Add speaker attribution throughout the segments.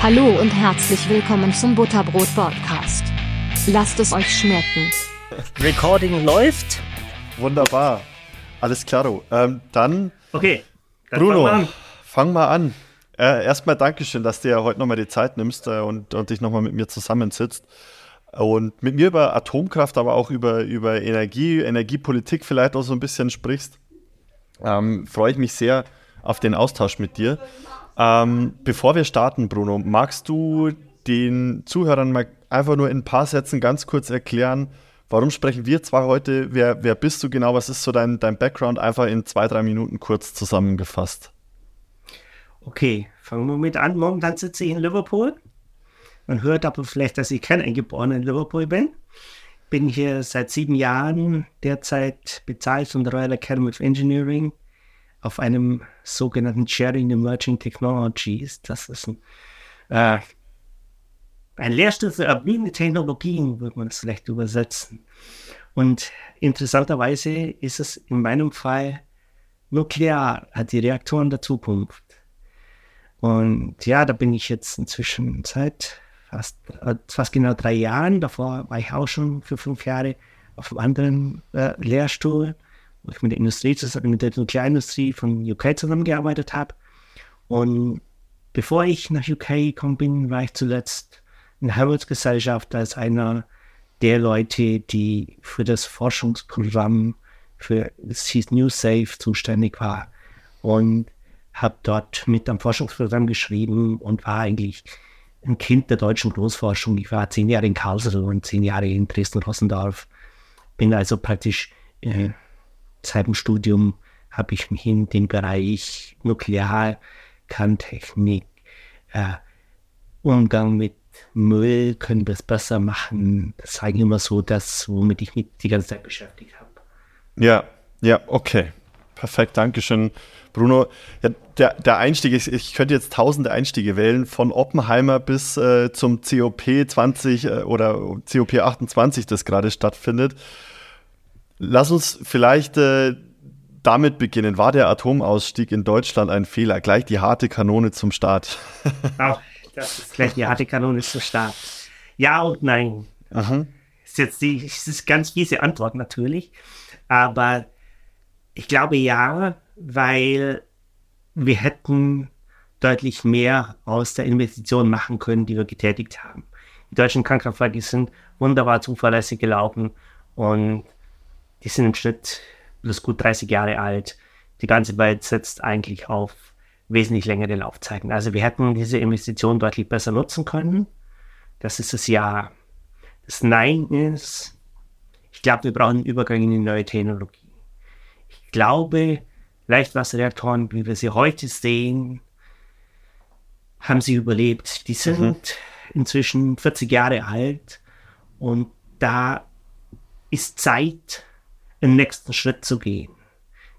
Speaker 1: Hallo und herzlich willkommen zum Butterbrot Podcast. Lasst es euch schmecken.
Speaker 2: Recording läuft.
Speaker 3: Wunderbar. Alles klaro. Ähm, dann,
Speaker 2: Okay. dann
Speaker 3: Bruno,
Speaker 2: fangen wir an.
Speaker 3: fang mal an. Äh, erstmal Dankeschön, dass du ja heute nochmal die Zeit nimmst äh, und, und dich nochmal mit mir zusammensitzt. Und mit mir über Atomkraft, aber auch über, über Energie, Energiepolitik vielleicht auch so ein bisschen sprichst. Ähm, Freue ich mich sehr auf den Austausch mit dir. Ähm, bevor wir starten, Bruno, magst du den Zuhörern mal einfach nur in ein paar Sätzen ganz kurz erklären, warum sprechen wir zwar heute, wer, wer bist du genau, was ist so dein, dein Background, einfach in zwei, drei Minuten kurz zusammengefasst.
Speaker 2: Okay, fangen wir mit an. Momentan sitze ich in Liverpool. Man hört aber vielleicht, dass ich kein Eingeborener in Liverpool bin. Bin hier seit sieben Jahren derzeit bezahlt von der Royal Academy of Engineering auf einem sogenannten Sharing Emerging Technologies. Das ist ein, äh, ein Lehrstuhl für erbliebene Technologien, würde man es vielleicht übersetzen. Und interessanterweise ist es in meinem Fall nuklear, hat die Reaktoren der Zukunft. Und ja, da bin ich jetzt inzwischen seit fast, äh, fast genau drei Jahren. Davor war ich auch schon für fünf Jahre auf einem anderen äh, Lehrstuhl, wo ich mit der Industrie zusammen, mit der Nuklearindustrie von UK zusammengearbeitet habe. Und bevor ich nach UK gekommen bin, war ich zuletzt in der Harvard-Gesellschaft als einer der Leute, die für das Forschungsprogramm für hieß New Safe zuständig war. Und habe dort mit am Forschungsprogramm geschrieben und war eigentlich ein Kind der deutschen Großforschung. Ich war zehn Jahre in Karlsruhe und zehn Jahre in Dresden-Rossendorf. Bin also praktisch äh, seit dem Studium habe ich mich in den Bereich Nuklearkerntechnik, äh, Umgang mit Müll, können wir es besser machen. Das ist eigentlich immer so das, womit ich mich die ganze Zeit beschäftigt habe.
Speaker 3: Ja, ja, okay. Perfekt, Dankeschön, Bruno. Ja, der, der Einstieg, ist, ich könnte jetzt tausende Einstiege wählen, von Oppenheimer bis äh, zum COP 20 äh, oder COP 28, das gerade stattfindet. Lass uns vielleicht äh, damit beginnen. War der Atomausstieg in Deutschland ein Fehler? Gleich die harte Kanone zum Start.
Speaker 2: Auch das ist gleich die harte Kanone zum Start. Ja und nein.
Speaker 3: Aha.
Speaker 2: Ist jetzt die, ist ganz fiese Antwort natürlich, aber ich glaube ja, weil wir hätten deutlich mehr aus der Investition machen können, die wir getätigt haben. Die deutschen Kernkraftwerke sind wunderbar zuverlässig gelaufen und die sind im Schnitt bloß gut 30 Jahre alt. Die ganze Welt setzt eigentlich auf wesentlich längere Laufzeiten. Also wir hätten diese Investition deutlich besser nutzen können. Das ist das Ja. Das Nein ist, ich glaube, wir brauchen einen Übergang in die neue Technologie. Ich glaube, Leichtwasserreaktoren, wie wir sie heute sehen, haben sie überlebt. Die sind mhm. inzwischen 40 Jahre alt und da ist Zeit, den nächsten Schritt zu gehen.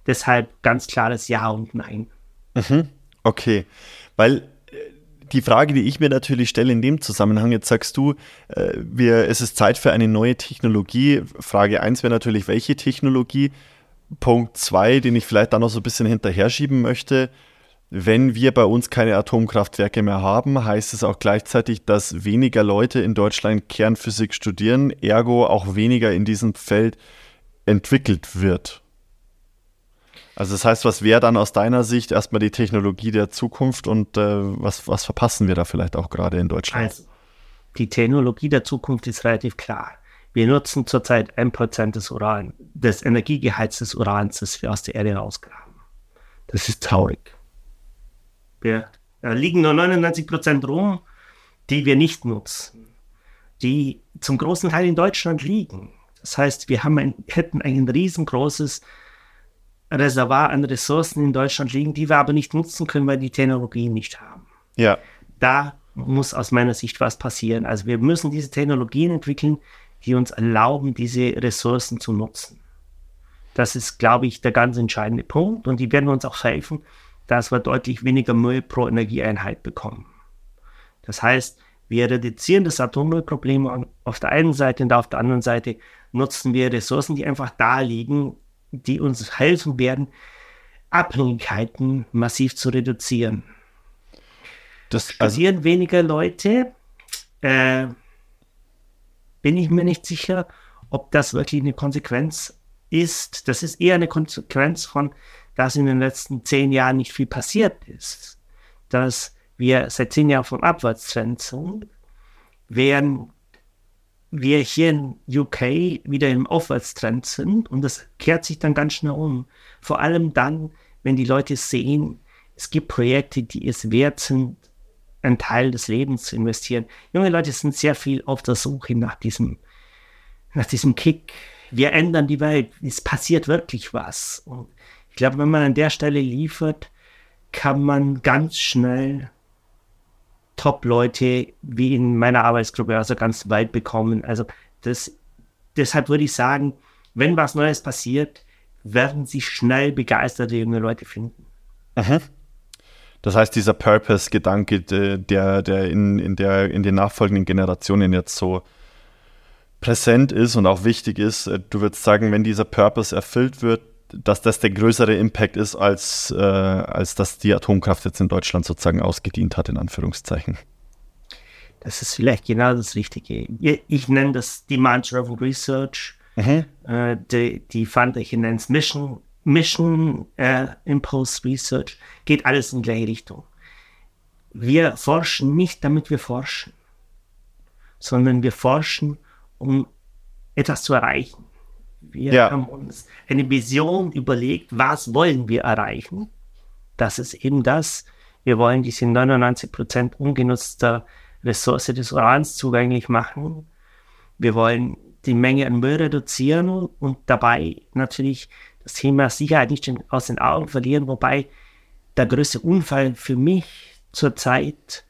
Speaker 2: Deshalb ganz klares Ja und Nein.
Speaker 3: Mhm. Okay, weil die Frage, die ich mir natürlich stelle in dem Zusammenhang, jetzt sagst du, äh, wir, es ist Zeit für eine neue Technologie. Frage 1 wäre natürlich, welche Technologie? Punkt 2, den ich vielleicht dann noch so ein bisschen hinterher schieben möchte. Wenn wir bei uns keine Atomkraftwerke mehr haben, heißt es auch gleichzeitig, dass weniger Leute in Deutschland Kernphysik studieren, ergo auch weniger in diesem Feld entwickelt wird. Also das heißt, was wäre dann aus deiner Sicht erstmal die Technologie der Zukunft und äh, was, was verpassen wir da vielleicht auch gerade in Deutschland?
Speaker 2: Also, die Technologie der Zukunft ist relativ klar. Wir nutzen zurzeit 1% des Uran, des Energiegehalts des Urans, das wir aus der Erde rausgraben. Das ist traurig. Wir da liegen nur 99% rum, die wir nicht nutzen, die zum großen Teil in Deutschland liegen. Das heißt, wir haben ein, hätten ein riesengroßes Reservoir an Ressourcen in Deutschland liegen, die wir aber nicht nutzen können, weil die Technologien nicht haben.
Speaker 3: Ja.
Speaker 2: Da muss aus meiner Sicht was passieren. Also wir müssen diese Technologien entwickeln, die uns erlauben, diese Ressourcen zu nutzen. Das ist, glaube ich, der ganz entscheidende Punkt und die werden uns auch helfen, dass wir deutlich weniger Müll pro Energieeinheit bekommen. Das heißt, wir reduzieren das Atommüllproblem auf der einen Seite und auf der anderen Seite nutzen wir Ressourcen, die einfach da liegen, die uns helfen werden, Abhängigkeiten massiv zu reduzieren. Das, also Studieren weniger Leute. Äh, bin ich mir nicht sicher, ob das wirklich eine Konsequenz ist. Das ist eher eine Konsequenz von, dass in den letzten zehn Jahren nicht viel passiert ist. Dass wir seit zehn Jahren vom Abwärtstrend sind, während wir hier in UK wieder im Aufwärtstrend sind und das kehrt sich dann ganz schnell um. Vor allem dann, wenn die Leute sehen, es gibt Projekte, die es wert sind, einen Teil des Lebens zu investieren. Junge Leute sind sehr viel auf der Suche nach diesem, nach diesem Kick. Wir ändern die Welt. Es passiert wirklich was. Und ich glaube, wenn man an der Stelle liefert, kann man ganz schnell Top-Leute wie in meiner Arbeitsgruppe also ganz weit bekommen. Also das, deshalb würde ich sagen, wenn was Neues passiert, werden sich schnell begeisterte junge Leute finden.
Speaker 3: Aha. Das heißt, dieser Purpose-Gedanke, der, der, in, in, der in den nachfolgenden Generationen jetzt so präsent ist und auch wichtig ist, äh, du würdest sagen, wenn dieser Purpose erfüllt wird, dass das der größere Impact ist, als, äh, als dass die Atomkraft jetzt in Deutschland sozusagen ausgedient hat, in Anführungszeichen.
Speaker 2: Das ist vielleicht genau das Richtige. Ich nenne das Demand-Driven Research. Mhm. Äh, die, die ich nenne es Mission Mission äh, Impulse Research, geht alles in die gleiche Richtung. Wir forschen nicht, damit wir forschen, sondern wir forschen, um etwas zu erreichen. Wir ja. haben uns eine Vision überlegt, was wollen wir erreichen. Das ist eben das. Wir wollen diese 99% ungenutzter Ressource des Urans zugänglich machen. Wir wollen die Menge an Müll reduzieren und dabei natürlich das Thema Sicherheit nicht aus den Augen verlieren, wobei der größte Unfall für mich zurzeit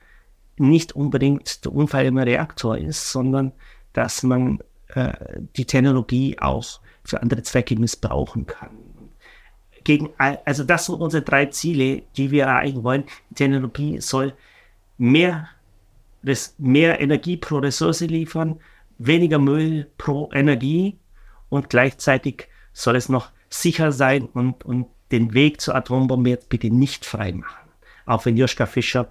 Speaker 2: nicht unbedingt der Unfall im Reaktor ist, sondern dass man äh, die Technologie auch für andere Zwecke missbrauchen kann. Gegen, also das sind unsere drei Ziele, die wir erreichen wollen. Die Technologie soll mehr, mehr Energie pro Ressource liefern, weniger Müll pro Energie und gleichzeitig soll es noch sicher sein und, und den Weg zur Atombombe jetzt bitte nicht frei machen. Auch wenn Joschka Fischer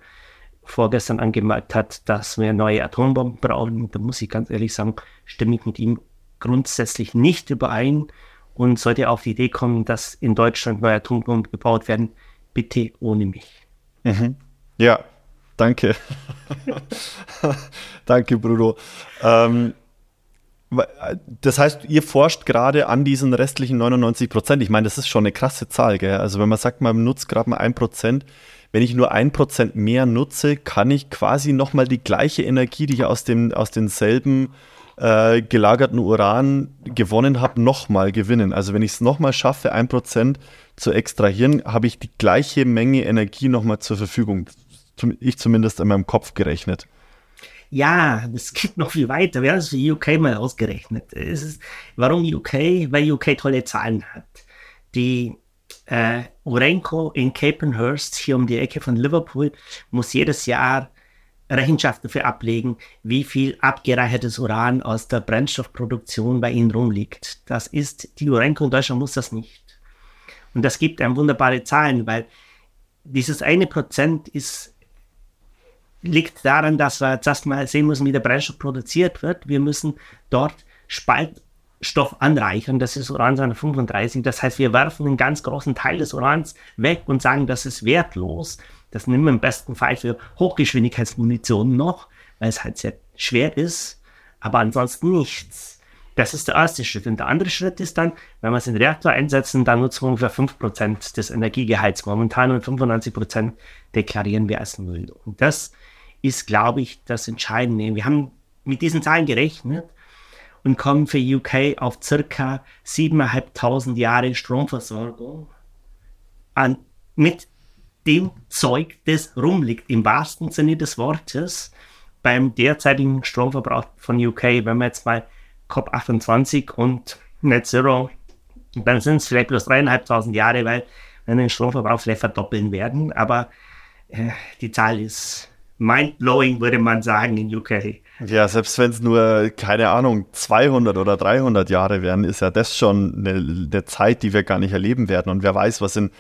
Speaker 2: vorgestern angemerkt hat, dass wir neue Atombomben brauchen, da muss ich ganz ehrlich sagen, stimme ich mit ihm grundsätzlich nicht überein und sollte auf die Idee kommen, dass in Deutschland neue Atombomben gebaut werden, bitte ohne mich.
Speaker 3: Mhm. Ja, danke. danke, Bruno. Ähm, das heißt, ihr forscht gerade an diesen restlichen 99 Prozent. Ich meine, das ist schon eine krasse Zahl, gell? Also wenn man sagt, man nutzt gerade mal ein Prozent, wenn ich nur ein Prozent mehr nutze, kann ich quasi nochmal die gleiche Energie, die ich aus, dem, aus denselben äh, gelagerten Uran gewonnen habe, nochmal gewinnen. Also wenn ich es nochmal schaffe, ein Prozent zu extrahieren, habe ich die gleiche Menge Energie nochmal zur Verfügung. Ich zumindest in meinem Kopf gerechnet
Speaker 2: ja, das geht noch viel weiter. Wir haben es für UK mal ausgerechnet. Ist, warum UK? Weil UK tolle Zahlen hat. Die äh, Urenco in Capenhurst, hier um die Ecke von Liverpool, muss jedes Jahr Rechenschaft dafür ablegen, wie viel abgereichertes Uran aus der Brennstoffproduktion bei ihnen rumliegt. Das ist, die Urenco in Deutschland muss das nicht. Und das gibt einem wunderbare Zahlen, weil dieses eine Prozent ist liegt daran, dass wir jetzt erstmal sehen müssen, wie der Brennstoff produziert wird. Wir müssen dort Spaltstoff anreichern, das ist Uran 235. Das heißt, wir werfen einen ganz großen Teil des Urans weg und sagen, das ist wertlos. Das nehmen wir im besten Fall für Hochgeschwindigkeitsmunition noch, weil es halt sehr schwer ist, aber ansonsten nichts. Das ist der erste Schritt. Und der andere Schritt ist dann, wenn wir es in den Reaktor einsetzen, dann nutzen wir ungefähr 5% des Energiegehalts momentan und 95% deklarieren wir als Müll. Und das ist, glaube ich, das Entscheidende. Wir haben mit diesen Zahlen gerechnet und kommen für UK auf circa 7.500 Jahre Stromversorgung an, mit dem Zeug, das rumliegt, im wahrsten Sinne des Wortes, beim derzeitigen Stromverbrauch von UK, wenn wir jetzt mal COP28 und Net Zero, dann sind es vielleicht bloß 3.500 Jahre, weil wir den Stromverbrauch vielleicht verdoppeln werden, aber äh, die Zahl ist mind-blowing, würde man sagen, in UK.
Speaker 3: Ja, selbst wenn es nur, keine Ahnung, 200 oder 300 Jahre wären, ist ja das schon eine, eine, Zeit, die wir gar nicht erleben werden. Und wer weiß, was in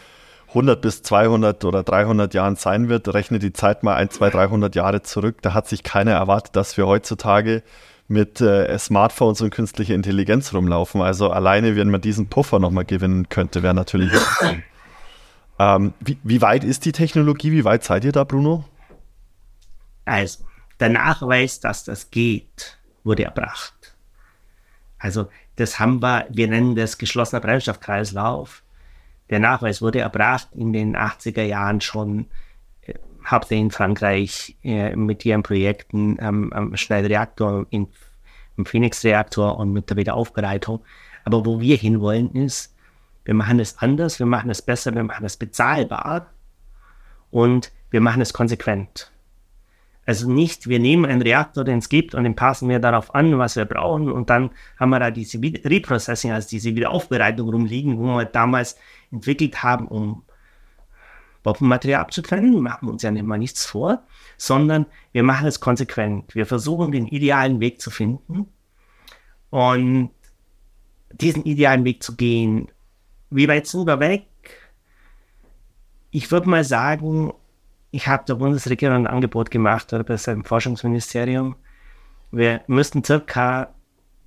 Speaker 3: 100 bis 200 oder 300 Jahren sein wird. Rechne die Zeit mal ein, zwei, 300 Jahre zurück. Da hat sich keiner erwartet, dass wir heutzutage mit äh, Smartphones und künstlicher Intelligenz rumlaufen. Also alleine, wenn man diesen Puffer nochmal gewinnen könnte, wäre natürlich. ähm, wie, wie weit ist die Technologie? Wie weit seid ihr da, Bruno?
Speaker 2: Also, der Nachweis, dass das geht, wurde erbracht. Also, das haben wir, wir nennen das geschlossener Brennstoffkreislauf. Der Nachweis wurde erbracht in den 80er Jahren schon, äh, hauptsächlich in Frankreich, äh, mit ihren Projekten ähm, am Schnellreaktor, in, im Phoenix-Reaktor und mit der Wiederaufbereitung. Aber wo wir hinwollen ist, wir machen es anders, wir machen es besser, wir machen es bezahlbar und wir machen es konsequent. Also nicht, wir nehmen einen Reaktor, den es gibt, und den passen wir darauf an, was wir brauchen, und dann haben wir da diese Reprocessing, also diese Wiederaufbereitung rumliegen, wo wir damals entwickelt haben, um Bombenmaterial abzutrennen. machen wir uns ja nicht mal nichts vor, sondern wir machen es konsequent. Wir versuchen, den idealen Weg zu finden und diesen idealen Weg zu gehen. Wie weit sind wir weg? Ich würde mal sagen, ich habe der Bundesregierung ein Angebot gemacht oder bei seinem Forschungsministerium. Wir müssten circa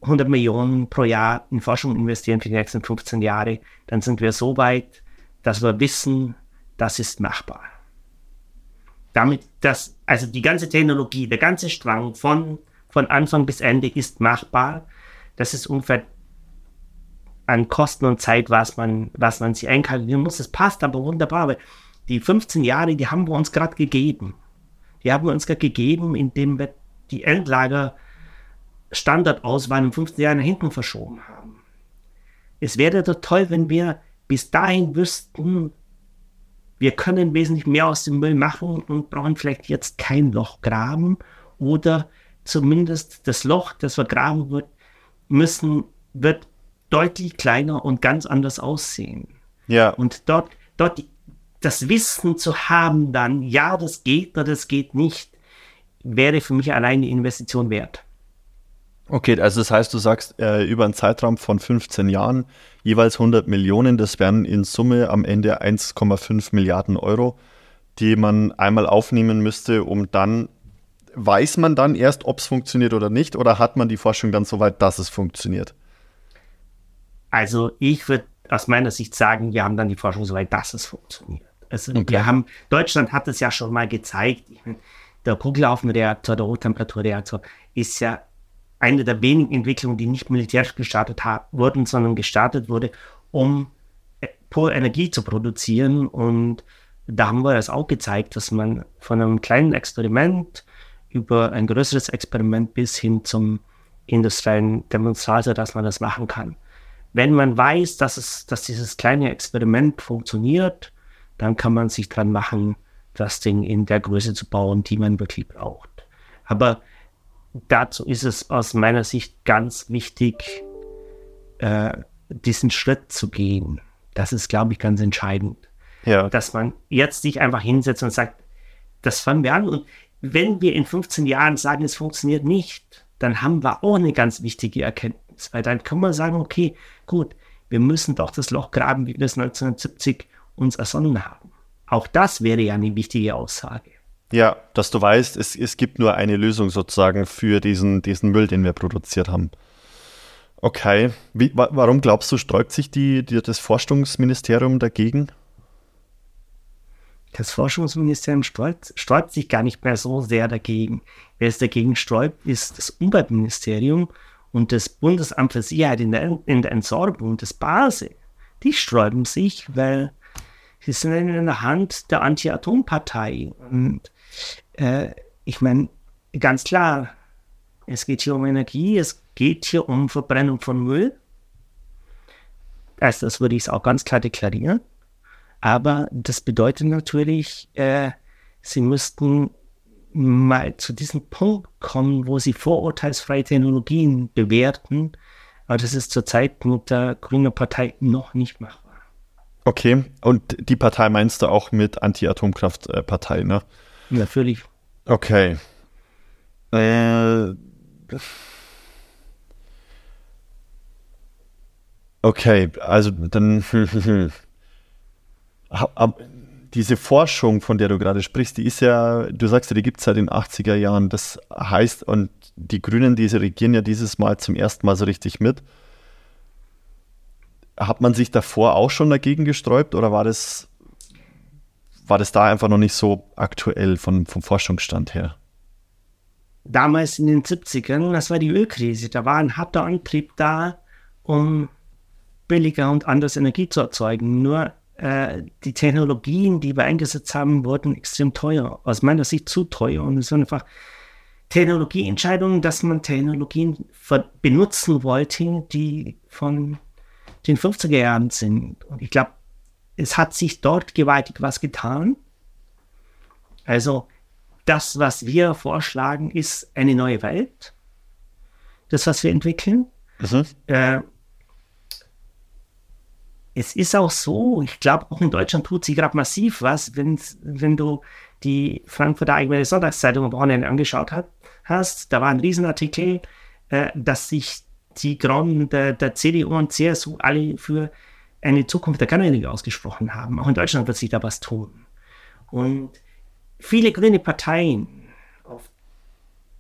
Speaker 2: 100 Millionen pro Jahr in Forschung investieren für die nächsten 15 Jahre. Dann sind wir so weit, dass wir wissen, das ist machbar. Damit das, also die ganze Technologie, der ganze Strang von, von Anfang bis Ende ist machbar. Das ist ungefähr an Kosten und Zeit, was man, was man sich einkalkulieren muss. Das passt aber wunderbar, weil die 15 Jahre, die haben wir uns gerade gegeben. Die haben wir uns gerade gegeben, indem wir die Endlager Standardauswahl in 15 Jahren nach hinten verschoben haben. Es wäre doch toll, wenn wir bis dahin wüssten, wir können wesentlich mehr aus dem Müll machen und brauchen vielleicht jetzt kein Loch graben oder zumindest das Loch, das wir graben wird, müssen, wird deutlich kleiner und ganz anders aussehen. Ja. Und dort, dort das Wissen zu haben dann, ja, das geht oder das geht nicht, wäre für mich allein die Investition wert.
Speaker 3: Okay, also das heißt, du sagst, äh, über einen Zeitraum von 15 Jahren jeweils 100 Millionen, das wären in Summe am Ende 1,5 Milliarden Euro, die man einmal aufnehmen müsste, um dann, weiß man dann erst, ob es funktioniert oder nicht, oder hat man die Forschung dann so weit, dass es funktioniert?
Speaker 2: Also ich würde aus meiner Sicht sagen, wir haben dann die Forschung so weit, dass es funktioniert. Also okay. wir haben, Deutschland hat es ja schon mal gezeigt. Meine, der Kugellaufenreaktor, der Hochtemperaturreaktor, ist ja eine der wenigen Entwicklungen, die nicht militärisch gestartet wurden, sondern gestartet wurde, um äh, pure Energie zu produzieren. Und da haben wir das auch gezeigt, dass man von einem kleinen Experiment über ein größeres Experiment bis hin zum industriellen Demonstrator, dass man das machen kann. Wenn man weiß, dass, es, dass dieses kleine Experiment funktioniert, dann kann man sich dran machen, das Ding in der Größe zu bauen, die man wirklich braucht. Aber dazu ist es aus meiner Sicht ganz wichtig, äh, diesen Schritt zu gehen. Das ist, glaube ich, ganz entscheidend. Ja. Dass man jetzt sich einfach hinsetzt und sagt, das fangen wir an. Und wenn wir in 15 Jahren sagen, es funktioniert nicht, dann haben wir auch eine ganz wichtige Erkenntnis. Weil dann können wir sagen, okay, gut, wir müssen doch das Loch graben, wie wir es 1970 uns ersonnen haben. Auch das wäre ja eine wichtige Aussage.
Speaker 3: Ja, dass du weißt, es, es gibt nur eine Lösung sozusagen für diesen, diesen Müll, den wir produziert haben. Okay. Wie, wa warum glaubst du, sträubt sich die, die, das Forschungsministerium dagegen?
Speaker 2: Das Forschungsministerium sträubt, sträubt, sich gar nicht mehr so sehr dagegen. Wer es dagegen sträubt, ist das Umweltministerium und das Bundesamt für Sicherheit in der, in der Entsorgung, das BASE. Die sträuben sich, weil sie sind in der Hand der Anti-Atom-Partei. Und äh, ich meine, ganz klar, es geht hier um Energie, es geht hier um Verbrennung von Müll. Also das würde ich auch ganz klar deklarieren. Aber das bedeutet natürlich, äh, sie müssten mal zu diesem Punkt kommen, wo sie vorurteilsfreie Technologien bewerten. Aber das ist zurzeit mit der Grünen Partei noch nicht machbar.
Speaker 3: Okay, und die Partei meinst du auch mit Anti-Atomkraft-Partei, ne?
Speaker 2: Natürlich.
Speaker 3: Okay. Äh, okay, also dann. diese Forschung, von der du gerade sprichst, die ist ja, du sagst ja, die gibt es seit den 80er Jahren. Das heißt, und die Grünen, diese regieren ja dieses Mal zum ersten Mal so richtig mit. Hat man sich davor auch schon dagegen gesträubt oder war das, war das da einfach noch nicht so aktuell von, vom Forschungsstand her?
Speaker 2: Damals in den 70ern, das war die Ölkrise, da war ein harter Antrieb da, um billiger und anders Energie zu erzeugen. Nur äh, die Technologien, die wir eingesetzt haben, wurden extrem teuer. Aus meiner Sicht zu teuer. Und es sind einfach Technologieentscheidungen, dass man Technologien benutzen wollte, die von den 50er Jahren sind. Und ich glaube, es hat sich dort gewaltig was getan. Also das, was wir vorschlagen, ist eine neue Welt. Das, was wir entwickeln. Mhm. Äh, es ist auch so, ich glaube, auch in Deutschland tut sich gerade massiv was, wenn, wenn du die Frankfurter Allgemeine Sonntagszeitung am Wochenende angeschaut hat, hast. Da war ein Riesenartikel, äh, dass sich die Grauen der, der, CDU und CSU alle für eine Zukunft der Kernenergie ausgesprochen haben. Auch in Deutschland wird sich da was tun. Und viele grüne Parteien auf,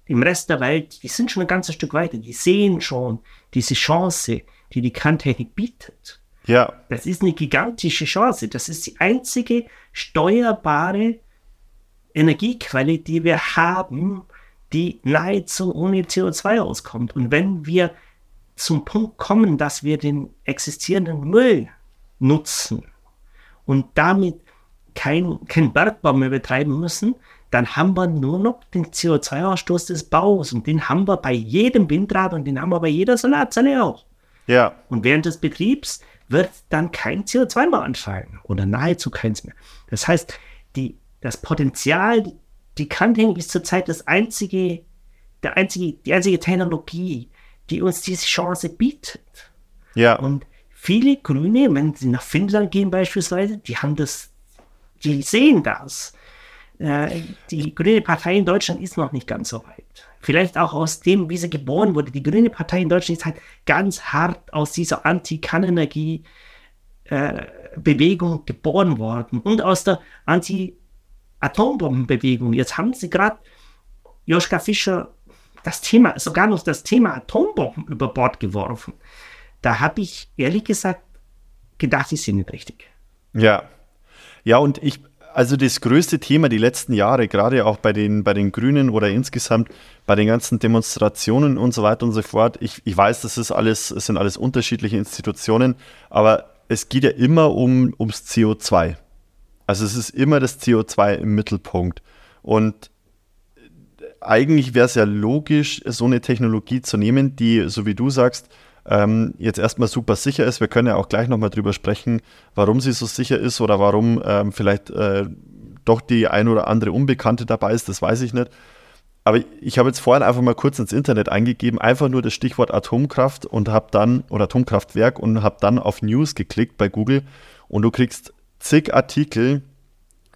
Speaker 2: im Rest der Welt, die sind schon ein ganzes Stück weiter. Die sehen schon diese Chance, die die Kerntechnik bietet. Ja. Das ist eine gigantische Chance. Das ist die einzige steuerbare Energiequelle, die wir haben, die nahezu ohne CO2 auskommt. Und wenn wir zum Punkt kommen, dass wir den existierenden Müll nutzen und damit kein, kein Bergbau mehr betreiben müssen, dann haben wir nur noch den CO2-Ausstoß des Baus und den haben wir bei jedem Windrad und den haben wir bei jeder Solarzelle auch. Ja. Und während des Betriebs wird dann kein CO2 mehr anfallen oder nahezu keins mehr. Das heißt, die, das Potenzial, die Kanting ist zurzeit das einzige, der einzige, die einzige Technologie, die uns diese Chance bietet. Ja. Und viele Grüne, wenn sie nach Finnland gehen beispielsweise, die haben das, die sehen das. Äh, die Grüne Partei in Deutschland ist noch nicht ganz so weit. Vielleicht auch aus dem, wie sie geboren wurde. Die Grüne Partei in Deutschland ist halt ganz hart aus dieser Anti-Kernenergie-Bewegung äh, geboren worden und aus der Anti-Atombombenbewegung. Jetzt haben sie gerade Joschka Fischer das Thema, sogar noch das Thema Atombomben über Bord geworfen. Da habe ich ehrlich gesagt gedacht, sie sind nicht richtig.
Speaker 3: Ja. Ja, und ich, also das größte Thema die letzten Jahre, gerade auch bei den, bei den Grünen oder insgesamt bei den ganzen Demonstrationen und so weiter und so fort. Ich, ich weiß, das ist alles, es sind alles unterschiedliche Institutionen, aber es geht ja immer um, ums CO2. Also es ist immer das CO2 im Mittelpunkt. Und eigentlich wäre es ja logisch, so eine Technologie zu nehmen, die, so wie du sagst, ähm, jetzt erstmal super sicher ist. Wir können ja auch gleich nochmal drüber sprechen, warum sie so sicher ist oder warum ähm, vielleicht äh, doch die ein oder andere Unbekannte dabei ist, das weiß ich nicht. Aber ich habe jetzt vorhin einfach mal kurz ins Internet eingegeben, einfach nur das Stichwort Atomkraft und habe dann, oder Atomkraftwerk und habe dann auf News geklickt bei Google und du kriegst zig Artikel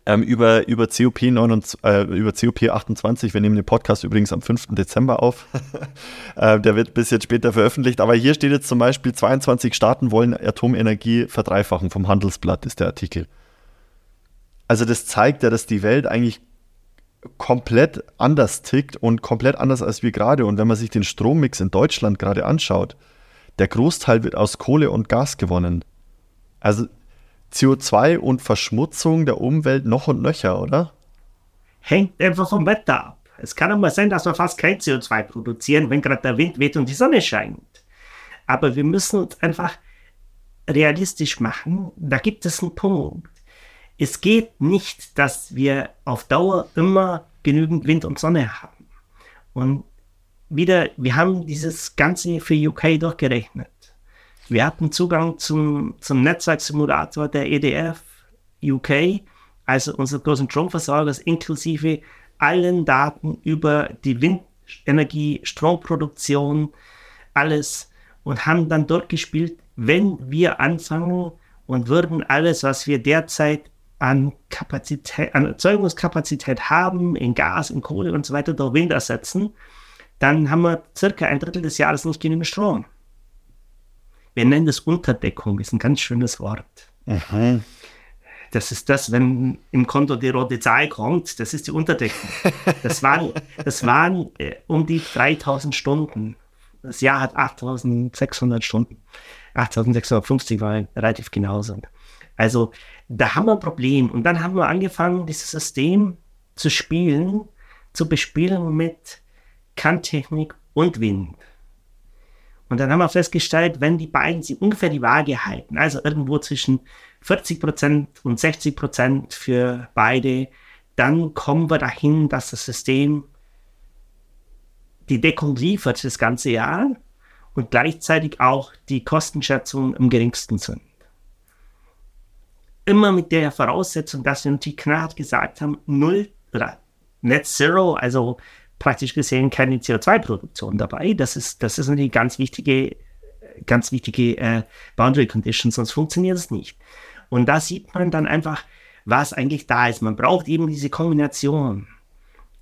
Speaker 3: ähm, über, über, COP 29, äh, über COP 28. Wir nehmen den Podcast übrigens am 5. Dezember auf. äh, der wird bis jetzt später veröffentlicht. Aber hier steht jetzt zum Beispiel, 22 Staaten wollen Atomenergie verdreifachen. Vom Handelsblatt ist der Artikel. Also das zeigt ja, dass die Welt eigentlich komplett anders tickt und komplett anders als wir gerade. Und wenn man sich den Strommix in Deutschland gerade anschaut, der Großteil wird aus Kohle und Gas gewonnen. Also CO2 und Verschmutzung der Umwelt noch und nöcher, oder?
Speaker 2: Hängt einfach vom Wetter ab. Es kann auch mal sein, dass wir fast kein CO2 produzieren, wenn gerade der Wind weht und die Sonne scheint. Aber wir müssen uns einfach realistisch machen. Da gibt es einen Punkt. Es geht nicht, dass wir auf Dauer immer genügend Wind und Sonne haben. Und wieder, wir haben dieses Ganze für UK durchgerechnet. Wir hatten Zugang zum, zum Netzwerksimulator der EDF UK, also unseres großen Stromversorgers, inklusive allen Daten über die Windenergie, Stromproduktion, alles und haben dann dort gespielt, wenn wir anfangen und würden alles, was wir derzeit an Kapazität, an Erzeugungskapazität haben, in Gas, in Kohle und so weiter, durch Wind ersetzen, dann haben wir circa ein Drittel des Jahres nicht genügend Strom. Wir nennen das Unterdeckung, ist ein ganz schönes Wort. Mhm. Das ist das, wenn im Konto die rote Zahl kommt, das ist die Unterdeckung. Das waren, das waren äh, um die 3000 Stunden. Das Jahr hat 8600 Stunden. 8650 war relativ genauso. Also da haben wir ein Problem. Und dann haben wir angefangen, dieses System zu spielen, zu bespielen mit Kanttechnik und Wind. Und dann haben wir festgestellt, wenn die beiden sie ungefähr die Waage halten, also irgendwo zwischen 40% und 60% für beide, dann kommen wir dahin, dass das System die Deckung liefert das ganze Jahr und gleichzeitig auch die Kostenschätzungen am geringsten sind. Immer mit der Voraussetzung, dass wir natürlich knallhart gesagt haben, null oder Net Zero, also praktisch gesehen keine CO2-Produktion dabei. Das ist, das ist eine ganz wichtige, ganz wichtige äh, Boundary Condition, sonst funktioniert es nicht. Und da sieht man dann einfach, was eigentlich da ist. Man braucht eben diese Kombination.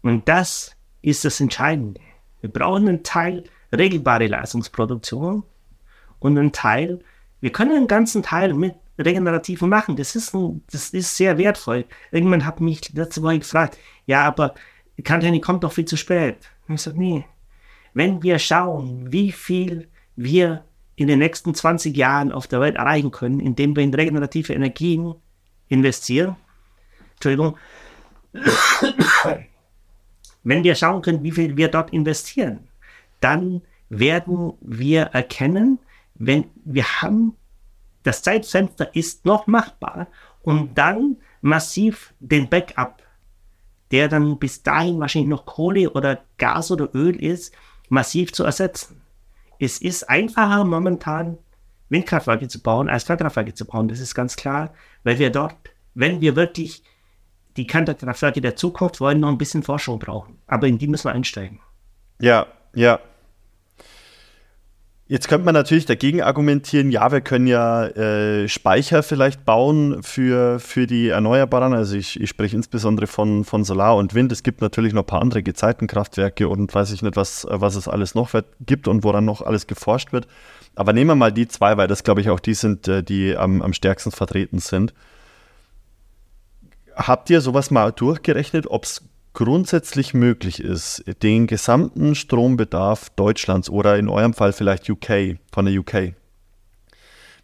Speaker 2: Und das ist das Entscheidende. Wir brauchen einen Teil regelbare Leistungsproduktion und einen Teil, wir können einen ganzen Teil mit regenerativen machen. Das ist, ein, das ist sehr wertvoll. Irgendwann hat mich letzte Woche gefragt, ja, aber Kantani kommt doch viel zu spät. Und ich sage, nee. Wenn wir schauen, wie viel wir in den nächsten 20 Jahren auf der Welt erreichen können, indem wir in regenerative Energien investieren, Entschuldigung, wenn wir schauen können, wie viel wir dort investieren, dann werden wir erkennen, wenn wir haben, das Zeitfenster ist noch machbar und dann massiv den Backup der dann bis dahin wahrscheinlich noch Kohle oder Gas oder Öl ist, massiv zu ersetzen. Es ist einfacher momentan Windkraftwerke zu bauen, als Kernkraftwerke zu bauen. Das ist ganz klar, weil wir dort, wenn wir wirklich die Kernkraftwerke der Zukunft wollen, noch ein bisschen Forschung brauchen. Aber in die müssen wir einsteigen.
Speaker 3: Ja, ja. Jetzt könnte man natürlich dagegen argumentieren, ja, wir können ja äh, Speicher vielleicht bauen für, für die Erneuerbaren. Also ich, ich spreche insbesondere von, von Solar und Wind. Es gibt natürlich noch ein paar andere Gezeitenkraftwerke und weiß ich nicht, was, was es alles noch gibt und woran noch alles geforscht wird. Aber nehmen wir mal die zwei, weil das, glaube ich, auch die sind, äh, die am, am stärksten vertreten sind. Habt ihr sowas mal durchgerechnet, ob es grundsätzlich möglich ist, den gesamten Strombedarf Deutschlands oder in eurem Fall vielleicht UK, von der UK,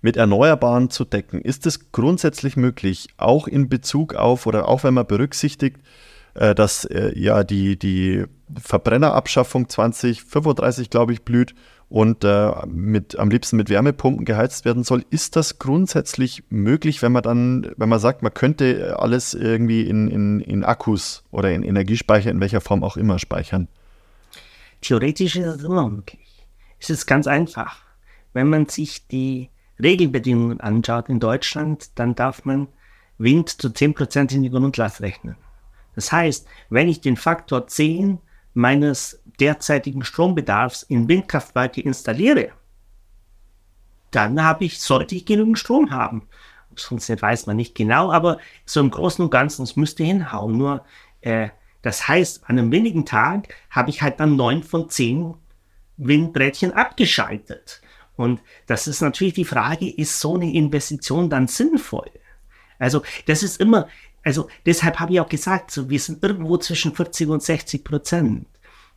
Speaker 3: mit Erneuerbaren zu decken, ist es grundsätzlich möglich, auch in Bezug auf oder auch wenn man berücksichtigt, äh, dass äh, ja die, die Verbrennerabschaffung 2035, glaube ich, blüht und äh, mit, am liebsten mit Wärmepumpen geheizt werden soll. Ist das grundsätzlich möglich, wenn man dann, wenn man sagt, man könnte alles irgendwie in, in, in Akkus oder in Energiespeicher, in welcher Form auch immer speichern?
Speaker 2: Theoretisch ist es immer möglich. Es ist ganz einfach. Wenn man sich die Regelbedingungen anschaut in Deutschland, dann darf man Wind zu 10% in die Grundlast rechnen. Das heißt, wenn ich den Faktor 10 meines derzeitigen Strombedarfs in Windkraftwerke installiere, dann habe ich, sollte ich genügend Strom haben. Es funktioniert, weiß man nicht genau, aber so im Großen und Ganzen, es müsste hinhauen. Nur, äh, das heißt, an einem wenigen Tag habe ich halt dann neun von zehn Windrädchen abgeschaltet. Und das ist natürlich die Frage, ist so eine Investition dann sinnvoll? Also, das ist immer, also deshalb habe ich auch gesagt, so, wir sind irgendwo zwischen 40 und 60 Prozent.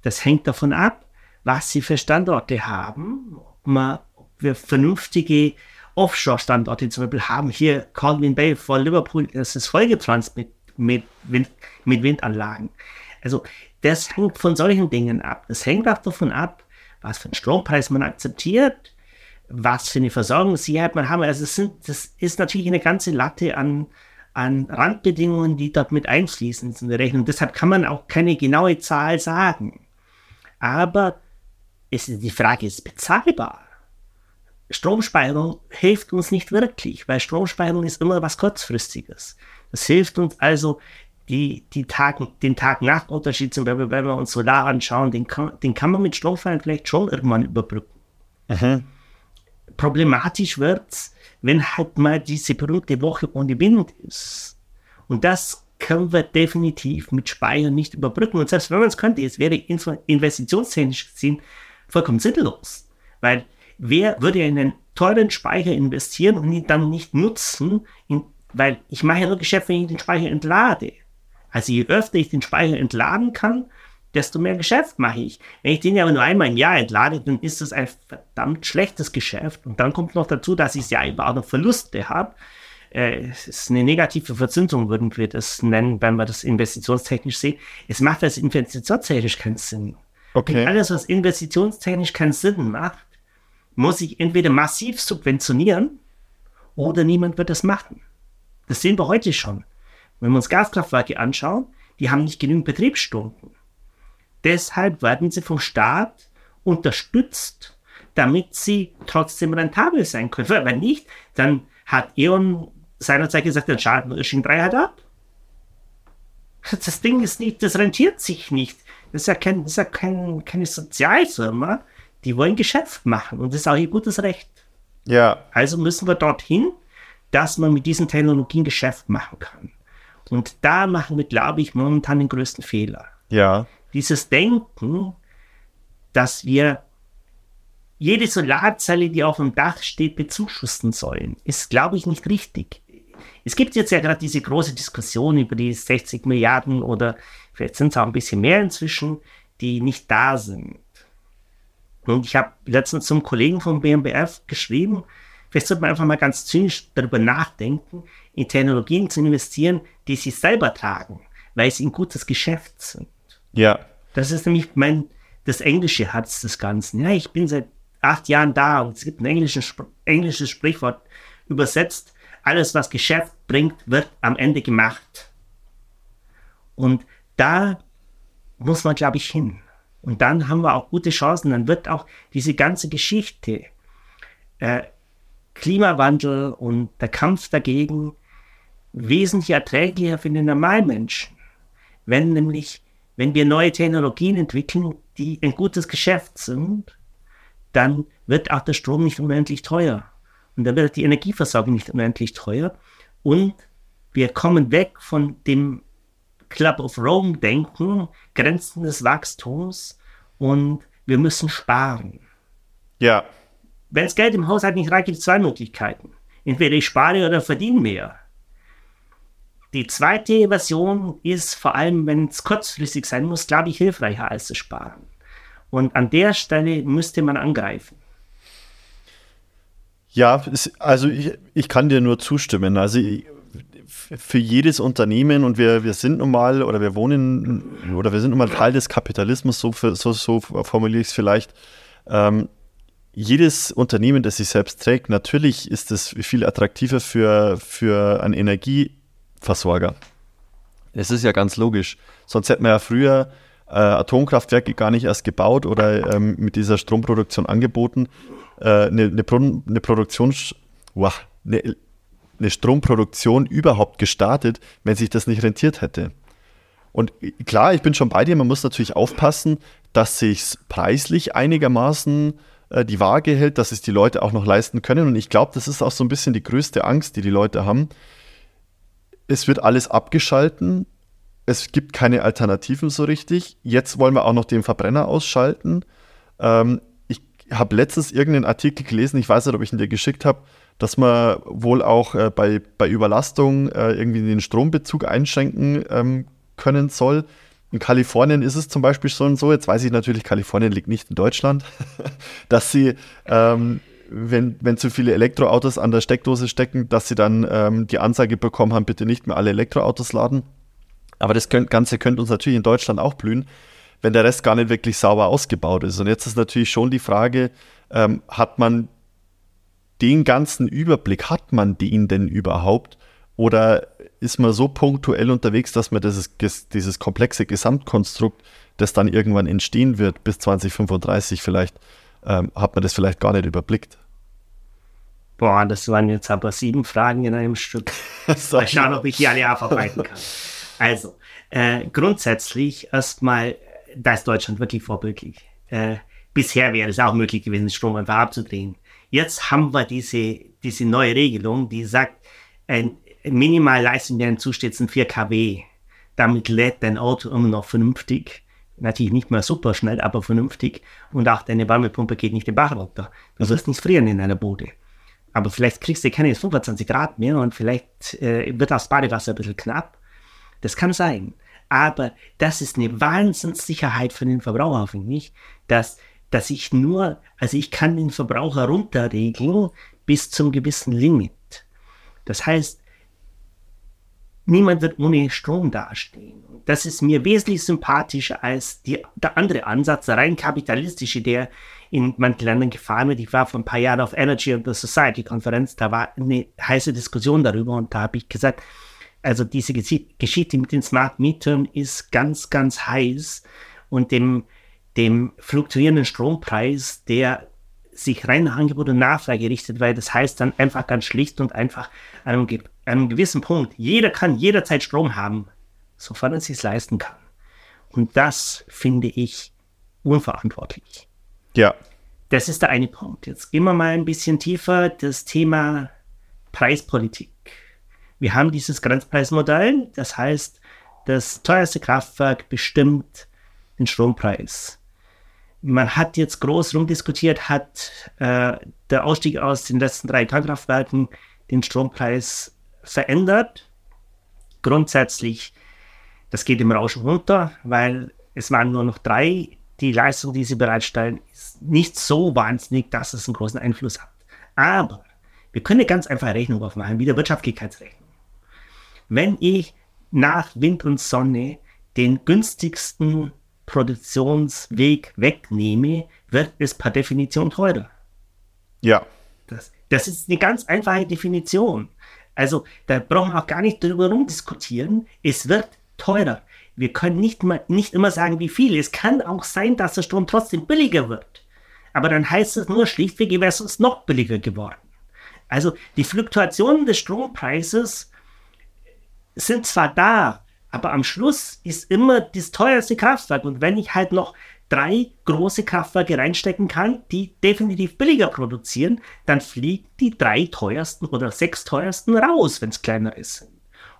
Speaker 2: Das hängt davon ab, was sie für Standorte haben, ob, man, ob wir vernünftige Offshore-Standorte zum Beispiel haben. Hier Colvin Bay vor Liverpool, das ist vollgepflanzt mit, mit, Wind, mit Windanlagen. Also das hängt von solchen Dingen ab. Das hängt auch davon ab, was für einen Strompreis man akzeptiert, was für eine Versorgungssicherheit man haben. Also es sind, das ist natürlich eine ganze Latte an, an Randbedingungen, die dort mit einfließen in die Rechnung. Deshalb kann man auch keine genaue Zahl sagen. Aber ist, die Frage ist bezahlbar. Stromspeicherung hilft uns nicht wirklich, weil Stromspeicherung ist immer was Kurzfristiges. Das hilft uns also, die, die Tag, den Tag-Nacht-Unterschied, zum Beispiel, wenn wir uns Solar anschauen, den kann, den kann man mit Stromspeicherung vielleicht schon irgendwann überbrücken. Mhm. Problematisch wird's, wenn halt mal diese berühmte Woche ohne Wind ist. Und das können wir definitiv mit Speichern nicht überbrücken. Und selbst wenn man es könnte, es wäre investitionstechnisch gesehen vollkommen sinnlos. Weil wer würde in einen teuren Speicher investieren und ihn dann nicht nutzen, in, Weil ich mache ja nur Geschäft, wenn ich den Speicher entlade. Also je öfter ich den Speicher entladen kann, desto mehr Geschäft mache ich. Wenn ich den aber nur einmal im Jahr entlade, dann ist das ein verdammt schlechtes Geschäft. Und dann kommt noch dazu, dass ich ja eben auch noch Verluste habe. Äh, es ist eine negative Verzinsung, würden wir das nennen, wenn wir das investitionstechnisch sehen. Es macht das investitionstechnisch keinen Sinn.
Speaker 3: Okay.
Speaker 2: Und alles, was investitionstechnisch keinen Sinn macht, muss ich entweder massiv subventionieren oder niemand wird das machen. Das sehen wir heute schon. Wenn wir uns Gaskraftwerke anschauen, die haben nicht genügend Betriebsstunden. Deshalb werden sie vom Staat unterstützt, damit sie trotzdem rentabel sein können. Wenn nicht, dann hat E.ON seinerzeit gesagt, dann schalten wir Irsching 3 halt ab. Das Ding ist nicht, das rentiert sich nicht. Das ist ja, kein, das ist ja kein, keine Sozialfirma. Die wollen Geschäft machen und das ist auch ihr gutes Recht.
Speaker 3: Ja.
Speaker 2: Also müssen wir dorthin, dass man mit diesen Technologien Geschäft machen kann. Und da machen wir, glaube ich, momentan den größten Fehler.
Speaker 3: Ja.
Speaker 2: Dieses Denken, dass wir jede Solarzelle, die auf dem Dach steht, bezuschussen sollen, ist, glaube ich, nicht richtig. Es gibt jetzt ja gerade diese große Diskussion über die 60 Milliarden oder vielleicht sind es auch ein bisschen mehr inzwischen, die nicht da sind. Und ich habe letztens zum Kollegen vom BMBF geschrieben, vielleicht sollte man einfach mal ganz zynisch darüber nachdenken, in Technologien zu investieren, die sie selber tragen, weil sie ein gutes Geschäft sind.
Speaker 3: Ja.
Speaker 2: Das ist nämlich mein, das englische Herz des Ganzen. Ja, ich bin seit acht Jahren da und es gibt ein englisches, englisches Sprichwort übersetzt, alles, was Geschäft bringt, wird am Ende gemacht. Und da muss man, glaube ich, hin. Und dann haben wir auch gute Chancen. Dann wird auch diese ganze Geschichte, äh, Klimawandel und der Kampf dagegen wesentlich erträglicher für den Normalmenschen. Wenn nämlich, wenn wir neue Technologien entwickeln, die ein gutes Geschäft sind, dann wird auch der Strom nicht unendlich teuer. Und dann wird die Energieversorgung nicht unendlich teuer. Und wir kommen weg von dem Club of Rome denken, Grenzen des Wachstums und wir müssen sparen.
Speaker 3: Ja.
Speaker 2: Wenn das Geld im Haushalt nicht reicht, gibt es zwei Möglichkeiten. Entweder ich spare oder verdiene mehr. Die zweite Version ist vor allem, wenn es kurzfristig sein muss, glaube ich, hilfreicher als zu sparen. Und an der Stelle müsste man angreifen.
Speaker 3: Ja, also ich, ich kann dir nur zustimmen. Also für jedes Unternehmen und wir, wir sind nun mal oder wir wohnen oder wir sind nun mal Teil des Kapitalismus, so, so, so formuliere ich es vielleicht. Ähm, jedes Unternehmen, das sich selbst trägt, natürlich ist es viel attraktiver für, für einen Energieversorger. Das ist ja ganz logisch. Sonst hätten wir ja früher äh, Atomkraftwerke gar nicht erst gebaut oder ähm, mit dieser Stromproduktion angeboten. Äh, eine, eine, Pro eine Produktion, wow, eine, eine Stromproduktion überhaupt gestartet, wenn sich das nicht rentiert hätte. Und klar, ich bin schon bei dir, man muss natürlich aufpassen, dass sich preislich einigermaßen äh, die Waage hält, dass es die Leute auch noch leisten können. Und ich glaube, das ist auch so ein bisschen die größte Angst, die die Leute haben. Es wird alles abgeschalten, es gibt keine Alternativen so richtig. Jetzt wollen wir auch noch den Verbrenner ausschalten. Ähm, habe letztens irgendeinen Artikel gelesen, ich weiß nicht, ob ich ihn dir geschickt habe, dass man wohl auch äh, bei, bei Überlastung äh, irgendwie den Strombezug einschränken ähm, können soll. In Kalifornien ist es zum Beispiel schon so, jetzt weiß ich natürlich, Kalifornien liegt nicht in Deutschland, dass sie, ähm, wenn, wenn zu viele Elektroautos an der Steckdose stecken, dass sie dann ähm, die Ansage bekommen haben, bitte nicht mehr alle Elektroautos laden. Aber das Ganze könnte uns natürlich in Deutschland auch blühen, wenn der Rest gar nicht wirklich sauber ausgebaut ist. Und jetzt ist natürlich schon die Frage, ähm, hat man den ganzen Überblick, hat man den denn überhaupt? Oder ist man so punktuell unterwegs, dass man dieses, dieses komplexe Gesamtkonstrukt, das dann irgendwann entstehen wird, bis 2035 vielleicht, ähm, hat man das vielleicht gar nicht überblickt?
Speaker 2: Boah, das waren jetzt aber sieben Fragen in einem Stück. Mal schauen, ob ich die alle abarbeiten kann. Also, äh, grundsätzlich erstmal, da ist Deutschland wirklich vorbildlich. Äh, bisher wäre es auch möglich gewesen, Strom einfach abzudrehen. Jetzt haben wir diese, diese neue Regelung, die sagt, ein Minimalleistung, der zusteht, sind 4 kW. Damit lädt dein Auto immer noch vernünftig. Natürlich nicht mehr super schnell, aber vernünftig. Und auch deine Wärmepumpe geht nicht den Bach runter. Du wirst nicht frieren in einer Bude. aber vielleicht kriegst du keine 25 Grad mehr und vielleicht äh, wird das Badewasser ein bisschen knapp. Das kann sein. Aber das ist eine Wahnsinnssicherheit für den Verbraucher, finde ich, dass, dass ich nur, also ich kann den Verbraucher runterregeln bis zum gewissen Limit. Das heißt, niemand wird ohne Strom dastehen. Das ist mir wesentlich sympathischer als die, der andere Ansatz, der rein kapitalistische, der in manchen Ländern gefahren wird. Ich war vor ein paar Jahren auf Energy and the Society Konferenz, da war eine heiße Diskussion darüber und da habe ich gesagt, also diese Geschichte mit den Smart Metern ist ganz, ganz heiß und dem, dem fluktuierenden Strompreis, der sich rein nach Angebot und Nachfrage richtet, weil das heißt dann einfach ganz schlicht und einfach an einem, an einem gewissen Punkt, jeder kann jederzeit Strom haben, sofern er es sich leisten kann. Und das finde ich unverantwortlich.
Speaker 3: Ja.
Speaker 2: Das ist der eine Punkt. Jetzt gehen wir mal ein bisschen tiefer, das Thema Preispolitik. Wir haben dieses Grenzpreismodell, das heißt, das teuerste Kraftwerk bestimmt den Strompreis. Man hat jetzt groß rumdiskutiert, hat äh, der Ausstieg aus den letzten drei Kernkraftwerken den Strompreis verändert. Grundsätzlich, das geht im Rausch runter, weil es waren nur noch drei. Die Leistung, die sie bereitstellen, ist nicht so wahnsinnig, dass es einen großen Einfluss hat. Aber wir können eine ganz einfache Rechnung aufmachen, wie der Wirtschaftlichkeitsrechnung. Wenn ich nach Wind und Sonne den günstigsten Produktionsweg wegnehme, wird es per Definition teurer.
Speaker 3: Ja.
Speaker 2: Das, das ist eine ganz einfache Definition. Also da brauchen wir auch gar nicht darüber rumdiskutieren. Es wird teurer. Wir können nicht, mal, nicht immer sagen, wie viel. Es kann auch sein, dass der Strom trotzdem billiger wird. Aber dann heißt es nur schlichtweg, er wäre sonst noch billiger geworden. Also die Fluktuationen des Strompreises sind zwar da, aber am Schluss ist immer das teuerste Kraftwerk. Und wenn ich halt noch drei große Kraftwerke reinstecken kann, die definitiv billiger produzieren, dann fliegen die drei teuersten oder sechs teuersten raus, wenn es kleiner ist.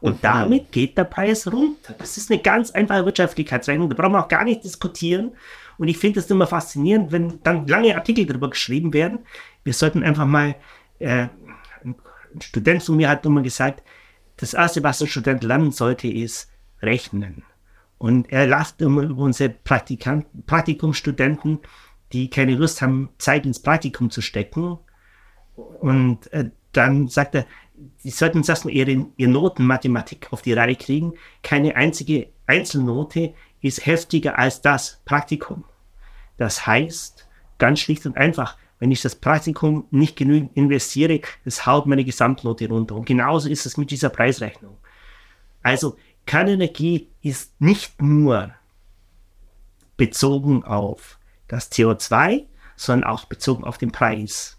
Speaker 2: Und mhm. damit geht der Preis runter. Das ist eine ganz einfache Wirtschaftlichkeitsrechnung. Da brauchen wir auch gar nicht diskutieren. Und ich finde es immer faszinierend, wenn dann lange Artikel darüber geschrieben werden. Wir sollten einfach mal, äh, ein Student von mir hat immer gesagt, das erste, was ein Student lernen sollte, ist, rechnen. Und er lacht über unsere Praktikumstudenten, die keine Lust haben, Zeit ins Praktikum zu stecken. Und äh, dann sagt er, die sollten erstmal ihre, ihre Notenmathematik auf die Reihe kriegen. Keine einzige Einzelnote ist heftiger als das Praktikum. Das heißt, ganz schlicht und einfach, wenn ich das Praktikum nicht genügend investiere, das haut meine Gesamtnote runter. Und genauso ist es mit dieser Preisrechnung. Also Kernenergie ist nicht nur bezogen auf das CO2, sondern auch bezogen auf den Preis.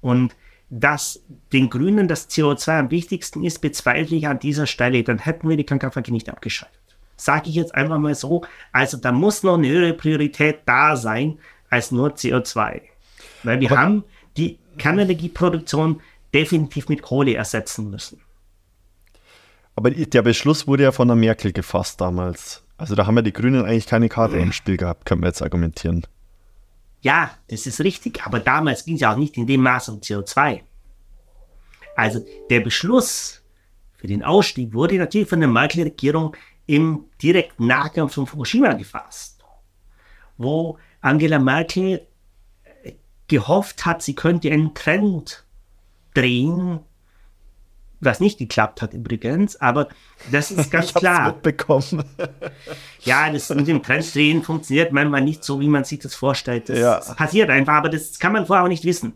Speaker 2: Und dass den Grünen das CO2 am wichtigsten ist, bezweifle ich an dieser Stelle. Dann hätten wir die Kernkraftwerke nicht abgeschaltet. Sage ich jetzt einfach mal so. Also da muss noch eine höhere Priorität da sein als nur CO2. Weil wir Aber haben die Kernenergieproduktion definitiv mit Kohle ersetzen müssen.
Speaker 3: Aber der Beschluss wurde ja von der Merkel gefasst damals. Also da haben ja die Grünen eigentlich keine Karte im Spiel gehabt, können wir jetzt argumentieren.
Speaker 2: Ja, das ist richtig, aber damals ging es ja auch nicht in dem Maß um CO2. Also der Beschluss für den Ausstieg wurde natürlich von der Merkel-Regierung im direkten Nachgang von Fukushima gefasst, wo Angela Merkel gehofft hat, sie könnte einen Trend drehen, was nicht geklappt hat übrigens, aber das ist ganz
Speaker 3: ich
Speaker 2: klar.
Speaker 3: Mitbekommen.
Speaker 2: ja, das mit dem Trenddrehen funktioniert manchmal nicht so, wie man sich das vorstellt. Das ja. passiert einfach, aber das kann man vorher auch nicht wissen.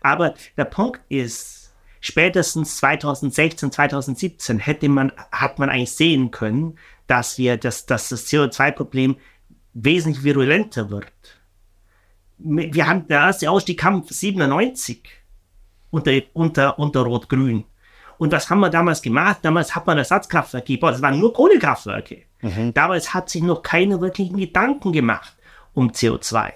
Speaker 2: Aber der Punkt ist, spätestens 2016, 2017 hätte man, hat man eigentlich sehen können, dass wir, dass, dass das CO2-Problem wesentlich virulenter wird. Wir haben, der erste Ausstieg kam 97 unter, unter, unter Rot-Grün. Und was haben wir damals gemacht? Damals hat man Ersatzkraftwerke gebaut. Das waren nur Kohlekraftwerke. Mhm. Damals hat sich noch keine wirklichen Gedanken gemacht um CO2.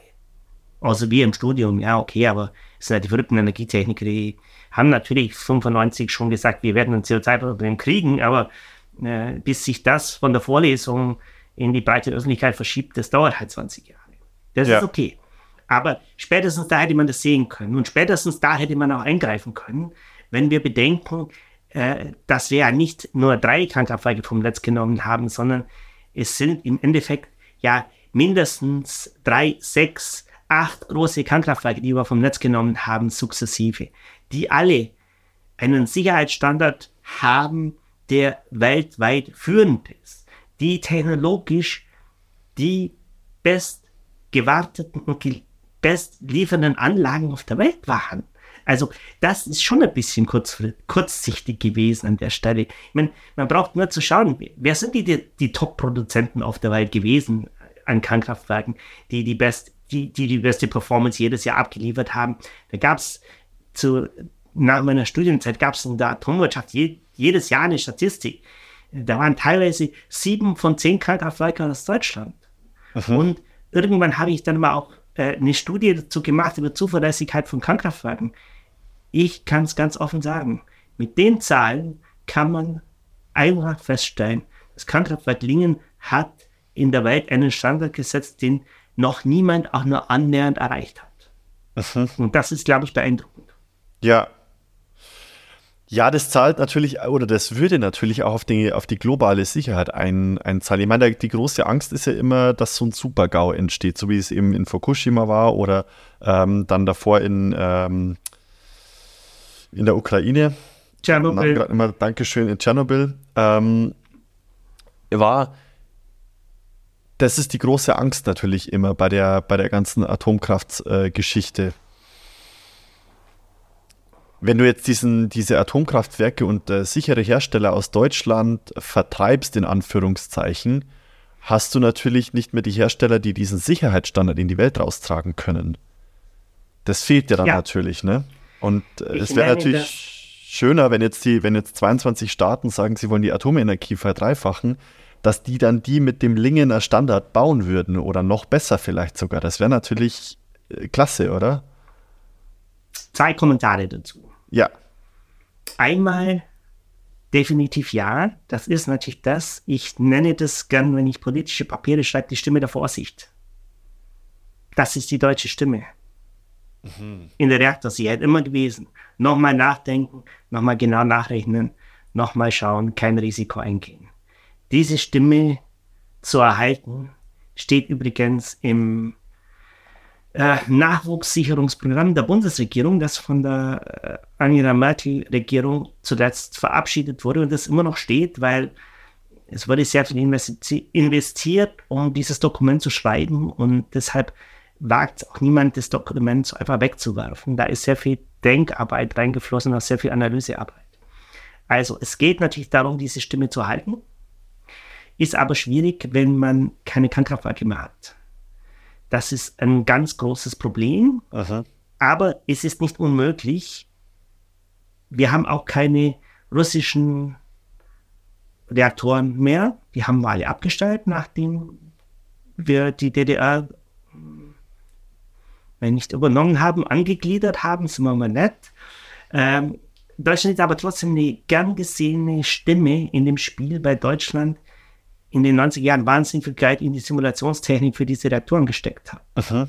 Speaker 2: Also wir im Studium, ja, okay, aber es sind halt die verrückten Energietechniker, die haben natürlich 95 schon gesagt, wir werden ein CO2-Problem kriegen, aber äh, bis sich das von der Vorlesung in die breite Öffentlichkeit verschiebt, das dauert halt 20 Jahre. Das ja. ist okay. Aber spätestens da hätte man das sehen können. Und spätestens da hätte man auch eingreifen können, wenn wir bedenken, äh, dass wir ja nicht nur drei Kernkraftwerke vom Netz genommen haben, sondern es sind im Endeffekt ja mindestens drei, sechs, acht große Kernkraftwerke, die wir vom Netz genommen haben, sukzessive, die alle einen Sicherheitsstandard haben, der weltweit führend ist, die technologisch die best gewarteten und best liefernden Anlagen auf der Welt waren. Also das ist schon ein bisschen kurz, kurzsichtig gewesen an der Stelle. Ich meine, man braucht nur zu schauen, wer sind die, die, die Top-Produzenten auf der Welt gewesen an Kernkraftwerken, die die, best, die, die die beste Performance jedes Jahr abgeliefert haben. Da gab es zu, nach meiner Studienzeit gab es in der Atomwirtschaft je, jedes Jahr eine Statistik. Da waren teilweise sieben von zehn Kernkraftwerken aus Deutschland. Mhm. Und irgendwann habe ich dann mal auch äh, eine Studie dazu gemacht über Zuverlässigkeit von Kernkraftwerken. Ich kann es ganz offen sagen, mit den Zahlen kann man einfach feststellen, das Kernkraftwerk Lingen hat in der Welt einen Standard gesetzt, den noch niemand auch nur annähernd erreicht hat. Mhm. Und das ist, glaube ich, beeindruckend.
Speaker 3: Ja. Ja, das zahlt natürlich, oder das würde natürlich auch auf die, auf die globale Sicherheit ein, einzahlen. Ich meine, die große Angst ist ja immer, dass so ein Super-GAU entsteht, so wie es eben in Fukushima war oder ähm, dann davor in, ähm, in der Ukraine. Tschernobyl. Immer Dankeschön in Tschernobyl. Ähm, war das ist die große Angst natürlich immer bei der, bei der ganzen Atomkraftgeschichte. Äh, Wenn du jetzt diesen, diese Atomkraftwerke und äh, sichere Hersteller aus Deutschland vertreibst, in Anführungszeichen, hast du natürlich nicht mehr die Hersteller, die diesen Sicherheitsstandard in die Welt raustragen können. Das fehlt dir dann ja. natürlich, ne? Und äh, es wäre natürlich schöner, wenn jetzt die, wenn jetzt 22 Staaten sagen, sie wollen die Atomenergie verdreifachen, dass die dann die mit dem Lingener Standard bauen würden oder noch besser vielleicht sogar. Das wäre natürlich äh, klasse, oder?
Speaker 2: Zwei Kommentare dazu.
Speaker 3: Ja.
Speaker 2: Einmal definitiv ja. Das ist natürlich das. Ich nenne das gern, wenn ich politische Papiere schreibe, die Stimme der Vorsicht. Das ist die deutsche Stimme. Mhm. In der Reaktorsicherheit immer gewesen. Nochmal nachdenken, nochmal genau nachrechnen, nochmal schauen, kein Risiko eingehen. Diese Stimme zu erhalten, steht übrigens im äh, Nachwuchssicherungsprogramm der Bundesregierung, das von der äh, Angela Merkel-Regierung zuletzt verabschiedet wurde und das immer noch steht, weil es wurde sehr viel investiert, um dieses Dokument zu schreiben und deshalb wagt auch niemand, das Dokument einfach wegzuwerfen. Da ist sehr viel Denkarbeit reingeflossen, auch sehr viel Analysearbeit. Also es geht natürlich darum, diese Stimme zu halten. Ist aber schwierig, wenn man keine Kernkraftwerke mehr hat. Das ist ein ganz großes Problem. Aha. Aber es ist nicht unmöglich. Wir haben auch keine russischen Reaktoren mehr. Die haben wir alle abgestellt, nachdem wir die DDR, wenn nicht übernommen haben, angegliedert haben, sind wir mal nett. Ähm, Deutschland ist aber trotzdem eine gern gesehene Stimme in dem Spiel, bei Deutschland in den 90er Jahren wahnsinnig viel Geld in die Simulationstechnik für diese Reaktoren gesteckt hat. Aha.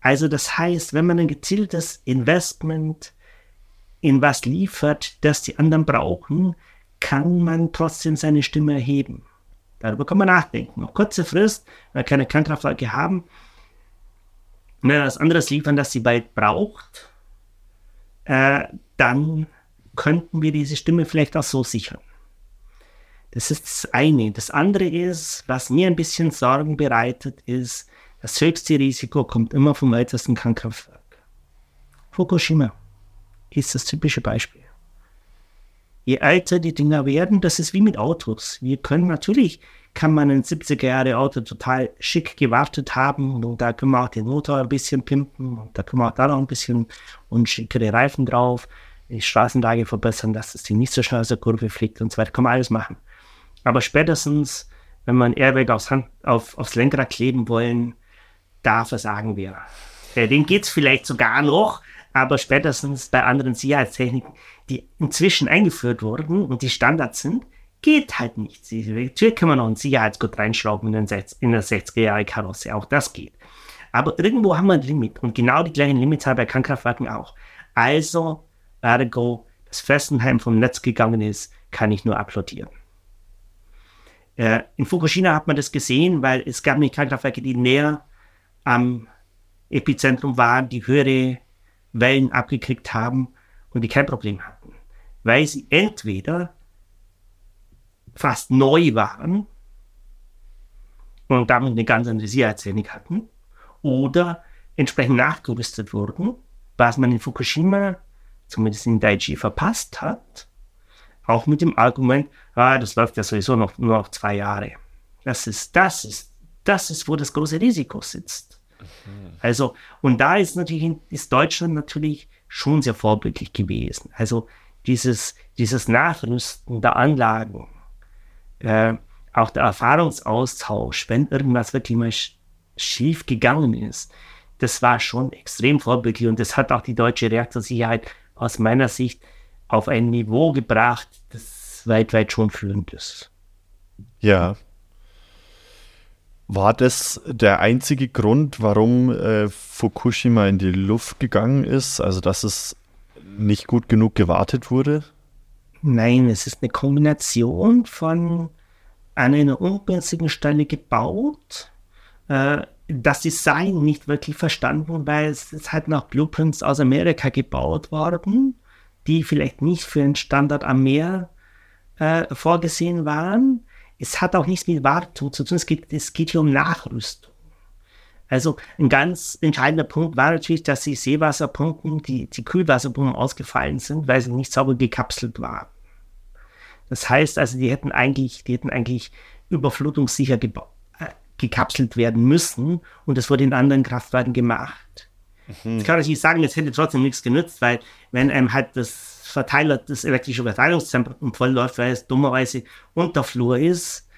Speaker 2: Also das heißt, wenn man ein gezieltes Investment in was liefert, das die anderen brauchen, kann man trotzdem seine Stimme erheben. Darüber kann man nachdenken. Auf kurze Frist, wenn wir keine Kernkraftwerke haben, wenn wir was anderes liefern, das die Welt braucht, äh, dann könnten wir diese Stimme vielleicht auch so sichern. Das ist das eine. Das andere ist, was mir ein bisschen Sorgen bereitet, ist, das höchste Risiko kommt immer vom ältesten Kernkraftwerk. Fukushima ist das typische Beispiel. Je älter die Dinger werden, das ist wie mit Autos. Wir können natürlich, kann man ein 70er Jahre Auto total schick gewartet haben und da können wir auch den Motor ein bisschen pimpen und da können wir auch da noch ein bisschen und schickere Reifen drauf, die Straßenlage verbessern, dass das Ding nicht so schnell aus der Kurve fliegt und so weiter. Kann man alles machen. Aber spätestens, wenn wir ein Airbag aufs, Hand, auf, aufs Lenkrad kleben wollen, da versagen wir. Äh, den geht es vielleicht sogar noch, aber spätestens bei anderen Sicherheitstechniken, die inzwischen eingeführt wurden und die Standards sind, geht halt nicht. Natürlich können wir noch ein Sicherheitsgurt reinschrauben in, den in der 60er Jahre Karosse, auch das geht. Aber irgendwo haben wir ein Limit. Und genau die gleichen Limits haben bei Kernkraftwerken auch. Also, ergo, dass Fessenheim vom Netz gegangen ist, kann ich nur applaudieren. Äh, in Fukushima hat man das gesehen, weil es gab nicht Kernkraftwerke, die näher am Epizentrum waren, die höhere Wellen abgekriegt haben und die kein Problem hatten. Weil sie entweder fast neu waren und damit eine ganz andere Sicherheitstechnik hatten oder entsprechend nachgerüstet wurden, was man in Fukushima, zumindest in Daiichi, verpasst hat. Auch mit dem Argument, ah, das läuft ja sowieso noch nur noch zwei Jahre. Das ist, das ist, das ist, wo das große Risiko sitzt. Mhm. Also, und da ist natürlich, ist Deutschland natürlich schon sehr vorbildlich gewesen. Also, dieses, dieses Nachrüsten der Anlagen, äh, auch der Erfahrungsaustausch, wenn irgendwas wirklich mal schief gegangen ist, das war schon extrem vorbildlich und das hat auch die deutsche Reaktorsicherheit aus meiner Sicht auf ein Niveau gebracht, das weit, weit schon führend ist.
Speaker 3: Ja. War das der einzige Grund, warum äh, Fukushima in die Luft gegangen ist? Also, dass es nicht gut genug gewartet wurde?
Speaker 2: Nein, es ist eine Kombination von an einer ungünstigen Stelle gebaut, äh, das Design nicht wirklich verstanden, weil es ist halt nach Blueprints aus Amerika gebaut worden, die vielleicht nicht für den Standard am Meer äh, vorgesehen waren. Es hat auch nichts mit Wartung zu tun, es geht, es geht hier um Nachrüstung. Also ein ganz entscheidender Punkt war natürlich, dass die Seewasserpumpen, die, die Kühlwasserpumpen ausgefallen sind, weil sie nicht sauber gekapselt waren. Das heißt also, die hätten eigentlich, die hätten eigentlich überflutungssicher äh, gekapselt werden müssen und das wurde in anderen Kraftwerken gemacht. Mhm. Jetzt kann ich nicht sagen, es hätte trotzdem nichts genützt, weil wenn einem halt das Verteiler, das elektrische Verteilungszentrum voll läuft, weil es dummerweise Unterflur ist,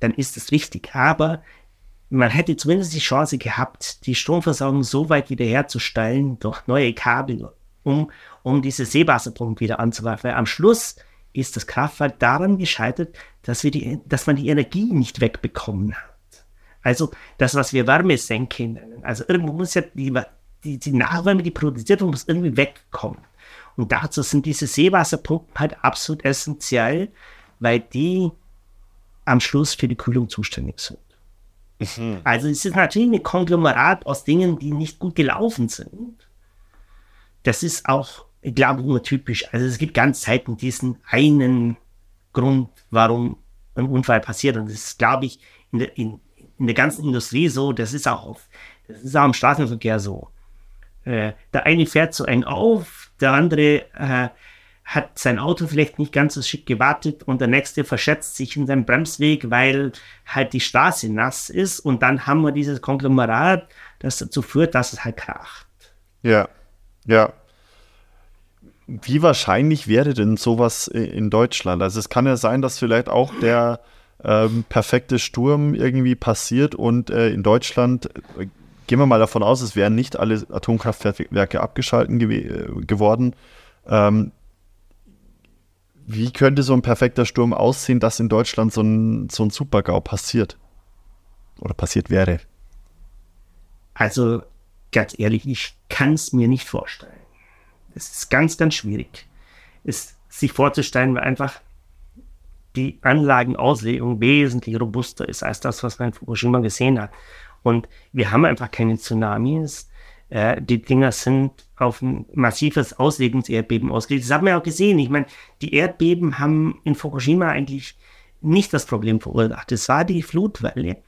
Speaker 2: dann ist das richtig. Aber man hätte zumindest die Chance gehabt, die Stromversorgung so weit wiederherzustellen durch neue Kabel, um, um diese Seewasserpumpe wieder anzuwerfen. Weil am Schluss ist das Kraftwerk daran gescheitert, dass, wir die, dass man die Energie nicht wegbekommen hat. Also das, was wir Wärmesenke nennen. Also irgendwo muss ja die, die, die Nachwärme, die produziert wird, muss irgendwie wegkommen. Und dazu sind diese Seewasserpumpen halt absolut essentiell, weil die am Schluss für die Kühlung zuständig sind. Mhm. Also es ist natürlich ein Konglomerat aus Dingen, die nicht gut gelaufen sind. Das ist auch ich glaube, nur typisch. Also es gibt ganz selten diesen einen Grund, warum ein Unfall passiert. Und das ist, glaube ich, in der, in, in der ganzen Industrie so. Das ist auch, auf, das ist auch im Straßenverkehr so. Äh, der eine fährt so eng auf, der andere äh, hat sein Auto vielleicht nicht ganz so schick gewartet und der nächste verschätzt sich in seinem Bremsweg, weil halt die Straße nass ist und dann haben wir dieses Konglomerat, das dazu führt, dass es halt kracht.
Speaker 3: Ja, ja. Wie wahrscheinlich wäre denn sowas in Deutschland? Also es kann ja sein, dass vielleicht auch der ähm, perfekte Sturm irgendwie passiert und äh, in Deutschland, äh, gehen wir mal davon aus, es wären nicht alle Atomkraftwerke abgeschalten gew äh, geworden. Ähm, wie könnte so ein perfekter Sturm aussehen, dass in Deutschland so ein, so ein Supergau passiert? Oder passiert wäre?
Speaker 2: Also ganz ehrlich, ich kann es mir nicht vorstellen. Es ist ganz, ganz schwierig, es sich vorzustellen, weil einfach die Anlagenauslegung wesentlich robuster ist als das, was man in Fukushima gesehen hat. Und wir haben einfach keine Tsunamis. Äh, die Dinger sind auf ein massives Auslegungserdbeben ausgelegt. Das haben wir auch gesehen. Ich meine, die Erdbeben haben in Fukushima eigentlich nicht das Problem verursacht. Es war die Flutwelle.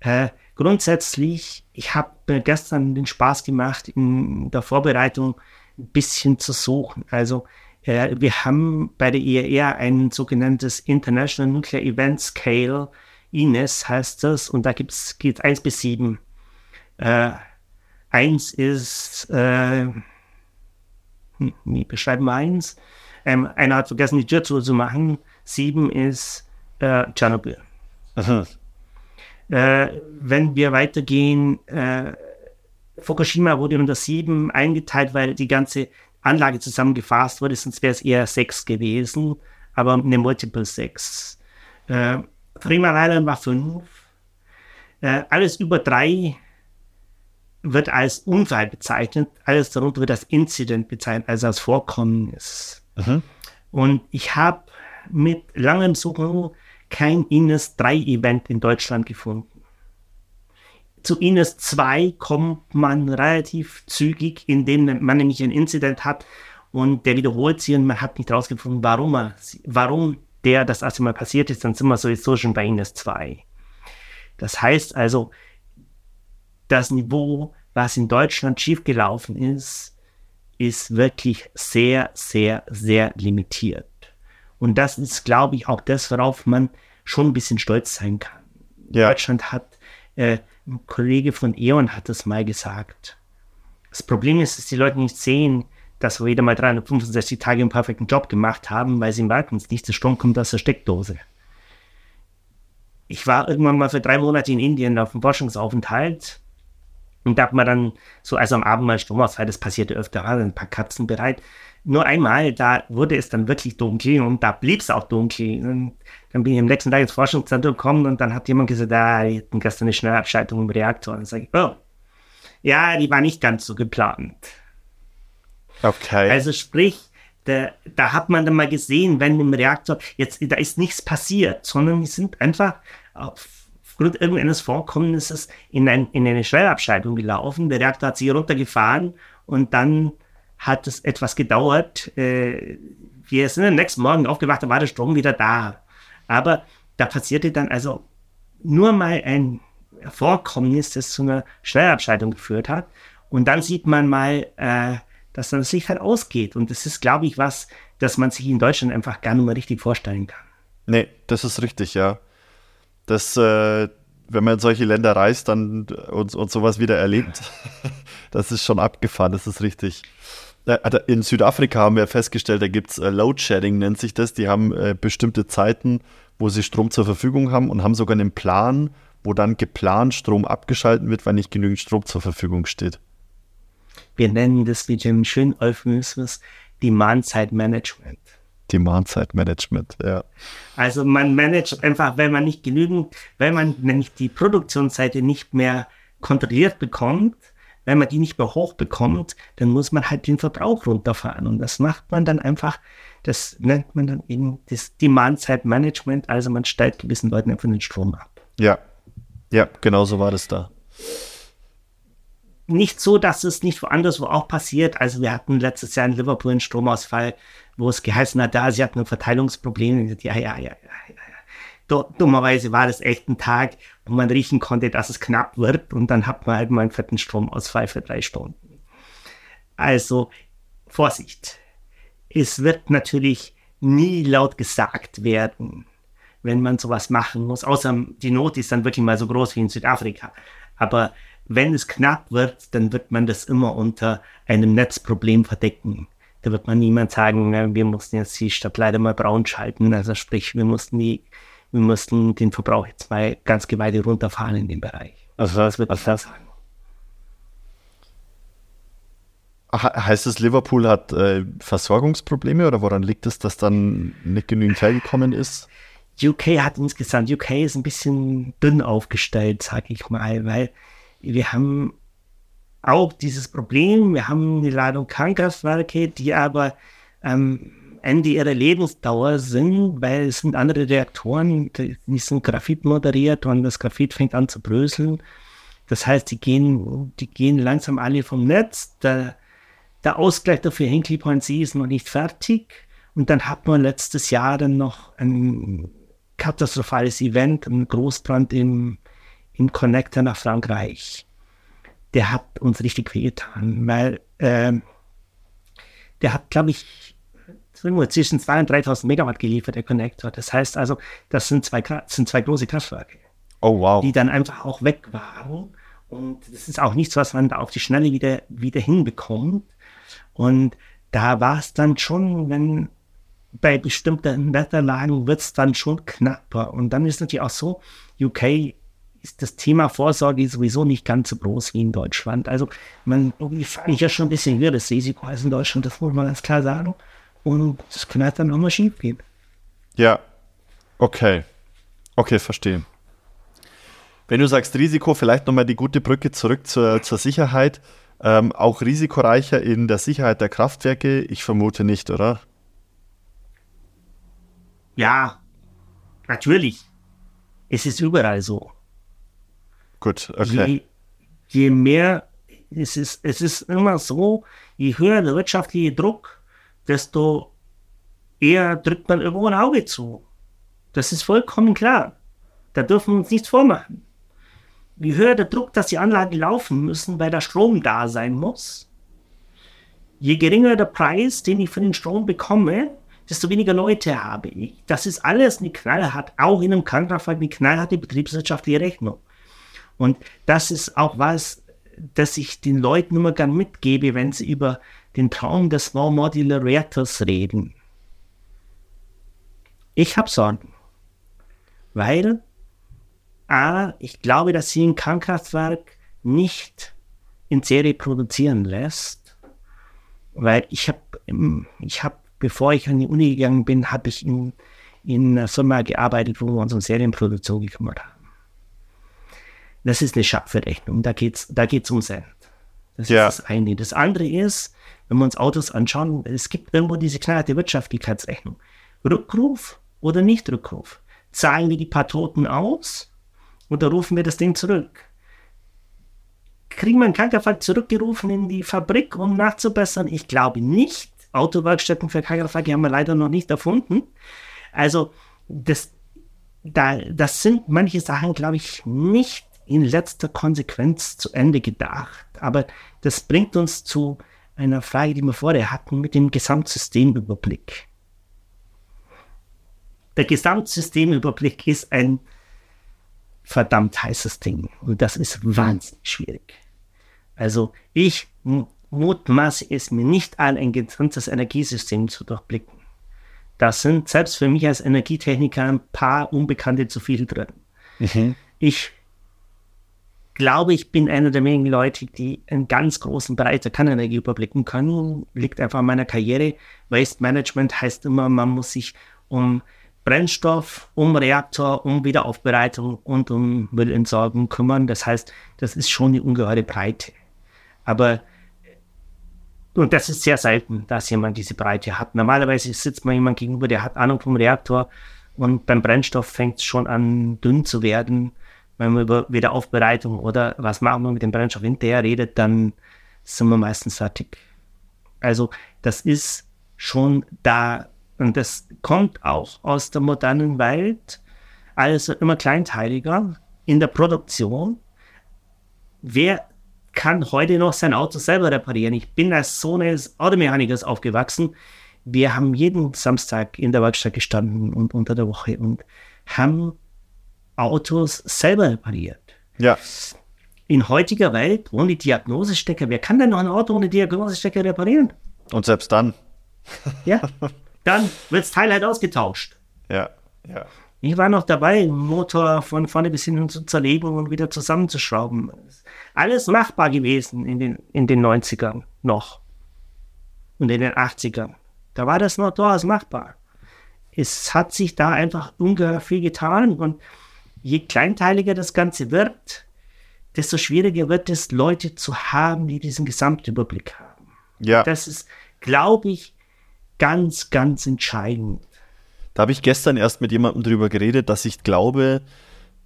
Speaker 2: Äh, grundsätzlich, ich habe gestern den Spaß gemacht in der Vorbereitung ein bisschen zu suchen. Also äh, wir haben bei der IAER ein sogenanntes International Nuclear Event Scale, INES heißt das, und da gibt es geht 1 bis 7. Äh, 1 ist, äh, hm, wie beschreiben wir 1? Ähm, einer hat vergessen, die Tür zu machen. 7 ist äh, Tschernobyl. Äh, wenn wir weitergehen, äh, Fukushima wurde unter sieben eingeteilt, weil die ganze Anlage zusammengefasst wurde, sonst wäre es eher sechs gewesen, aber eine Multiple sechs. Äh, Three Island war fünf. Äh, alles über drei wird als Unfall bezeichnet, alles darunter wird als Incident bezeichnet, also als Vorkommnis. Mhm. Und ich habe mit langem Suchen kein Ines 3 Event in Deutschland gefunden. Zu Ines 2 kommt man relativ zügig, indem man nämlich ein Incident hat und der wiederholt sich und man hat nicht herausgefunden, warum, er, warum der das erste Mal passiert ist, dann sind wir sowieso schon bei Ines 2. Das heißt also, das Niveau, was in Deutschland schiefgelaufen ist, ist wirklich sehr, sehr, sehr limitiert. Und das ist, glaube ich, auch das, worauf man schon ein bisschen stolz sein kann. Ja. Deutschland hat, äh, ein Kollege von E.ON hat das mal gesagt. Das Problem ist, dass die Leute nicht sehen, dass wir wieder mal 365 Tage einen perfekten Job gemacht haben, weil sie merken es nicht, der Strom kommt aus der Steckdose. Ich war irgendwann mal für drei Monate in Indien auf einem Forschungsaufenthalt und da hat man dann so, also am Abend mal Stromausfall, das passierte öfter, ein paar Katzen bereit. Nur einmal, da wurde es dann wirklich dunkel und da blieb es auch dunkel. Und dann bin ich am nächsten Tag ins Forschungszentrum gekommen und dann hat jemand gesagt, ah, die hatten gestern eine Schnellabschaltung im Reaktor. Und dann sage ich, oh, ja, die war nicht ganz so geplant.
Speaker 3: Okay.
Speaker 2: Also sprich, da, da hat man dann mal gesehen, wenn im Reaktor jetzt, da ist nichts passiert, sondern die sind einfach auf aufgrund irgendeines Vorkommnisses in, ein, in eine Schnellabschaltung gelaufen. Der Reaktor hat sich runtergefahren und dann hat es etwas gedauert. Äh, wir sind am nächsten Morgen aufgewacht, da war der Strom wieder da. Aber da passierte dann also nur mal ein Vorkommnis, das zu einer Schnellabschaltung geführt hat. Und dann sieht man mal, äh, dass dann das Licht halt ausgeht. Und das ist, glaube ich, was, das man sich in Deutschland einfach gar nicht mehr richtig vorstellen kann.
Speaker 3: Nee, das ist richtig, ja dass, äh, wenn man in solche Länder reist dann und, und sowas wieder erlebt, das ist schon abgefahren, das ist richtig. In Südafrika haben wir festgestellt, da gibt es äh, Load Shedding, nennt sich das. Die haben äh, bestimmte Zeiten, wo sie Strom zur Verfügung haben und haben sogar einen Plan, wo dann geplant Strom abgeschalten wird, weil nicht genügend Strom zur Verfügung steht.
Speaker 2: Wir nennen das wie Jim schön Euphemismus Demand-Side-Management.
Speaker 3: Demand-Side-Management, ja.
Speaker 2: Also man managt einfach, wenn man nicht genügend, wenn man nämlich die Produktionsseite nicht mehr kontrolliert bekommt, wenn man die nicht mehr hoch bekommt, dann muss man halt den Verbrauch runterfahren. Und das macht man dann einfach, das nennt man dann eben das Demand-Side-Management, also man stellt gewissen Leuten einfach den Strom ab.
Speaker 3: Ja, ja, genau so war das da
Speaker 2: nicht so, dass es nicht woanders wo auch passiert. Also wir hatten letztes Jahr in Liverpool einen Stromausfall, wo es geheißen hat, da sie hatten ein Verteilungsproblem. Ja, ja, ja, ja, ja. Dummerweise war das echt ein Tag, wo man riechen konnte, dass es knapp wird und dann hat man halt mal einen fetten Stromausfall für drei Stunden. Also Vorsicht. Es wird natürlich nie laut gesagt werden, wenn man sowas machen muss, außer die Not ist dann wirklich mal so groß wie in Südafrika. Aber wenn es knapp wird, dann wird man das immer unter einem Netzproblem verdecken. Da wird man niemand sagen, wir mussten jetzt die Stadt leider mal braun schalten. Also sprich, wir mussten die, wir mussten den Verbrauch jetzt mal ganz gewaltig runterfahren in dem Bereich. Also das wird also, sagen.
Speaker 3: Heißt es, Liverpool hat äh, Versorgungsprobleme oder woran liegt es, dass dann nicht genügend hergekommen ist?
Speaker 2: UK hat insgesamt, UK ist ein bisschen dünn aufgestellt, sage ich mal, weil wir haben auch dieses Problem, wir haben eine Ladung Kernkraftwerke, die aber am ähm, Ende ihrer Lebensdauer sind, weil es sind andere Reaktoren, die sind Graphit moderiert und das Graphit fängt an zu bröseln. Das heißt, die gehen, die gehen langsam alle vom Netz. Der, der Ausgleich dafür Hinkley Point C ist noch nicht fertig. Und dann hat man letztes Jahr dann noch ein katastrophales Event, ein Großbrand im, im Connector nach Frankreich. Der hat uns richtig wehgetan, weil äh, der hat, glaube ich, zwischen 2.000 und 3.000 Megawatt geliefert, der Connector. Das heißt also, das sind zwei, sind zwei große Kraftwerke.
Speaker 3: Oh, wow.
Speaker 2: Die dann einfach auch weg waren. Und das ist auch nichts, was man da auf die Schnelle wieder, wieder hinbekommt. Und da war es dann schon, wenn bei bestimmten Wetterlagen wird es dann schon knapper. Und dann ist natürlich auch so, UK ist das Thema Vorsorge sowieso nicht ganz so groß wie in Deutschland. Also man irgendwie fand ich ja schon ein bisschen höheres Risiko als in Deutschland, das muss man ganz klar sagen. Und das kann halt dann auch mal schief gehen.
Speaker 3: Ja, okay. Okay, verstehe. Wenn du sagst Risiko, vielleicht nochmal die gute Brücke zurück zur, zur Sicherheit. Ähm, auch risikoreicher in der Sicherheit der Kraftwerke? Ich vermute nicht, oder?
Speaker 2: Ja, natürlich. Es ist überall so.
Speaker 3: Gut, okay.
Speaker 2: Je, je mehr, es ist, es ist immer so, je höher der wirtschaftliche Druck, desto eher drückt man irgendwo ein Auge zu. Das ist vollkommen klar. Da dürfen wir uns nichts vormachen. Je höher der Druck, dass die Anlagen laufen müssen, weil der Strom da sein muss, je geringer der Preis, den ich für den Strom bekomme, desto weniger Leute habe ich. Das ist alles eine knallhart, auch in einem Krankenhausfall eine knallharte betriebswirtschaftliche Rechnung. Und das ist auch was, das ich den Leuten immer gern mitgebe, wenn sie über den Traum des Small Modular Reactors reden. Ich habe Sorgen, weil A, ich glaube, dass sie ein Kernkraftwerk nicht in Serie produzieren lässt, weil ich habe, ich habe, bevor ich an die Uni gegangen bin, habe ich in, in einer Firma gearbeitet, wo wir uns um Serienproduktion gekümmert haben. Das ist eine Schadverrechnung, da geht es da geht's um Cent. Das ja. ist das eine. Das andere ist, wenn wir uns Autos anschauen, es gibt irgendwo diese knallharte Wirtschaftlichkeitsrechnung. Rückruf oder nicht Rückruf. Zahlen wir die paar Toten aus oder rufen wir das Ding zurück? Kriegen wir einen Krankenfall zurückgerufen in die Fabrik, um nachzubessern? Ich glaube nicht. Autowerkstätten für Krankenfälle haben wir leider noch nicht erfunden. Also, das, da, das sind manche Sachen, glaube ich, nicht in letzter Konsequenz zu Ende gedacht. Aber das bringt uns zu einer Frage, die wir vorher hatten, mit dem Gesamtsystemüberblick. Der Gesamtsystemüberblick ist ein verdammt heißes Ding. Und das ist wahnsinnig schwierig. Also ich mutmaße es mir nicht an, ein getrenntes Energiesystem zu durchblicken. Da sind selbst für mich als Energietechniker ein paar Unbekannte zu viel drin. Mhm. Ich glaube, ich bin einer der wenigen Leute, die einen ganz großen Bereich der Kernenergie überblicken können. Liegt einfach an meiner Karriere. Waste Management heißt immer, man muss sich um Brennstoff, um Reaktor, um Wiederaufbereitung und um Müllentsorgung kümmern. Das heißt, das ist schon eine ungeheure Breite. Aber und das ist sehr selten, dass jemand diese Breite hat. Normalerweise sitzt man jemand gegenüber, der hat Ahnung vom Reaktor und beim Brennstoff fängt es schon an, dünn zu werden. Wenn man über Wiederaufbereitung oder was machen wir mit dem Brennstoff hinterher redet, dann sind wir meistens fertig. Also das ist schon da und das kommt auch aus der modernen Welt, also immer kleinteiliger in der Produktion. Wer kann heute noch sein Auto selber reparieren? Ich bin als Sohn eines Automechanikers aufgewachsen. Wir haben jeden Samstag in der Werkstatt gestanden und unter der Woche und haben Autos selber repariert.
Speaker 3: Ja.
Speaker 2: In heutiger Welt ohne Diagnosestecker, wer kann denn noch ein Auto ohne Diagnosestecker reparieren?
Speaker 3: Und selbst dann.
Speaker 2: Ja. Dann wird das Teil halt ausgetauscht.
Speaker 3: Ja, ja.
Speaker 2: Ich war noch dabei, Motor von vorne bis hinten zu zerlegen und wieder zusammenzuschrauben. Alles machbar gewesen in den, in den 90ern noch. Und in den 80ern. Da war das noch durchaus machbar. Es hat sich da einfach ungeheuer viel getan und je kleinteiliger das Ganze wird, desto schwieriger wird es, Leute zu haben, die diesen Gesamtüberblick haben.
Speaker 3: Ja.
Speaker 2: Das ist, glaube ich, ganz, ganz entscheidend.
Speaker 3: Da habe ich gestern erst mit jemandem darüber geredet, dass ich glaube,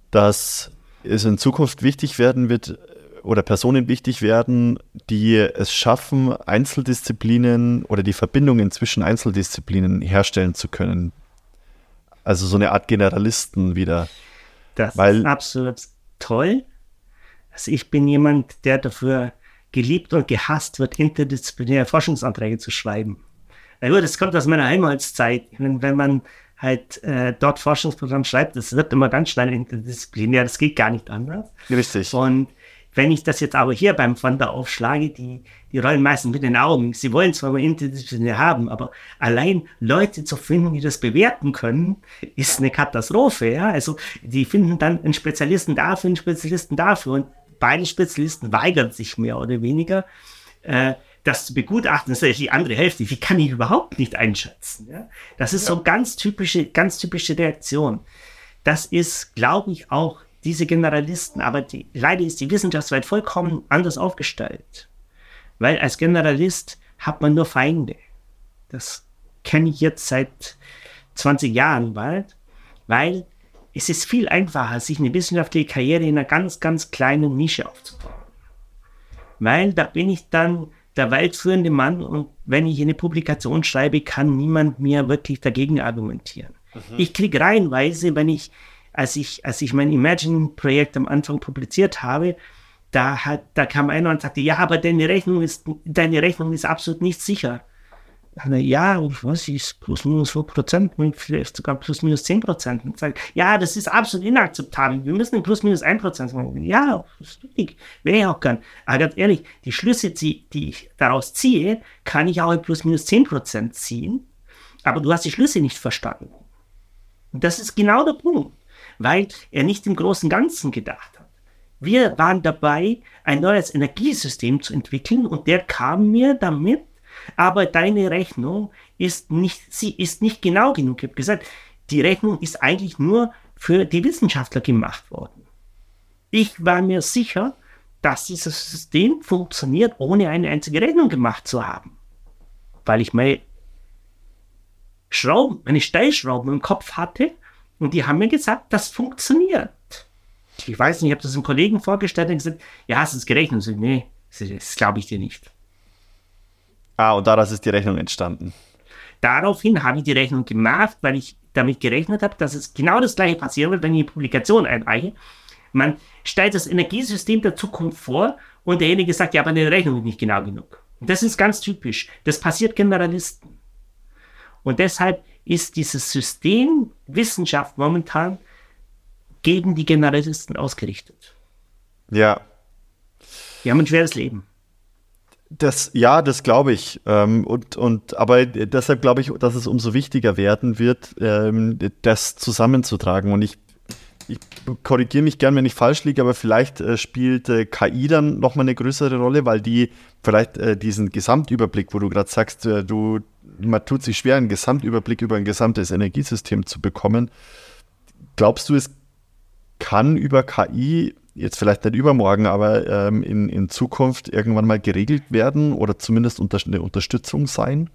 Speaker 3: dass es in Zukunft wichtig werden wird oder Personen wichtig werden, die es schaffen, Einzeldisziplinen oder die Verbindungen zwischen Einzeldisziplinen herstellen zu können. Also so eine Art Generalisten wieder.
Speaker 2: Das Weil, ist absolut toll. Also ich bin jemand, der dafür geliebt und gehasst wird, interdisziplinäre Forschungsanträge zu schreiben. Na gut, das kommt aus meiner Heimatszeit. Wenn, wenn man halt äh, dort Forschungsprogramm schreibt, das wird immer ganz schnell interdisziplinär, das geht gar nicht anders.
Speaker 3: Richtig.
Speaker 2: Und wenn ich das jetzt aber hier beim Funder aufschlage, die, die rollen meistens mit den Augen. Sie wollen zwar mal interdisziplinär haben, aber allein Leute zu finden, die das bewerten können, ist eine Katastrophe. Ja? Also die finden dann einen Spezialisten dafür, einen Spezialisten dafür und beide Spezialisten weigern sich mehr oder weniger. Äh, das zu begutachten, das ist die andere Hälfte, die kann ich überhaupt nicht einschätzen. Ja? Das ist ja. so ganz typische, ganz typische Reaktion. Das ist, glaube ich, auch diese Generalisten, aber die, leider ist die Wissenschaftswelt vollkommen anders aufgestellt. Weil als Generalist hat man nur Feinde. Das kenne ich jetzt seit 20 Jahren bald, weil es ist viel einfacher, sich eine wissenschaftliche Karriere in einer ganz, ganz kleinen Nische aufzubauen. Weil da bin ich dann der weltführende Mann und wenn ich eine Publikation schreibe, kann niemand mir wirklich dagegen argumentieren. Mhm. Ich kriege reihenweise, wenn ich, als ich, als ich mein Imagine-Projekt am Anfang publiziert habe, da hat, da kam einer und sagte, ja, aber deine Rechnung ist, deine Rechnung ist absolut nicht sicher ja, was ist plus minus 4 Prozent, vielleicht sogar plus minus 10 Prozent. Und sagt, ja, das ist absolut inakzeptabel. Wir müssen plus minus 1 Prozent machen. Ja, richtig. Wäre ich auch gern. Aber ganz ehrlich, die Schlüsse, die, die ich daraus ziehe, kann ich auch in plus minus 10 Prozent ziehen. Aber du hast die Schlüsse nicht verstanden. Und das ist genau der Punkt, weil er nicht im großen Ganzen gedacht hat. Wir waren dabei, ein neues Energiesystem zu entwickeln und der kam mir damit aber deine Rechnung ist nicht, sie ist nicht genau genug. Ich habe gesagt, die Rechnung ist eigentlich nur für die Wissenschaftler gemacht worden. Ich war mir sicher, dass dieses System funktioniert, ohne eine einzige Rechnung gemacht zu haben. Weil ich meine Schrauben, meine Stellschrauben im Kopf hatte und die haben mir gesagt, das funktioniert. Ich weiß nicht, ich habe das einem Kollegen vorgestellt und gesagt, ja, hast du es gerechnet? Und ich, nee, das glaube ich dir nicht.
Speaker 3: Ah, und daraus ist die Rechnung entstanden.
Speaker 2: Daraufhin habe ich die Rechnung gemacht, weil ich damit gerechnet habe, dass es genau das gleiche passieren wird, wenn ich eine Publikation einreiche. Man stellt das Energiesystem der Zukunft vor und derjenige sagt, ja, aber die Rechnung ist nicht genau genug. Und das ist ganz typisch. Das passiert Generalisten. Und deshalb ist dieses System Wissenschaft momentan gegen die Generalisten ausgerichtet.
Speaker 3: Ja.
Speaker 2: Die haben ein schweres Leben.
Speaker 3: Das, ja, das glaube ich. Ähm, und, und, aber deshalb glaube ich, dass es umso wichtiger werden wird, ähm, das zusammenzutragen. Und ich, ich korrigiere mich gern, wenn ich falsch liege, aber vielleicht äh, spielt äh, KI dann nochmal eine größere Rolle, weil die vielleicht äh, diesen Gesamtüberblick, wo du gerade sagst, äh, du, man tut sich schwer, einen Gesamtüberblick über ein gesamtes Energiesystem zu bekommen. Glaubst du, es kann über KI jetzt vielleicht nicht übermorgen, aber ähm, in, in Zukunft irgendwann mal geregelt werden oder zumindest unter, eine Unterstützung sein,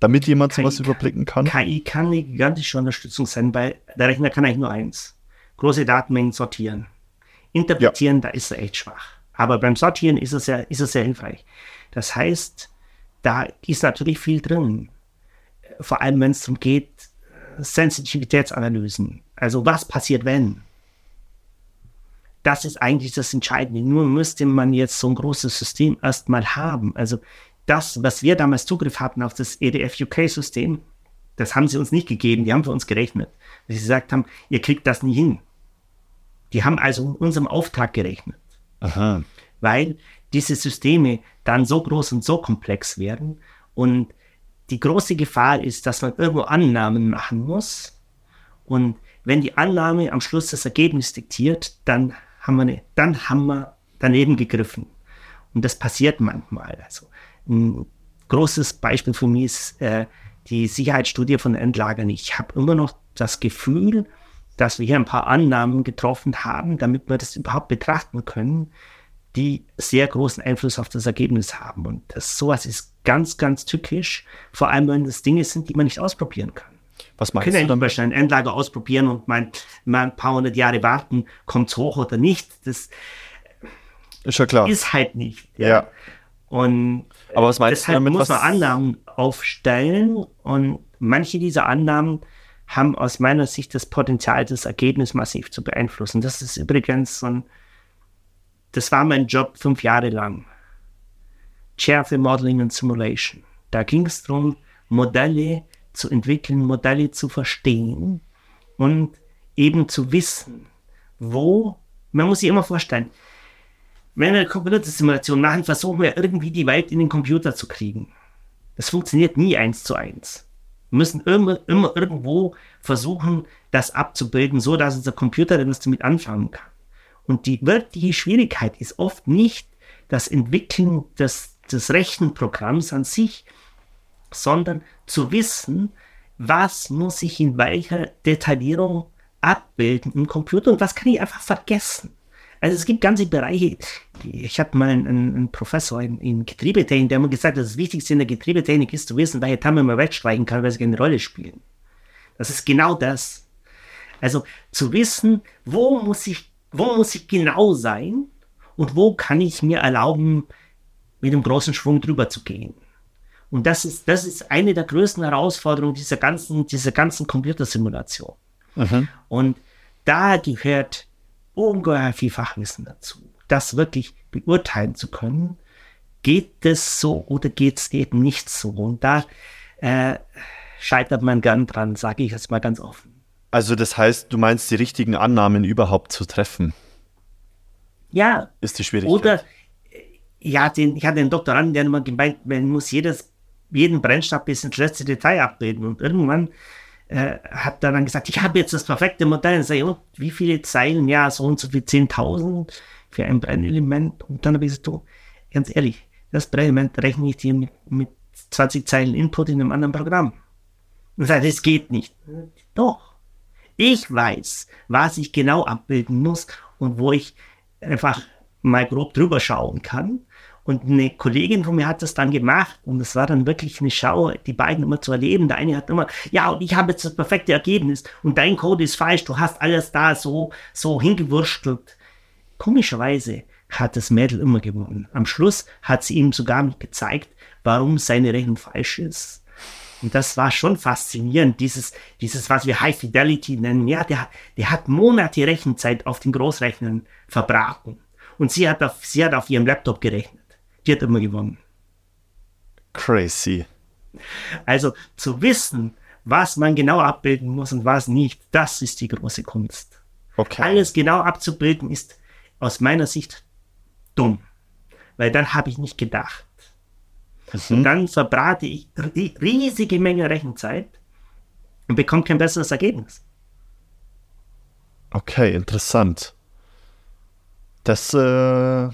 Speaker 3: damit jemand KI sowas überblicken kann?
Speaker 2: KI kann eine gigantische Unterstützung sein, weil der Rechner kann eigentlich nur eins. Große Datenmengen sortieren. Interpretieren, ja. da ist er echt schwach. Aber beim Sortieren ist es sehr, ist es sehr hilfreich. Das heißt, da ist natürlich viel drin. Vor allem, wenn es darum geht, Sensitivitätsanalysen. Also was passiert, wenn? das ist eigentlich das Entscheidende. Nur müsste man jetzt so ein großes System erstmal haben. Also das, was wir damals Zugriff hatten auf das EDF-UK-System, das haben sie uns nicht gegeben, die haben für uns gerechnet. Weil sie gesagt haben, ihr kriegt das nie hin. Die haben also in unserem Auftrag gerechnet. Aha. Weil diese Systeme dann so groß und so komplex werden und die große Gefahr ist, dass man irgendwo Annahmen machen muss und wenn die Annahme am Schluss das Ergebnis diktiert, dann haben wir, eine, dann haben wir daneben gegriffen. Und das passiert manchmal. Also ein großes Beispiel für mich ist äh, die Sicherheitsstudie von Endlagern. Ich habe immer noch das Gefühl, dass wir hier ein paar Annahmen getroffen haben, damit wir das überhaupt betrachten können, die sehr großen Einfluss auf das Ergebnis haben. Und das, sowas ist ganz, ganz tückisch, vor allem wenn das Dinge sind, die man nicht ausprobieren kann.
Speaker 3: Was meinst können
Speaker 2: du damit? Beispiel ein Endlager ausprobieren und mein, ein paar hundert Jahre warten, kommt es hoch oder nicht. Das
Speaker 3: ist ja klar.
Speaker 2: Ist halt nicht.
Speaker 3: Ja. ja.
Speaker 2: Und
Speaker 3: Aber was meinst
Speaker 2: deshalb
Speaker 3: du damit?
Speaker 2: muss man Annahmen aufstellen und manche dieser Annahmen haben aus meiner Sicht das Potenzial, das Ergebnis massiv zu beeinflussen. Das ist übrigens so ein, das war mein Job fünf Jahre lang. Chair für Modeling and Simulation. Da ging es darum, Modelle zu entwickeln, Modelle zu verstehen und eben zu wissen, wo, man muss sich immer vorstellen, wenn wir eine Computersimulation machen, versuchen wir irgendwie die Welt in den Computer zu kriegen. Das funktioniert nie eins zu eins. Wir müssen immer, immer irgendwo versuchen, das abzubilden, so dass unser Computer etwas damit anfangen kann. Und die wirkliche Schwierigkeit ist oft nicht das Entwickeln des, des Rechenprogramms an sich, sondern zu wissen, was muss ich in welcher Detaillierung abbilden im Computer und was kann ich einfach vergessen. Also es gibt ganze Bereiche. Ich habe mal einen, einen, Professor in, in Getriebetechnik, der mir gesagt hat, das Wichtigste in der Getriebetechnik ist zu wissen, welche Tamme man wegstreichen kann, weil sie keine Rolle spielen. Das ist genau das. Also zu wissen, wo muss ich, wo muss ich genau sein und wo kann ich mir erlauben, mit einem großen Schwung drüber zu gehen. Und das ist, das ist eine der größten Herausforderungen dieser ganzen, dieser ganzen Computersimulation. Mhm. Und da gehört ungeheuer viel Fachwissen dazu, das wirklich beurteilen zu können. Geht es so oder geht es eben nicht so? Und da äh, scheitert man gern dran, sage ich jetzt mal ganz offen.
Speaker 3: Also das heißt, du meinst, die richtigen Annahmen überhaupt zu treffen?
Speaker 2: Ja.
Speaker 3: Ist die Schwierigkeit.
Speaker 2: Oder ja, den, ich hatte einen Doktoranden, der immer gemeint, man muss jedes, jeden Brennstab bis ins letzte Detail abbilden. Und irgendwann äh, hat er dann gesagt, ich habe jetzt das perfekte Modell. Und sage, und wie viele Zeilen? Ja, so und so viel 10.000 für ein Brennelement. Und dann habe ich gesagt, du, ganz ehrlich, das Brennelement rechne ich dir mit, mit 20 Zeilen Input in einem anderen Programm. Und sagt, das geht nicht. Doch. Ich weiß, was ich genau abbilden muss und wo ich einfach mal grob drüber schauen kann. Und eine Kollegin von mir hat das dann gemacht und es war dann wirklich eine Schau, die beiden immer zu erleben. Der eine hat immer, ja, und ich habe jetzt das perfekte Ergebnis und dein Code ist falsch, du hast alles da so, so hingewurstelt. Komischerweise hat das Mädel immer gewonnen. Am Schluss hat sie ihm sogar gezeigt, warum seine Rechnung falsch ist. Und das war schon faszinierend, dieses, dieses, was wir High Fidelity nennen. Ja, der, der hat Monate Rechenzeit auf den Großrechnern verbraten. Und sie hat auf, sie hat auf ihrem Laptop gerechnet. Die hat immer gewonnen.
Speaker 3: Crazy.
Speaker 2: Also zu wissen, was man genau abbilden muss und was nicht, das ist die große Kunst. Okay. Alles genau abzubilden ist aus meiner Sicht dumm, weil dann habe ich nicht gedacht. Mhm. Und dann verbrate ich riesige Menge Rechenzeit und bekomme kein besseres Ergebnis.
Speaker 3: Okay, interessant. Das, äh,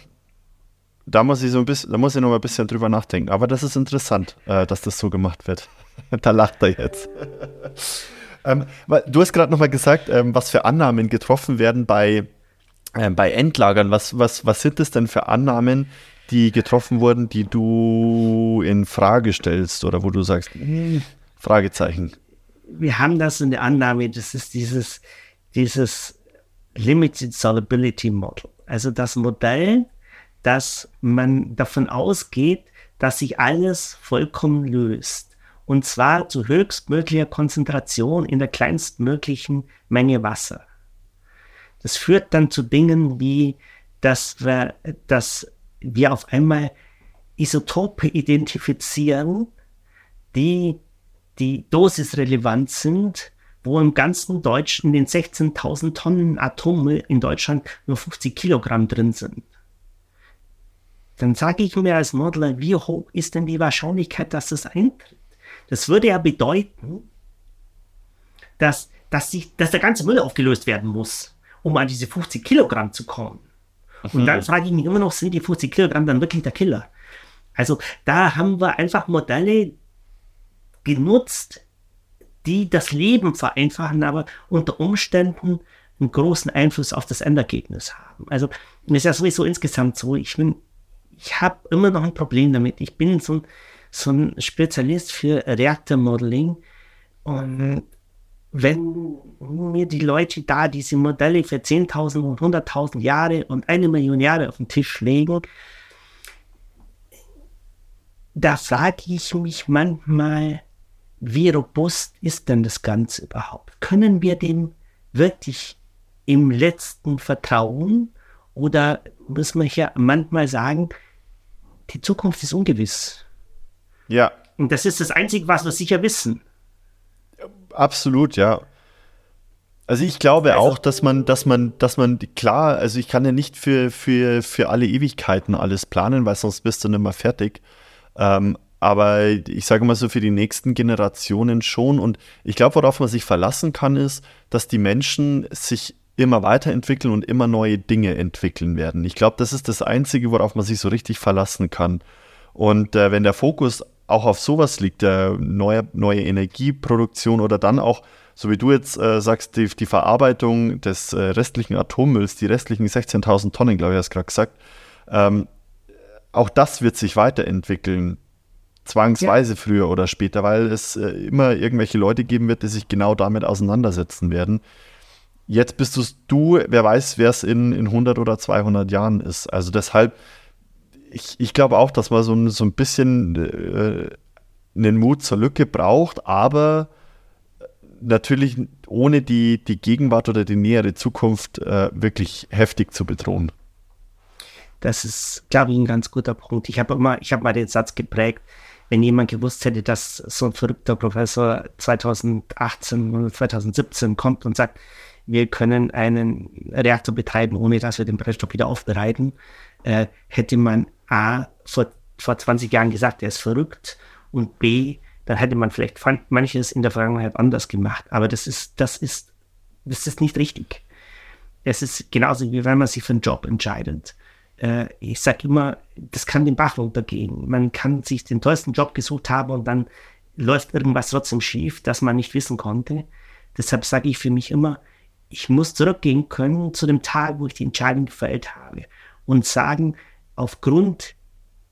Speaker 3: da muss ich so ein bisschen, da muss ich noch mal ein bisschen drüber nachdenken. Aber das ist interessant, äh, dass das so gemacht wird. da lacht er jetzt. ähm, du hast gerade noch mal gesagt, ähm, was für Annahmen getroffen werden bei, äh, bei Endlagern. Was, was, was sind das denn für Annahmen, die getroffen wurden, die du in Frage stellst oder wo du sagst, hm, Fragezeichen?
Speaker 2: Wir haben das in der Annahme, das ist dieses, dieses Limited Solubility Model. Also das Modell, dass man davon ausgeht, dass sich alles vollkommen löst. Und zwar zu höchstmöglicher Konzentration in der kleinstmöglichen Menge Wasser. Das führt dann zu Dingen wie, dass wir, dass wir auf einmal Isotope identifizieren, die die Dosis relevant sind wo im ganzen Deutschen den 16.000 Tonnen Atommüll in Deutschland nur 50 Kilogramm drin sind. Dann sage ich mir als Modeler, wie hoch ist denn die Wahrscheinlichkeit, dass das eintritt? Das würde ja bedeuten, dass, dass, sich, dass der ganze Müll aufgelöst werden muss, um an diese 50 Kilogramm zu kommen. Und dann frage ich mich immer noch, sind die 50 Kilogramm dann wirklich der Killer? Also da haben wir einfach Modelle genutzt, die das Leben vereinfachen, aber unter Umständen einen großen Einfluss auf das Endergebnis haben. Also ist ja sowieso insgesamt so, ich bin, ich habe immer noch ein Problem damit. Ich bin so ein, so ein Spezialist für Reaktormodeling und wenn mir die Leute da diese Modelle für 10.000 und 100.000 Jahre und eine Million Jahre auf den Tisch legen, da frage ich mich manchmal, wie robust ist denn das Ganze überhaupt? Können wir dem wirklich im letzten vertrauen? Oder muss man hier manchmal sagen, die Zukunft ist ungewiss?
Speaker 3: Ja.
Speaker 2: Und das ist das Einzige, was wir sicher wissen.
Speaker 3: Absolut, ja. Also ich glaube also, auch, dass man, dass man, dass man, klar, also ich kann ja nicht für, für, für alle Ewigkeiten alles planen, weil sonst bist du nicht mehr fertig. Ähm, aber ich sage mal so für die nächsten Generationen schon. Und ich glaube, worauf man sich verlassen kann, ist, dass die Menschen sich immer weiterentwickeln und immer neue Dinge entwickeln werden. Ich glaube, das ist das Einzige, worauf man sich so richtig verlassen kann. Und äh, wenn der Fokus auch auf sowas liegt, der neue, neue Energieproduktion oder dann auch so wie du jetzt äh, sagst, die, die, Verarbeitung des äh, restlichen Atommülls, die restlichen 16.000 Tonnen, glaube ich, hast du gerade gesagt, ähm, auch das wird sich weiterentwickeln, zwangsweise ja. früher oder später, weil es äh, immer irgendwelche Leute geben wird, die sich genau damit auseinandersetzen werden. Jetzt bist du's du, wer weiß, wer es in, in 100 oder 200 Jahren ist. Also deshalb, ich, ich glaube auch, dass man so, so ein bisschen äh, einen Mut zur Lücke braucht, aber natürlich ohne die, die Gegenwart oder die nähere Zukunft äh, wirklich heftig zu bedrohen.
Speaker 2: Das ist, glaube ich, ein ganz guter Punkt. Ich habe immer, ich habe mal den Satz geprägt, wenn jemand gewusst hätte, dass so ein verrückter Professor 2018 oder 2017 kommt und sagt, wir können einen Reaktor betreiben, ohne dass wir den Brennstoff wieder aufbereiten, äh, hätte man A, vor, vor 20 Jahren gesagt, er ist verrückt und B, dann hätte man vielleicht manches in der Vergangenheit anders gemacht. Aber das ist, das ist, das ist nicht richtig. Es ist genauso wie wenn man sich für einen Job entscheidet. Äh, ich sage immer, das kann den Bach runtergehen. Man kann sich den teuersten Job gesucht haben und dann läuft irgendwas trotzdem schief, das man nicht wissen konnte. Deshalb sage ich für mich immer, ich muss zurückgehen können zu dem Tag, wo ich die Entscheidung gefällt habe und sagen, aufgrund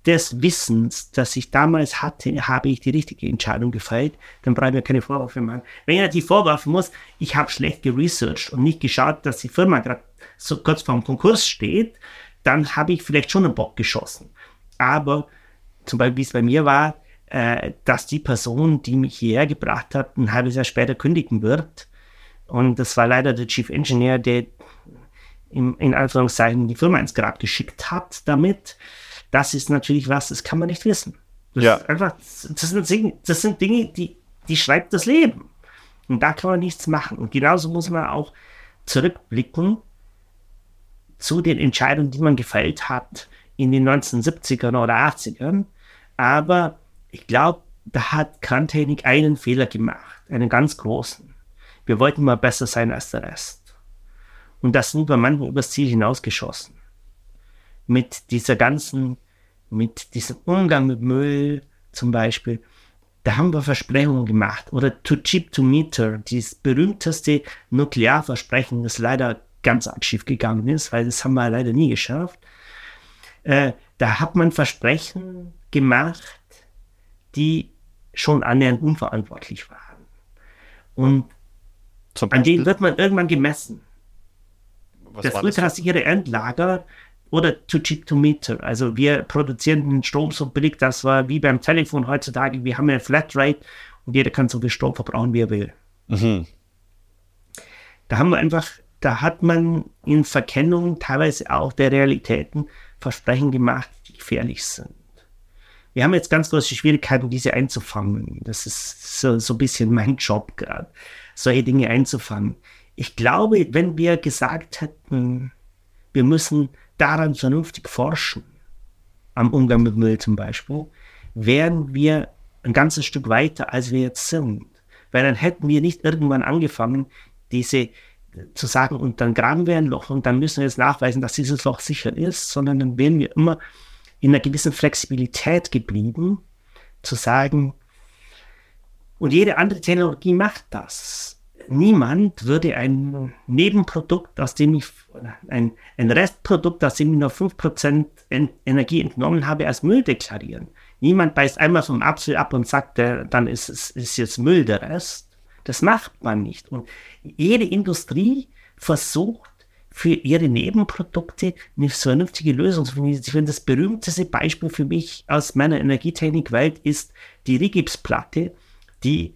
Speaker 2: des Wissens, das ich damals hatte, habe ich die richtige Entscheidung gefällt, dann brauche ich mir keine Vorwürfe machen. Wenn er die vorwerfen muss, ich habe schlecht geresearched und nicht geschaut, dass die Firma gerade so kurz vorm Konkurs steht, dann habe ich vielleicht schon einen Bock geschossen. Aber zum Beispiel, wie es bei mir war, äh, dass die Person, die mich hierher gebracht hat, ein halbes Jahr später kündigen wird. Und das war leider der Chief Engineer, der im, in Anführungszeichen die Firma ins Grab geschickt hat damit das ist natürlich was, das kann man nicht wissen. Das ja. einfach, das sind, das sind Dinge, die, die schreibt das Leben. Und da kann man nichts machen. Und genauso muss man auch zurückblicken zu den Entscheidungen, die man gefällt hat in den 1970ern oder 80ern. Aber ich glaube, da hat Kerntechnik einen Fehler gemacht, einen ganz großen. Wir wollten mal besser sein als der Rest. Und das sind wir manchmal übers Ziel hinausgeschossen. Mit dieser ganzen mit diesem Umgang mit Müll zum Beispiel, da haben wir Versprechungen gemacht. Oder too cheap to meter, dieses berühmteste Nuklearversprechen, das leider ganz arg schief gegangen ist, weil das haben wir leider nie geschafft. Äh, da hat man Versprechen gemacht, die schon annähernd unverantwortlich waren. Und an denen wird man irgendwann gemessen. Was das ultrasichere Endlager oder to cheap to meter. Also wir produzieren den Strom so billig, das war wie beim Telefon heutzutage. Wir haben eine Flatrate und jeder kann so viel Strom verbrauchen, wie er will. Mhm. Da haben wir einfach, da hat man in Verkennung teilweise auch der Realitäten Versprechen gemacht, die gefährlich sind. Wir haben jetzt ganz große Schwierigkeiten, diese einzufangen. Das ist so, so ein bisschen mein Job gerade, solche Dinge einzufangen. Ich glaube, wenn wir gesagt hätten, wir müssen daran vernünftig forschen, am Umgang mit Müll zum Beispiel, wären wir ein ganzes Stück weiter, als wir jetzt sind. Weil dann hätten wir nicht irgendwann angefangen, diese zu sagen, und dann graben wir ein Loch und dann müssen wir jetzt nachweisen, dass dieses Loch sicher ist, sondern dann wären wir immer in einer gewissen Flexibilität geblieben, zu sagen, und jede andere Technologie macht das niemand würde ein Nebenprodukt, aus dem ich, ein, ein Restprodukt, aus dem ich nur 5% Energie entnommen habe, als Müll deklarieren. Niemand beißt einmal vom Apfel ab und sagt, der, dann ist es ist jetzt Müll der Rest. Das macht man nicht. Und jede Industrie versucht, für ihre Nebenprodukte eine vernünftige Lösung zu finden. Ich finde, das berühmteste Beispiel für mich aus meiner Energietechnikwelt ist die Rigipsplatte, die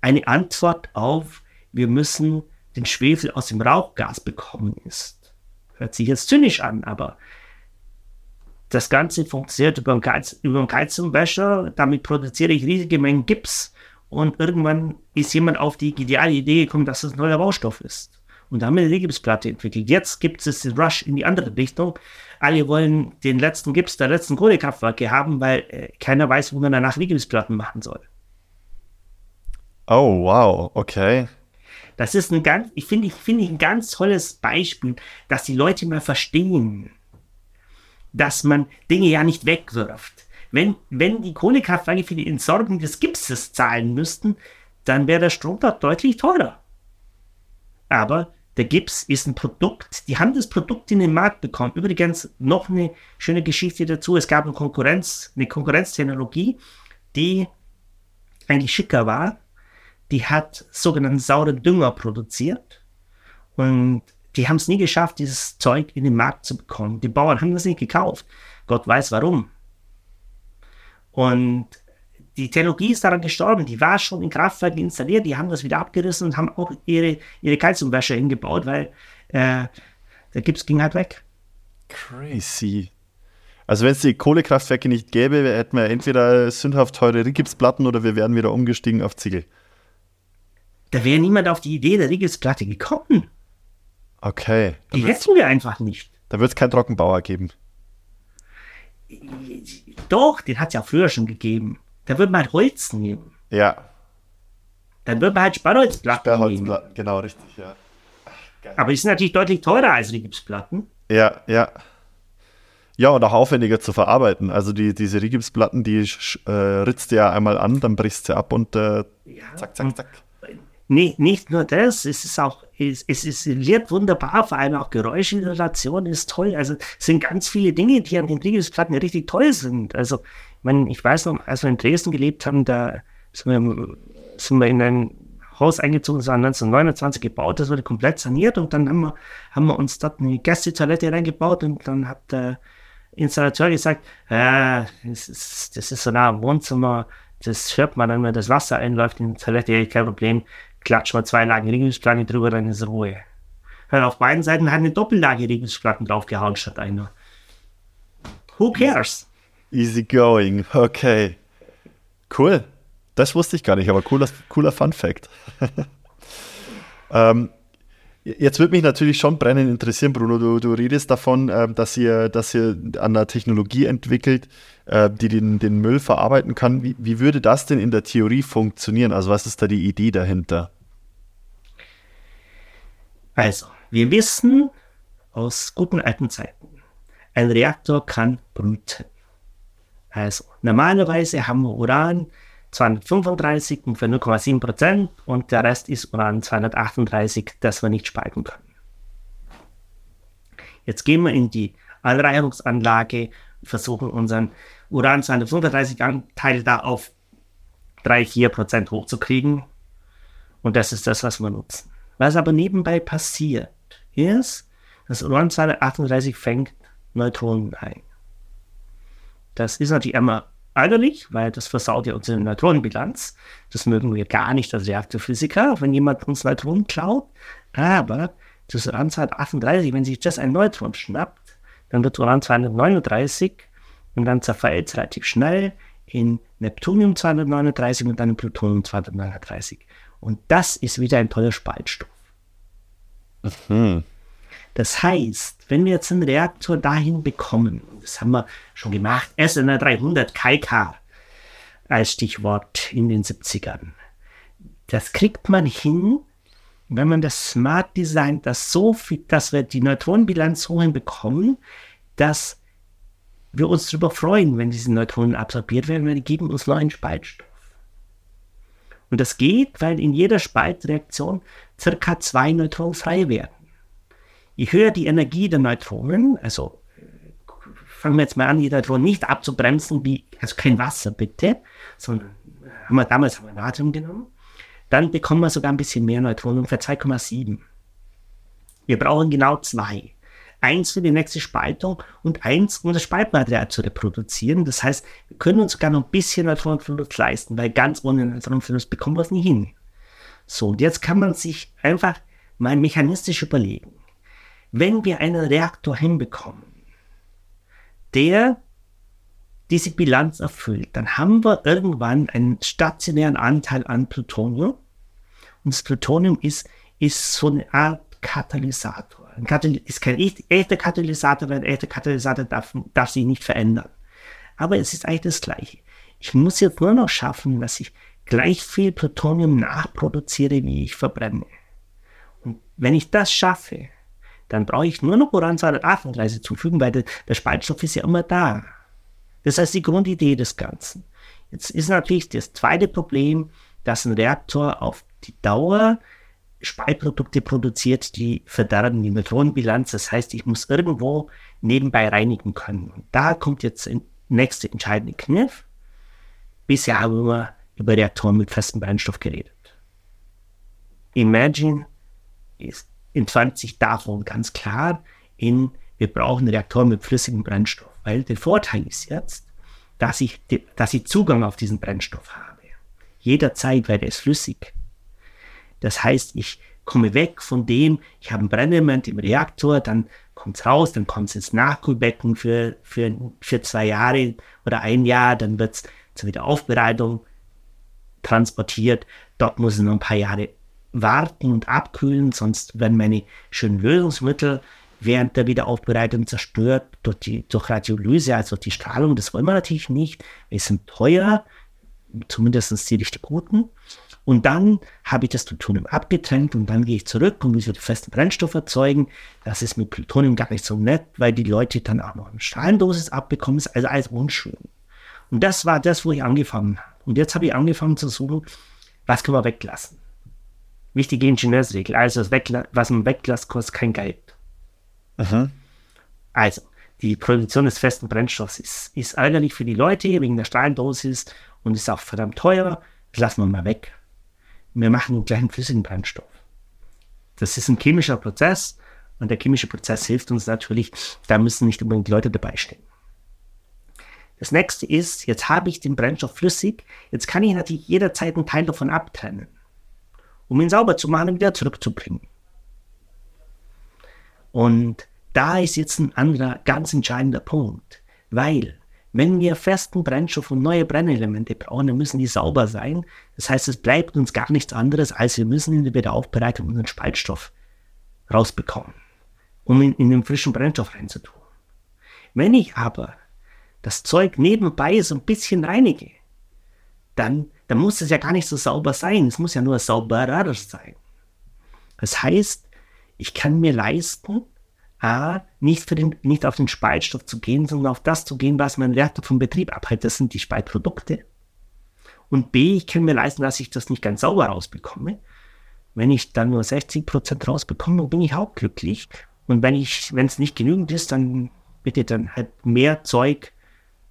Speaker 2: eine Antwort auf wir müssen den Schwefel aus dem Rauchgas bekommen ist. Hört sich jetzt zynisch an, aber das Ganze funktioniert über einen, Geiz, Geizumwäscher. Damit produziere ich riesige Mengen Gips und irgendwann ist jemand auf die geniale Idee gekommen, dass das ein neuer Baustoff ist. Und da haben wir eine Gipsplatte entwickelt. Jetzt gibt es den Rush in die andere Richtung. Alle wollen den letzten Gips der letzten Kohlekraftwerke haben, weil äh, keiner weiß, wo man danach Gipsplatten machen soll.
Speaker 3: Oh, wow, okay.
Speaker 2: Das ist ein ganz, ich finde, ich finde ein ganz tolles Beispiel, dass die Leute mal verstehen, dass man Dinge ja nicht wegwirft. Wenn, wenn die Kohlekraftwerke für die Entsorgung des Gipses zahlen müssten, dann wäre der Strom dort deutlich teurer. Aber der Gips ist ein Produkt, die haben das Produkt in den Markt bekommen. Übrigens noch eine schöne Geschichte dazu. Es gab eine Konkurrenz, eine Konkurrenztechnologie, die eigentlich schicker war. Die hat sogenannten sauren Dünger produziert. Und die haben es nie geschafft, dieses Zeug in den Markt zu bekommen. Die Bauern haben das nicht gekauft. Gott weiß warum. Und die Technologie ist daran gestorben. Die war schon in Kraftwerken installiert. Die haben das wieder abgerissen und haben auch ihre, ihre Kalziumwäsche hingebaut, weil äh, der Gips ging halt weg.
Speaker 3: Crazy. Also wenn es die Kohlekraftwerke nicht gäbe, hätten wir entweder sündhaft teure Rigipsplatten oder wir wären wieder umgestiegen auf Ziegel.
Speaker 2: Da wäre niemand auf die Idee der Rigipsplatte gekommen.
Speaker 3: Okay.
Speaker 2: Die hätten wir einfach nicht.
Speaker 3: Da wird es keinen Trockenbauer geben.
Speaker 2: Doch, den hat es ja früher schon gegeben. Da würde man halt Holz nehmen.
Speaker 3: Ja.
Speaker 2: Dann würde man halt Sperrholzplatten nehmen.
Speaker 3: Genau, richtig, ja.
Speaker 2: Aber die sind natürlich deutlich teurer als die Gipsplatten.
Speaker 3: Ja, ja. Ja, und auch aufwendiger zu verarbeiten. Also die, diese Rigipsplatten, die äh, ritzt du ja einmal an, dann brichst du ab und äh,
Speaker 2: Ja.
Speaker 3: zack, zack, zack.
Speaker 2: Nee, nicht nur das, es ist auch, es, es isoliert wunderbar, vor allem auch Geräuschisolation ist toll. Also es sind ganz viele Dinge, die an den Rigipsplatten richtig toll sind. Also, ich, meine, ich weiß noch, als wir in Dresden gelebt haben, da sind wir, sind wir in ein Haus eingezogen, das war 1929 gebaut, das wurde komplett saniert und dann haben wir, haben wir uns dort eine Gästetoilette reingebaut und dann hat der Installateur gesagt, äh, das, ist, das ist so nah am Wohnzimmer, das hört man dann, wenn das Wasser einläuft in die Toilette, kein Problem, klatsch mal zwei Lagen Rigipsplatten drüber, dann ist Ruhe. Und auf beiden Seiten hat eine Doppellage Rigipsplatten draufgehauen statt einer. Who cares?
Speaker 3: Easy going, okay. Cool. Das wusste ich gar nicht, aber cooler, cooler Fun Fact. ähm, jetzt würde mich natürlich schon brennend interessieren, Bruno. Du, du redest davon, äh, dass, ihr, dass ihr an einer Technologie entwickelt, äh, die den, den Müll verarbeiten kann. Wie, wie würde das denn in der Theorie funktionieren? Also, was ist da die Idee dahinter?
Speaker 2: Also, wir wissen aus guten alten Zeiten, ein Reaktor kann brüten. Also, normalerweise haben wir Uran 235 für 0,7 Prozent und der Rest ist Uran 238, das wir nicht spalten können. Jetzt gehen wir in die Anreicherungsanlage, versuchen unseren Uran 235 Anteil da auf 3-4 Prozent hochzukriegen und das ist das, was wir nutzen. Was aber nebenbei passiert, ist, dass Uran 238 fängt Neutronen ein. Das ist natürlich immer ärgerlich, weil das versaut ja unsere Neutronenbilanz. Das mögen wir gar nicht als Reaktorphysiker, wenn jemand uns Neutronen klaut. Aber das Uran 238, wenn sich das ein Neutron schnappt, dann wird Uran 239 und dann zerfällt es relativ schnell in Neptunium 239 und dann in Plutonium 239. Und das ist wieder ein toller Spaltstoff.
Speaker 3: Hm.
Speaker 2: Das heißt, wenn wir jetzt einen Reaktor dahin bekommen, das haben wir schon gemacht, SNR 300 KK als Stichwort in den 70ern, das kriegt man hin, wenn man das smart designt, dass, so viel, dass wir die Neutronenbilanz so hinbekommen, dass wir uns darüber freuen, wenn diese Neutronen absorbiert werden, weil die geben uns neuen Spaltstoff. Und das geht, weil in jeder Spaltreaktion circa zwei Neutronen frei werden. Je höher die Energie der Neutronen, also fangen wir jetzt mal an, die Neutronen nicht abzubremsen, wie, also kein Wasser bitte, sondern haben wir damals haben wir Natrium genommen, dann bekommen wir sogar ein bisschen mehr Neutronen, ungefähr 2,7. Wir brauchen genau zwei. Eins für die nächste Spaltung und eins, um das Spaltmaterial zu reproduzieren. Das heißt, wir können uns sogar noch ein bisschen Neutronenverlust leisten, weil ganz ohne Neutronenverlust bekommen wir es nie hin. So, und jetzt kann man sich einfach mal mechanistisch überlegen. Wenn wir einen Reaktor hinbekommen, der diese Bilanz erfüllt, dann haben wir irgendwann einen stationären Anteil an Plutonium. Und das Plutonium ist, ist so eine Art Katalysator. Ein Kataly ist kein echt, echter Katalysator, weil ein echter Katalysator darf, darf sich nicht verändern. Aber es ist eigentlich das Gleiche. Ich muss jetzt nur noch schaffen, dass ich gleich viel Plutonium nachproduziere, wie ich verbrenne. Und wenn ich das schaffe, dann brauche ich nur noch Uran 238 zufügen, weil der, der Spaltstoff ist ja immer da. Das heißt die Grundidee des Ganzen. Jetzt ist natürlich das zweite Problem, dass ein Reaktor auf die Dauer Spaltprodukte produziert, die verderben die Neutronenbilanz. Das heißt, ich muss irgendwo nebenbei reinigen können. Und da kommt jetzt der nächste entscheidende Kniff. Bisher haben wir über Reaktoren mit festem Brennstoff geredet. Imagine ist entfernt sich davon ganz klar in, wir brauchen Reaktoren mit flüssigem Brennstoff. Weil der Vorteil ist jetzt, dass ich, dass ich Zugang auf diesen Brennstoff habe. Jederzeit, weil der ist flüssig. Das heißt, ich komme weg von dem, ich habe ein Brennelement im Reaktor, dann kommt es raus, dann kommt es ins Nachkühlbecken für, für, für zwei Jahre oder ein Jahr, dann wird es zur Wiederaufbereitung transportiert. Dort muss es noch ein paar Jahre warten und abkühlen, sonst werden meine schönen Lösungsmittel während der Wiederaufbereitung zerstört durch, die, durch Radiolyse, also die Strahlung. Das wollen wir natürlich nicht. Wir sind teuer, zumindest die richtig guten. Und dann habe ich das Plutonium abgetrennt und dann gehe ich zurück und will festen Brennstoff erzeugen. Das ist mit Plutonium gar nicht so nett, weil die Leute dann auch noch eine Strahlendosis abbekommen. Ist also alles unschön. Und das war das, wo ich angefangen habe. Und jetzt habe ich angefangen zu suchen, was können wir weglassen. Wichtige Ingenieursregel. Also, was man weglässt, kostet kein Geld. Aha. Also, die Produktion des festen Brennstoffs ist, ist ärgerlich für die Leute wegen der Strahlendosis und ist auch verdammt teuer. Das lassen wir mal weg wir machen einen flüssigen Brennstoff. Das ist ein chemischer Prozess und der chemische Prozess hilft uns natürlich, da müssen nicht unbedingt Leute dabei stehen. Das nächste ist, jetzt habe ich den Brennstoff flüssig, jetzt kann ich natürlich jederzeit einen Teil davon abtrennen, um ihn sauber zu machen und wieder zurückzubringen. Und da ist jetzt ein anderer ganz entscheidender Punkt, weil wenn wir festen Brennstoff und neue Brennelemente brauchen, dann müssen die sauber sein. Das heißt, es bleibt uns gar nichts anderes, als wir müssen in der Wiederaufbereitung unseren Spaltstoff rausbekommen, um ihn in den frischen Brennstoff reinzutun. Wenn ich aber das Zeug nebenbei so ein bisschen reinige, dann, dann muss es ja gar nicht so sauber sein. Es muss ja nur sauberer sein. Das heißt, ich kann mir leisten, A, nicht, für den, nicht auf den Spaltstoff zu gehen, sondern auf das zu gehen, was mein Reaktor vom Betrieb abhält. Das sind die Spaltprodukte. Und B, ich kann mir leisten, dass ich das nicht ganz sauber rausbekomme. Wenn ich dann nur 60% rausbekomme, bin ich auch glücklich. Und wenn ich, wenn es nicht genügend ist, dann bitte dann halt mehr Zeug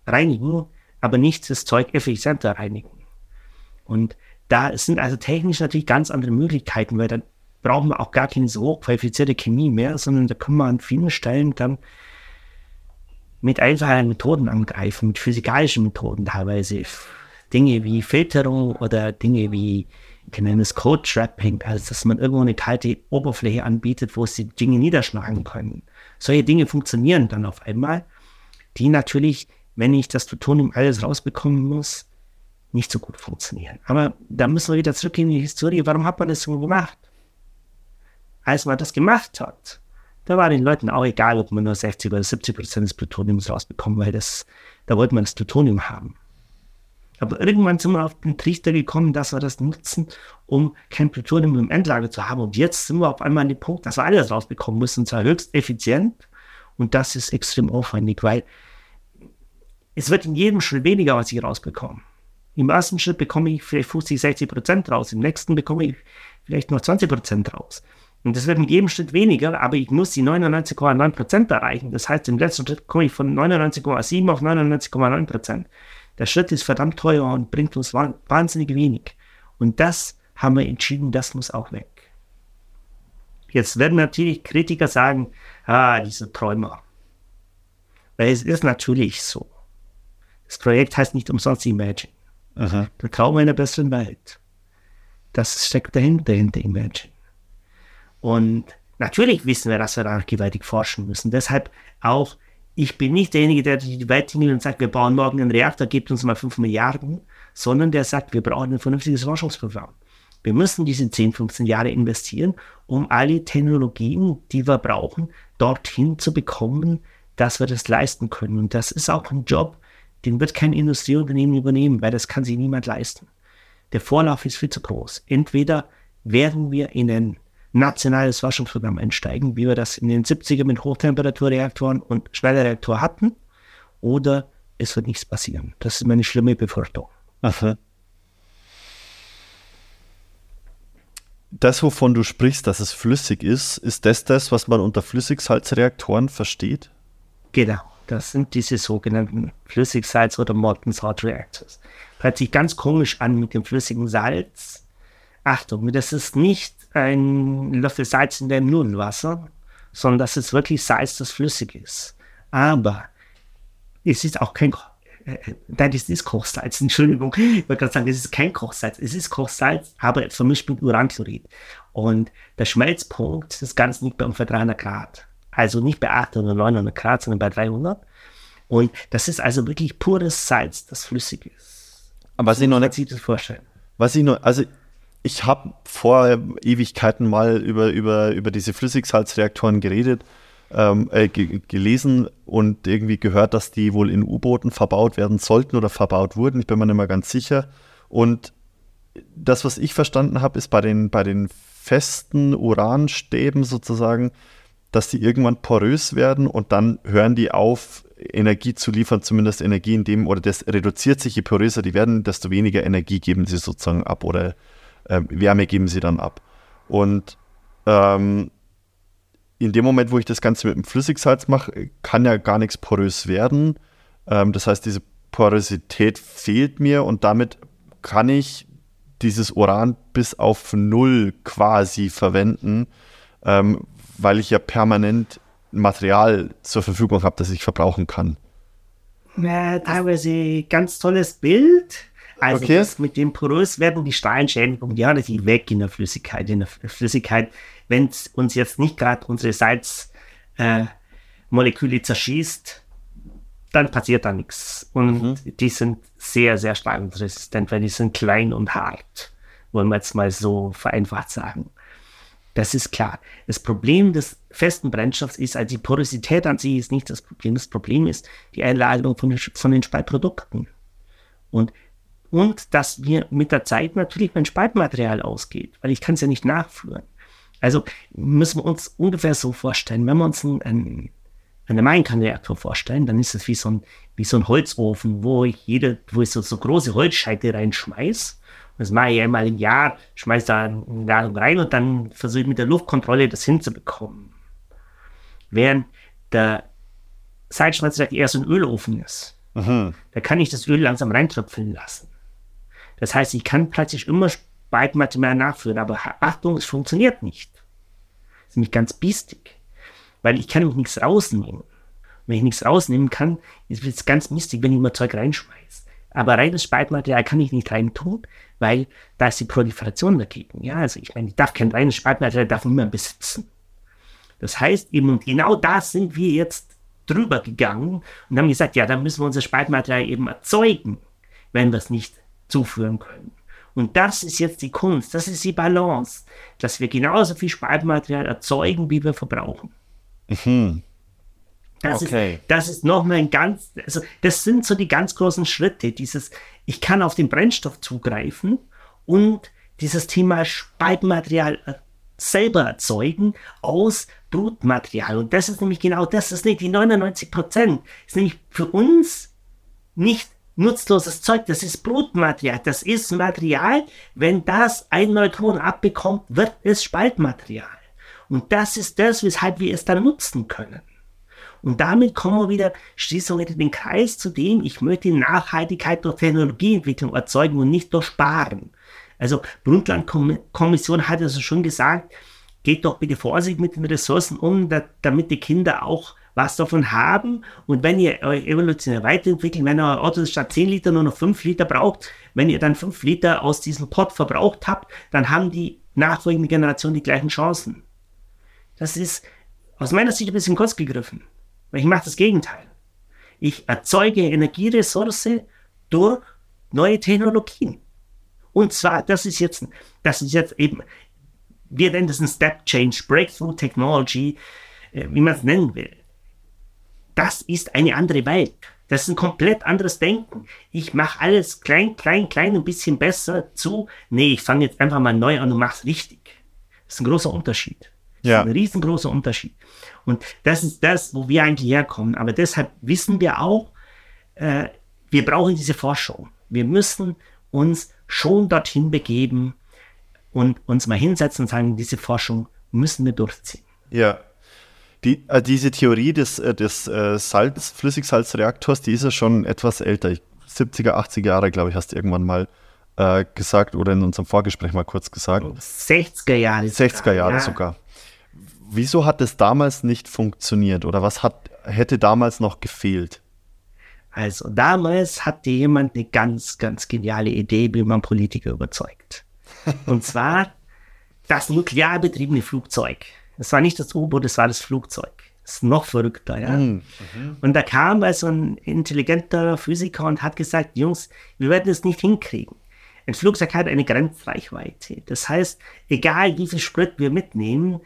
Speaker 2: reinigen, aber nicht das Zeug effizienter reinigen. Und da sind also technisch natürlich ganz andere Möglichkeiten, weil dann brauchen wir auch gar keine so hochqualifizierte Chemie mehr, sondern da können wir an vielen Stellen dann mit einfachen Methoden angreifen, mit physikalischen Methoden teilweise. Dinge wie Filterung oder Dinge wie, ich nenne es Code Trapping, also dass man irgendwo eine kalte Oberfläche anbietet, wo sie Dinge niederschlagen können. Solche Dinge funktionieren dann auf einmal, die natürlich, wenn ich das Plutonium alles rausbekommen muss, nicht so gut funktionieren. Aber da müssen wir wieder zurück in die Historie. Warum hat man das so gemacht? Als man das gemacht hat, da war den Leuten auch egal, ob man nur 60 oder 70 Prozent des Plutoniums rausbekommt, weil das, da wollte man das Plutonium haben. Aber irgendwann sind wir auf den Trichter gekommen, dass wir das nutzen, um kein Plutonium im Endlager zu haben. Und jetzt sind wir auf einmal an dem Punkt, dass wir alles rausbekommen müssen, und zwar höchst effizient. Und das ist extrem aufwendig, weil es wird in jedem Schritt weniger, was ich rausbekomme. Im ersten Schritt bekomme ich vielleicht 50, 60 Prozent raus, im nächsten bekomme ich vielleicht nur 20 Prozent raus. Und das wird mit jedem Schritt weniger, aber ich muss die 99,9% erreichen. Das heißt, im letzten Schritt komme ich von 99,7 auf 99,9%. Der Schritt ist verdammt teuer und bringt uns wahnsinnig wenig. Und das haben wir entschieden, das muss auch weg. Jetzt werden natürlich Kritiker sagen, ah, diese Träumer. Weil es ist natürlich so. Das Projekt heißt nicht umsonst Imagine. Aha. Der Traum einer besseren Welt. Das steckt dahinter, hinter Imagine. Und natürlich wissen wir, dass wir da gewaltig forschen müssen. Deshalb auch, ich bin nicht derjenige, der die Welt hingeht und sagt, wir bauen morgen einen Reaktor, gebt uns mal 5 Milliarden, sondern der sagt, wir brauchen ein vernünftiges Forschungsprogramm. Wir müssen diese 10, 15 Jahre investieren, um alle Technologien, die wir brauchen, dorthin zu bekommen, dass wir das leisten können. Und das ist auch ein Job, den wird kein Industrieunternehmen übernehmen, weil das kann sich niemand leisten. Der Vorlauf ist viel zu groß. Entweder werden wir in ein nationales Forschungsprogramm einsteigen, wie wir das in den 70er mit Hochtemperaturreaktoren und Schnellreaktor hatten, oder es wird nichts passieren. Das ist meine schlimme Befürchtung.
Speaker 3: Aha. das, wovon du sprichst, dass es flüssig ist, ist das das, was man unter Flüssigsalzreaktoren versteht?
Speaker 2: Genau, das sind diese sogenannten Flüssigsalz- oder Molten Salt Reactors. Hört sich ganz komisch an mit dem flüssigen Salz. Achtung, das ist nicht ein Löffel Salz in dem Nudelwasser, sondern das ist wirklich Salz, das flüssig ist. Aber es ist auch kein äh, nein, das ist Kochsalz, Entschuldigung. Ich wollte gerade sagen, das ist kein Kochsalz. Es ist Kochsalz, aber vermischt mit Uranchlorid. Und der Schmelzpunkt des Ganzen liegt bei ungefähr 300 Grad. Also nicht bei 800 oder 900 Grad, sondern bei 300. Und das ist also wirklich pures Salz, das flüssig ist.
Speaker 3: Aber was ich noch nicht
Speaker 2: vorstellen.
Speaker 3: Was ich noch, also ich habe vor Ewigkeiten mal über, über, über diese Flüssigsalzreaktoren geredet ähm, äh, gelesen und irgendwie gehört, dass die wohl in U-Booten verbaut werden sollten oder verbaut wurden. Ich bin mir nicht mehr ganz sicher. Und das, was ich verstanden habe, ist bei den, bei den festen Uranstäben sozusagen, dass die irgendwann porös werden und dann hören die auf, Energie zu liefern, zumindest Energie in dem, oder das reduziert sich, je poröser die werden, desto weniger Energie geben sie sozusagen ab oder äh, Wärme geben sie dann ab. Und ähm, in dem Moment, wo ich das Ganze mit dem Flüssigsalz mache, kann ja gar nichts porös werden. Ähm, das heißt, diese Porosität fehlt mir und damit kann ich dieses Uran bis auf null quasi verwenden, ähm, weil ich ja permanent Material zur Verfügung habe, das ich verbrauchen kann.
Speaker 2: Ja, teilweise ganz tolles Bild. Also
Speaker 3: okay.
Speaker 2: mit dem porös werden die Strahlenschädigung ja natürlich weg in der Flüssigkeit. In der Flüssigkeit wenn es uns jetzt nicht gerade unsere Salzmoleküle äh, zerschießt, dann passiert da nichts. Und mhm. die sind sehr, sehr strahlungsresistent, weil die sind klein und hart, wollen wir jetzt mal so vereinfacht sagen. Das ist klar. Das Problem des festen Brennstoffs ist, also die Porosität an sich ist nicht das Problem. Das Problem ist die Einlagerung von den, von den Spaltprodukten. Und, und dass mir mit der Zeit natürlich mein Spaltmaterial ausgeht, weil ich kann es ja nicht nachführen. Also müssen wir uns ungefähr so vorstellen, wenn wir uns einen, einen, einen Mainkanreaktor vorstellen, dann ist es wie so ein, wie so ein Holzofen, wo ich jede, wo ich so, so große Holzscheite reinschmeiß. Das mache ich einmal im Jahr, schmeiße da eine Ladung rein und dann versuche ich mit der Luftkontrolle das hinzubekommen. Während der Seitschmeißer eher so ein Ölofen ist, mhm. da kann ich das Öl langsam reintröpfeln lassen. Das heißt, ich kann plötzlich immer Spaltmaterial nachführen, aber Achtung, es funktioniert nicht ist nämlich ganz biestig, weil ich kann nämlich nichts rausnehmen. wenn ich nichts rausnehmen kann, ist es ganz mistig, wenn ich immer Zeug reinschmeiße. Aber reines Spaltmaterial kann ich nicht reintun, weil da ist die Proliferation dagegen. Ja, also ich meine, ich darf kein reines Spaltmaterial, darf niemand besitzen. Das heißt eben, genau da sind wir jetzt drüber gegangen und haben gesagt, ja, dann müssen wir unser Spaltmaterial eben erzeugen, wenn wir es nicht zuführen können. Und das ist jetzt die Kunst, das ist die Balance, dass wir genauso viel Spaltmaterial erzeugen, wie wir verbrauchen. Mhm. Das, okay. ist, das ist nochmal ein ganz, also das sind so die ganz großen Schritte, dieses, ich kann auf den Brennstoff zugreifen und dieses Thema Spaltmaterial selber erzeugen aus Brutmaterial. Und das ist nämlich genau das, das ist nicht die 99 Prozent, ist nämlich für uns nicht nutzloses Zeug, das ist Blutmaterial, das ist Material, wenn das ein Neutron abbekommt, wird es Spaltmaterial. Und das ist das, weshalb wir es dann nutzen können. Und damit kommen wir wieder, schließen wir den Kreis zu dem, ich möchte Nachhaltigkeit durch Technologieentwicklung erzeugen und nicht durch Sparen. Also Brundtland-Kommission hat also schon gesagt, geht doch bitte vorsichtig mit den Ressourcen um, da, damit die Kinder auch was davon haben. Und wenn ihr euch evolutionär weiterentwickelt, wenn euer Auto statt 10 Liter nur noch 5 Liter braucht, wenn ihr dann 5 Liter aus diesem Pot verbraucht habt, dann haben die nachfolgende Generation die gleichen Chancen. Das ist aus meiner Sicht ein bisschen kurz gegriffen. Weil ich mache das Gegenteil. Ich erzeuge Energieressource durch neue Technologien. Und zwar, das ist jetzt, das ist jetzt eben, wir nennen das ein Step Change, Breakthrough Technology, äh, wie man es nennen will. Das ist eine andere Welt. Das ist ein komplett anderes Denken. Ich mache alles klein, klein, klein, ein bisschen besser zu. Nee, ich fange jetzt einfach mal neu an und mache es richtig. Das ist ein großer Unterschied.
Speaker 3: Ja.
Speaker 2: ein riesengroßer Unterschied. Und das ist das, wo wir eigentlich herkommen. Aber deshalb wissen wir auch, äh, wir brauchen diese Forschung. Wir müssen uns schon dorthin begeben, und uns mal hinsetzen und sagen, diese Forschung müssen wir durchziehen.
Speaker 3: Ja. Die, äh, diese Theorie des, äh, des äh, Salz, Flüssigsalzreaktors, die ist ja schon etwas älter. 70er, 80er Jahre, glaube ich, hast du irgendwann mal äh, gesagt oder in unserem Vorgespräch mal kurz gesagt.
Speaker 2: 60er Jahre.
Speaker 3: 60er Jahre ja. sogar. Wieso hat es damals nicht funktioniert oder was hat, hätte damals noch gefehlt?
Speaker 2: Also damals hatte jemand eine ganz, ganz geniale Idee, wie man Politiker überzeugt. Und zwar das nuklear betriebene Flugzeug. Es war nicht das U-Boot, es war das Flugzeug. Ist noch verrückter, ja. Mhm. Und da kam also ein intelligenter Physiker und hat gesagt, Jungs, wir werden es nicht hinkriegen. Ein Flugzeug hat eine Grenzreichweite. Das heißt, egal wie viel Sprit wir mitnehmen,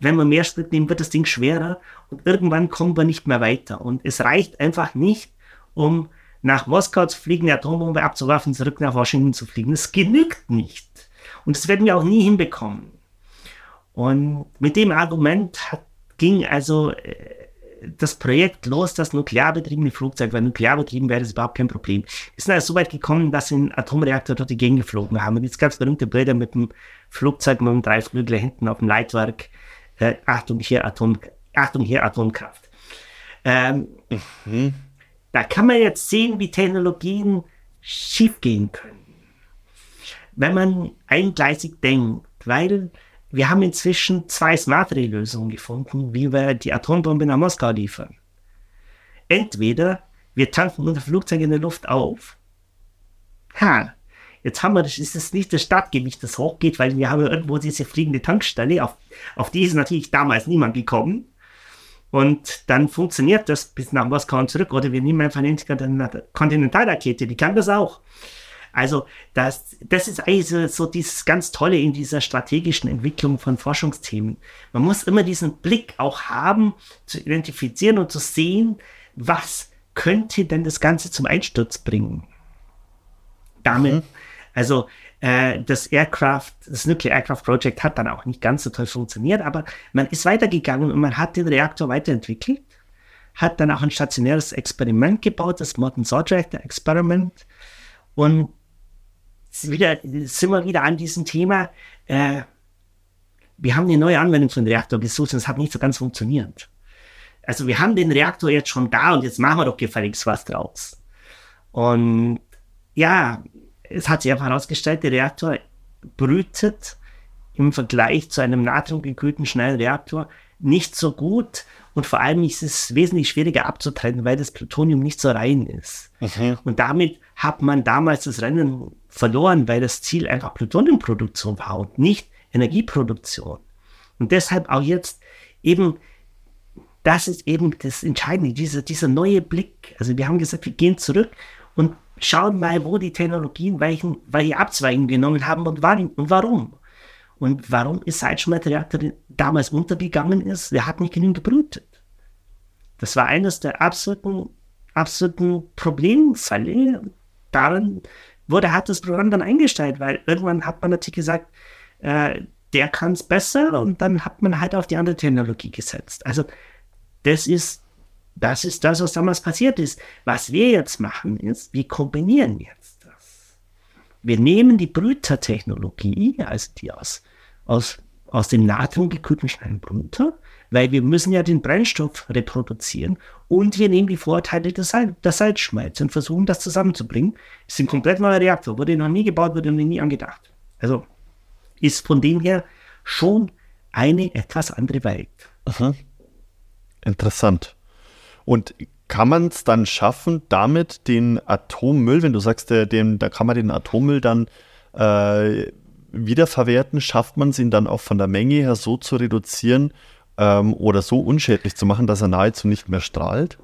Speaker 2: wenn wir mehr Sprit nehmen, wird das Ding schwerer und irgendwann kommen wir nicht mehr weiter. Und es reicht einfach nicht, um nach Moskau zu fliegen, die Atombombe abzuwerfen, zurück nach Washington zu fliegen. Das genügt nicht. Und das werden wir auch nie hinbekommen. Und mit dem Argument hat, ging also äh, das Projekt los, das nuklearbetriebene Flugzeug, weil nuklearbetrieben wäre das überhaupt kein Problem. Sind also so weit gekommen, dass einen Atomreaktor dort die Gegend geflogen haben. Und jetzt gab es berühmte Bilder mit dem Flugzeug mit dem Dreiflügler hinten auf dem Leitwerk. Äh, Achtung, hier Atom, Achtung, hier Atomkraft. Ähm, mhm. Da kann man jetzt sehen, wie Technologien schiefgehen können. Wenn man eingleisig denkt, weil wir haben inzwischen zwei Smart-Lösungen gefunden, wie wir die Atombombe nach Moskau liefern. Entweder wir tanken unser Flugzeug in der Luft auf. Ha, jetzt haben wir ist es nicht das Stadtgewicht, das hochgeht, weil wir haben irgendwo diese fliegende Tankstelle, auf, auf die ist natürlich damals niemand gekommen. Und dann funktioniert das bis nach Moskau und zurück. Oder wir nehmen einfach eine Kontinentalrakete, die kann das auch. Also das, das ist eigentlich so, so dieses ganz Tolle in dieser strategischen Entwicklung von Forschungsthemen. Man muss immer diesen Blick auch haben, zu identifizieren und zu sehen, was könnte denn das Ganze zum Einsturz bringen. Damit, mhm. also äh, das Aircraft, das Nuclear Aircraft Project hat dann auch nicht ganz so toll funktioniert, aber man ist weitergegangen und man hat den Reaktor weiterentwickelt, hat dann auch ein stationäres Experiment gebaut, das Modern Sword Reactor Experiment. Und wieder, sind wir wieder an diesem Thema. Äh, wir haben eine neue Anwendung für den Reaktor gesucht und es hat nicht so ganz funktioniert. Also wir haben den Reaktor jetzt schon da und jetzt machen wir doch gefälligst was draus. Und ja, es hat sich einfach herausgestellt, der Reaktor brütet im Vergleich zu einem natriumgekühlten schnellen Reaktor nicht so gut und vor allem ist es wesentlich schwieriger abzutrennen, weil das Plutonium nicht so rein ist. Mhm. Und damit hat man damals das Rennen verloren, weil das Ziel einfach Plutoniumproduktion war und nicht Energieproduktion. Und deshalb auch jetzt eben, das ist eben das Entscheidende, dieser, dieser neue Blick. Also wir haben gesagt, wir gehen zurück und schauen mal, wo die Technologien welchen, welche Abzweigungen genommen haben und, und warum. Und warum ist Seitschmeidreaktor damals untergegangen ist? Der hat nicht genügend gebrütet. Das war eines der absoluten, absoluten Problemfälle. Daran wurde, hat das Programm dann eingestellt, weil irgendwann hat man natürlich gesagt, äh, der kann es besser und dann hat man halt auf die andere Technologie gesetzt. Also das ist, das ist das, was damals passiert ist. Was wir jetzt machen, ist, wir kombinieren jetzt das. Wir nehmen die Brütertechnologie, also die aus, aus, aus dem Natrium gekühlten Brüter, weil wir müssen ja den Brennstoff reproduzieren und wir nehmen die Vorteile des, Sal des Salzschmalz und versuchen das zusammenzubringen. Es ist ein komplett neuer Reaktor, wurde noch nie gebaut, wurde noch nie angedacht. Also ist von dem her schon eine etwas andere Welt.
Speaker 3: Aha. Interessant. Und kann man es dann schaffen, damit den Atommüll, wenn du sagst, der, den, da kann man den Atommüll dann äh, wiederverwerten, schafft man es ihn dann auch von der Menge her so zu reduzieren, ähm, oder so unschädlich zu machen, dass er nahezu nicht mehr strahlt?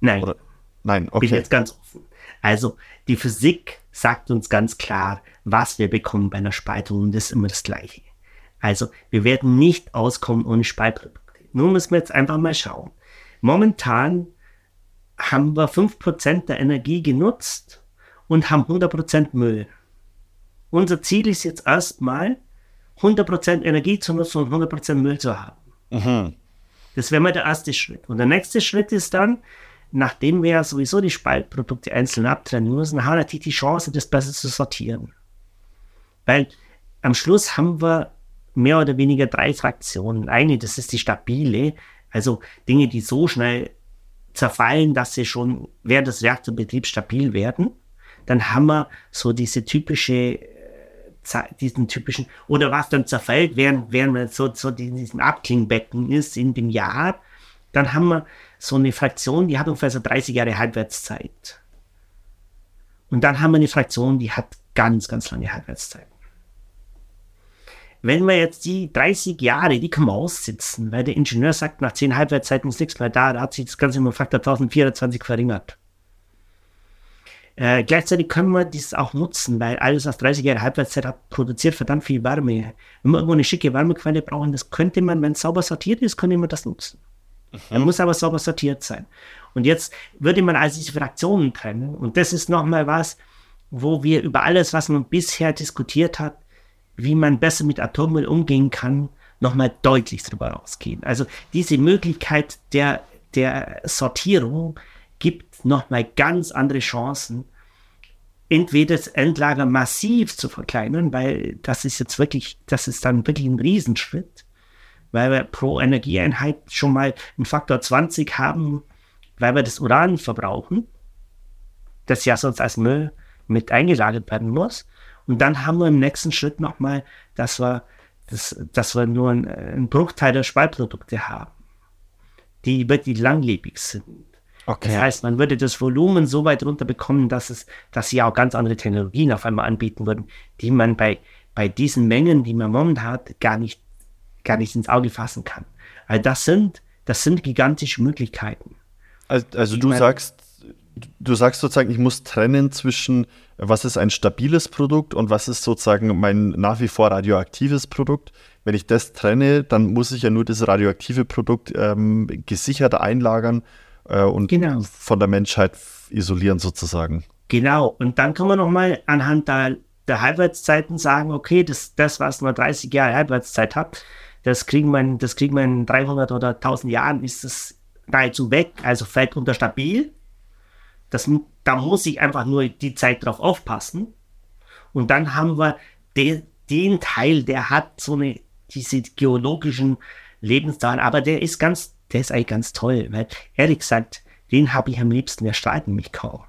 Speaker 2: Nein.
Speaker 3: Oder? Nein, okay.
Speaker 2: Bin jetzt ganz offen. Also, die Physik sagt uns ganz klar, was wir bekommen bei einer Spaltung und das ist immer das Gleiche. Also, wir werden nicht auskommen ohne Spaltprodukte. Nun müssen wir jetzt einfach mal schauen. Momentan haben wir 5% der Energie genutzt und haben 100% Müll. Unser Ziel ist jetzt erstmal, 100% Energie zu nutzen und 100% Müll zu haben. Mhm. Das wäre mal der erste Schritt. Und der nächste Schritt ist dann, nachdem wir ja sowieso die Spaltprodukte einzeln abtrennen müssen, haben wir natürlich die Chance, das besser zu sortieren. Weil am Schluss haben wir mehr oder weniger drei Fraktionen. Eine, das ist die stabile, also Dinge, die so schnell zerfallen, dass sie schon während des Reaktorbetriebs stabil werden. Dann haben wir so diese typische, diesen typischen, oder was dann zerfällt, während, während man so, so in diesem Abklingbecken ist in dem Jahr. Dann haben wir so eine Fraktion, die hat ungefähr so 30 Jahre Halbwertszeit. Und dann haben wir eine Fraktion, die hat ganz, ganz lange Halbwertszeit. Wenn wir jetzt die 30 Jahre, die können wir aussitzen, weil der Ingenieur sagt, nach 10 Halbwertszeiten ist nichts mehr da, da hat sich das Ganze um Faktor 1024 verringert. Äh, gleichzeitig können wir das auch nutzen, weil alles, was 30 Jahre Halbwertszeit hat, produziert verdammt viel Wärme. Wenn wir irgendwo eine schicke Wärmequelle brauchen, das könnte man, wenn es sauber sortiert ist, könnte man das nutzen. Mhm. Er muss aber sauber sortiert sein. Und jetzt würde man also diese Fraktionen trennen. Und das ist nochmal was, wo wir über alles, was man bisher diskutiert hat, wie man besser mit Atommüll umgehen kann, nochmal deutlich drüber rausgehen. Also diese Möglichkeit der, der Sortierung gibt nochmal ganz andere Chancen, entweder das Endlager massiv zu verkleinern, weil das ist jetzt wirklich, das ist dann wirklich ein Riesenschritt, weil wir pro Energieeinheit schon mal einen Faktor 20 haben, weil wir das Uran verbrauchen, das ja sonst als Müll mit eingelagert werden muss. Und dann haben wir im nächsten Schritt nochmal, dass wir, das, dass wir nur einen, einen Bruchteil der Spaltprodukte haben, die wirklich langlebig sind. Okay. Das heißt, man würde das Volumen so weit runterbekommen, dass es, dass sie auch ganz andere Technologien auf einmal anbieten würden, die man bei, bei diesen Mengen, die man momentan hat, gar nicht, gar nicht ins Auge fassen kann. Also das sind, das sind gigantische Möglichkeiten.
Speaker 3: Also, also du sagst, du sagst sozusagen, ich muss trennen zwischen, was ist ein stabiles Produkt und was ist sozusagen mein nach wie vor radioaktives Produkt. Wenn ich das trenne, dann muss ich ja nur das radioaktive Produkt ähm, gesichert einlagern äh, und genau. von der Menschheit isolieren sozusagen.
Speaker 2: Genau, und dann kann man nochmal anhand der, der Halbwertszeiten sagen, okay, das, das, was nur 30 Jahre Halbwertszeit hat, das kriegen wir, das kriegen wir in 300 oder 1000 Jahren, ist das nahezu weg, also fällt unter stabil. Das, da muss ich einfach nur die Zeit drauf aufpassen. Und dann haben wir de, den Teil, der hat so eine, diese geologischen Lebensdauern, aber der ist ganz, der ist eigentlich ganz toll, weil ehrlich gesagt, den habe ich am liebsten, der streiten mich kaum.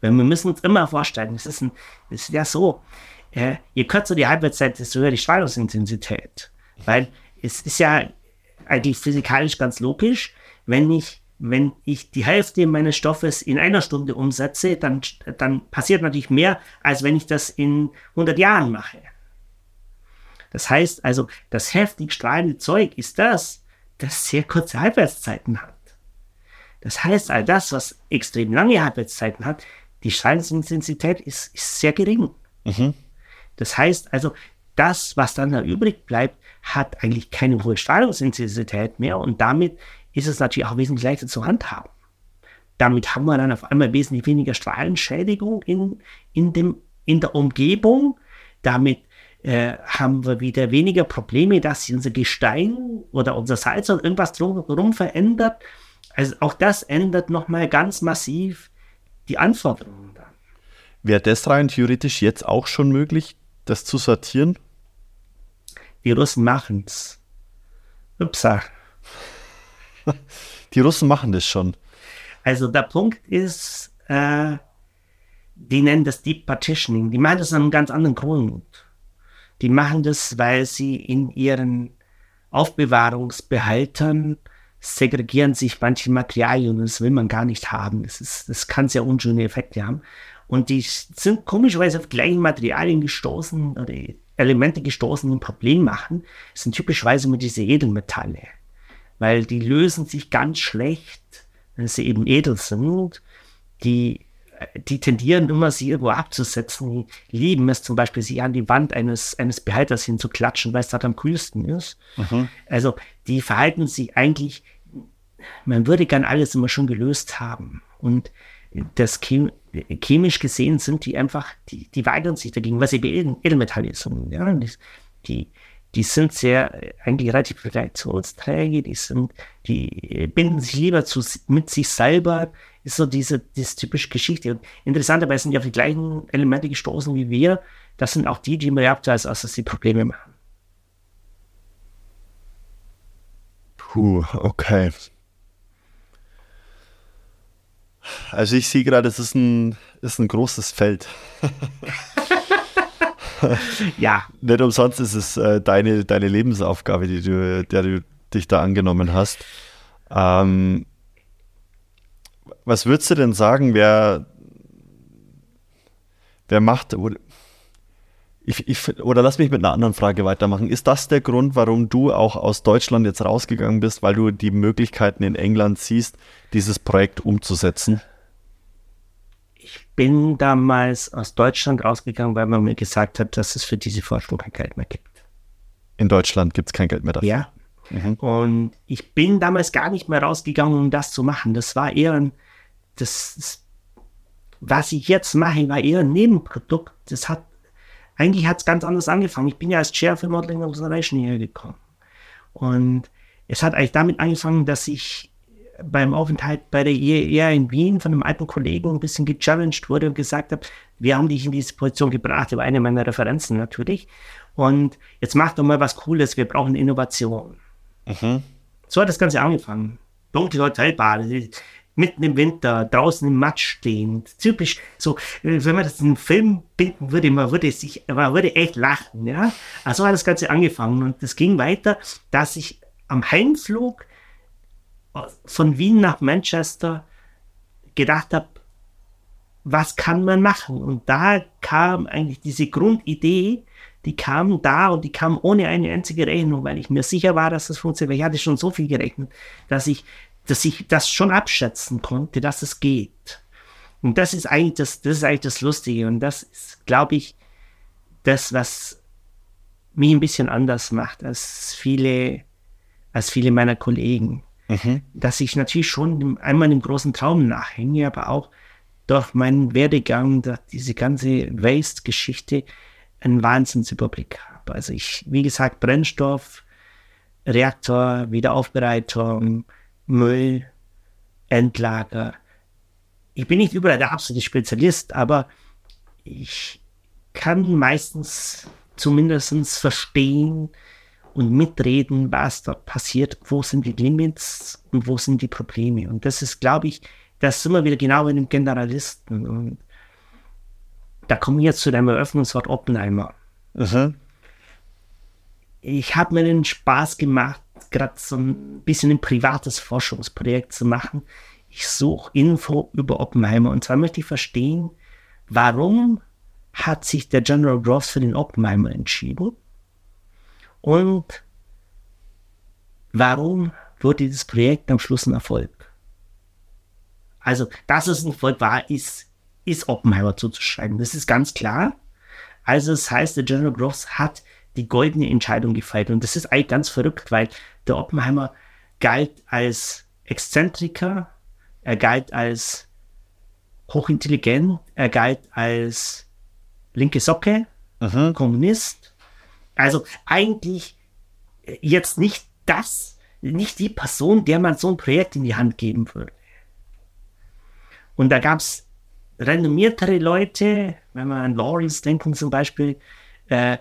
Speaker 2: Weil wir müssen uns immer vorstellen, es ist, ein, es ist ja so, äh, je kürzer die Halbwertszeit, desto höher die Strahlungsintensität. Weil es ist ja eigentlich physikalisch ganz logisch, wenn ich wenn ich die Hälfte meines Stoffes in einer Stunde umsetze, dann, dann passiert natürlich mehr, als wenn ich das in 100 Jahren mache. Das heißt also, das heftig strahlende Zeug ist das, das sehr kurze Halbwertszeiten hat. Das heißt, all das, was extrem lange Halbwertszeiten hat, die Strahlungsintensität ist, ist sehr gering. Mhm. Das heißt also, das, was dann da übrig bleibt, hat eigentlich keine hohe Strahlungsintensität mehr und damit ist es natürlich auch wesentlich leichter zu handhaben. Damit haben wir dann auf einmal wesentlich weniger Strahlenschädigung in, in, dem, in der Umgebung. Damit äh, haben wir wieder weniger Probleme, dass sich unser Gestein oder unser Salz oder irgendwas drumherum verändert. Also auch das ändert nochmal ganz massiv die Anforderungen dann.
Speaker 3: Wäre das rein theoretisch jetzt auch schon möglich, das zu sortieren?
Speaker 2: Die Russen machen es. Upsa.
Speaker 3: Die Russen machen das schon.
Speaker 2: Also der Punkt ist, äh, die nennen das Deep Partitioning. Die machen das an einem ganz anderen Grund. Die machen das, weil sie in ihren Aufbewahrungsbehältern segregieren sich manche Materialien und das will man gar nicht haben. Das, ist, das kann sehr unschöne Effekte haben. Und die sind komischerweise auf gleiche Materialien gestoßen oder Elemente gestoßen, die ein Problem machen. Das sind typischerweise immer diese Edelmetalle weil die lösen sich ganz schlecht, wenn sie eben edel sind. Die, die tendieren immer, sie irgendwo abzusetzen. Die lieben es zum Beispiel, sie an die Wand eines, eines Behälters hinzuklatschen, weil es dort am kühlsten ist. Mhm. Also die verhalten sich eigentlich, man würde gern alles immer schon gelöst haben. Und das Chem chemisch gesehen sind die einfach, die, die weigern sich dagegen, was eben Edelmetalle sind. Ja? Die, die sind sehr, eigentlich relativ reaktionsträge, die sind, die äh, binden sich lieber zu, mit sich selber, ist so diese, diese typische Geschichte. Und interessanterweise sind die auf die gleichen Elemente gestoßen wie wir. das sind auch die, die mir aktuell als erstes die Probleme machen.
Speaker 3: Puh, okay. Also ich sehe gerade, es ist ein, ist ein großes Feld.
Speaker 2: ja.
Speaker 3: Nicht umsonst ist es äh, deine, deine Lebensaufgabe, die du, der du dich da angenommen hast. Ähm, was würdest du denn sagen, wer, wer macht, oder, ich, ich, oder lass mich mit einer anderen Frage weitermachen. Ist das der Grund, warum du auch aus Deutschland jetzt rausgegangen bist, weil du die Möglichkeiten in England siehst, dieses Projekt umzusetzen?
Speaker 2: Ich bin damals aus Deutschland rausgegangen, weil man mir gesagt hat, dass es für diese Forschung kein Geld mehr gibt.
Speaker 3: In Deutschland gibt es kein Geld mehr dafür.
Speaker 2: Ja. Mhm. Und ich bin damals gar nicht mehr rausgegangen, um das zu machen. Das war eher ein, das, was ich jetzt mache, war eher ein Nebenprodukt. Das hat, eigentlich hat es ganz anders angefangen. Ich bin ja als Chair für Modeling und Observation hierher gekommen. Und es hat eigentlich damit angefangen, dass ich beim Aufenthalt bei der IER in Wien von einem alten Kollegen ein bisschen gechallenged wurde und gesagt habe, wir haben dich in diese Position gebracht, über eine meiner Referenzen natürlich. Und jetzt mach doch mal was Cooles, wir brauchen Innovation. Mhm. So hat das Ganze angefangen. Dunkle Hotelbar, mitten im Winter, draußen im Matsch stehen. Typisch, so, äh, wenn man das in einen Film binden würde, man würde sich, man würde echt lachen, ja. Also hat das Ganze angefangen und es ging weiter, dass ich am Heimflug von Wien nach Manchester gedacht habe, was kann man machen? Und da kam eigentlich diese Grundidee, die kam da und die kam ohne eine einzige Rechnung, weil ich mir sicher war, dass das funktioniert. Ich hatte schon so viel gerechnet, dass ich, dass ich das schon abschätzen konnte, dass es geht. Und das ist eigentlich das, das ist eigentlich das Lustige. Und das ist, glaube ich, das, was mich ein bisschen anders macht als viele, als viele meiner Kollegen. Mhm. Dass ich natürlich schon einmal dem großen Traum nachhänge, aber auch durch meinen Werdegang, durch diese ganze Waste-Geschichte einen Wahnsinnsüberblick habe. Also ich, wie gesagt, Brennstoff, Reaktor, Wiederaufbereitung, Müll, Endlager. Ich bin nicht überall der absolute Spezialist, aber ich kann meistens zumindest verstehen, und mitreden, was dort passiert, wo sind die Limits und wo sind die Probleme. Und das ist, glaube ich, das sind wir wieder genau in dem Generalisten. Und da kommen wir jetzt zu deinem Eröffnungswort Oppenheimer. Mhm. Ich habe mir den Spaß gemacht, gerade so ein bisschen ein privates Forschungsprojekt zu machen. Ich suche Info über Oppenheimer und zwar möchte ich verstehen, warum hat sich der General Groves für den Oppenheimer entschieden? Und warum wurde dieses Projekt am Schluss ein Erfolg? Also, dass es ein Erfolg war, ist, ist Oppenheimer zuzuschreiben. Das ist ganz klar. Also, das heißt, der General Groves hat die goldene Entscheidung gefeiert. Und das ist eigentlich ganz verrückt, weil der Oppenheimer galt als Exzentriker, er galt als hochintelligent, er galt als linke Socke, Aha. Kommunist, also eigentlich jetzt nicht das, nicht die Person, der man so ein Projekt in die Hand geben würde. Und da gab es renommiertere Leute, wenn wir an Lawrence denken zum Beispiel, äh,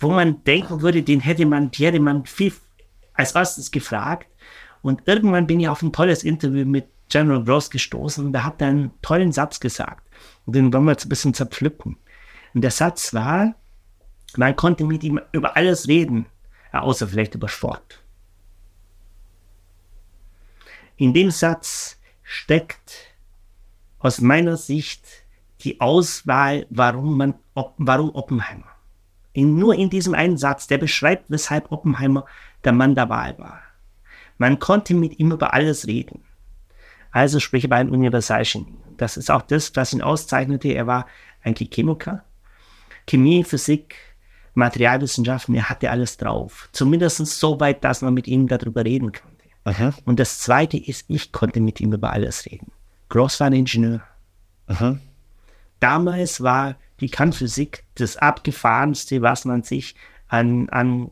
Speaker 2: wo man denken würde, den hätte man, die hätte man viel als erstes gefragt. Und irgendwann bin ich auf ein tolles Interview mit General Gross gestoßen und da hat er einen tollen Satz gesagt. Und den wollen wir jetzt ein bisschen zerpflücken. Und der Satz war, man konnte mit ihm über alles reden, außer vielleicht über Sport. In dem Satz steckt aus meiner Sicht die Auswahl, warum man, warum Oppenheimer. In, nur in diesem einen Satz, der beschreibt, weshalb Oppenheimer der Mann der Wahl war. Man konnte mit ihm über alles reden. Also sprich über ein Universalgenie. Das ist auch das, was ihn auszeichnete. Er war eigentlich Chemiker. Chemie, Physik, Materialwissenschaften, er hatte alles drauf. Zumindest so weit, dass man mit ihm darüber reden konnte. Aha. Und das Zweite ist, ich konnte mit ihm über alles reden. Gross war ein Ingenieur. Aha. Damals war die Kernphysik das abgefahrenste, was man sich an, an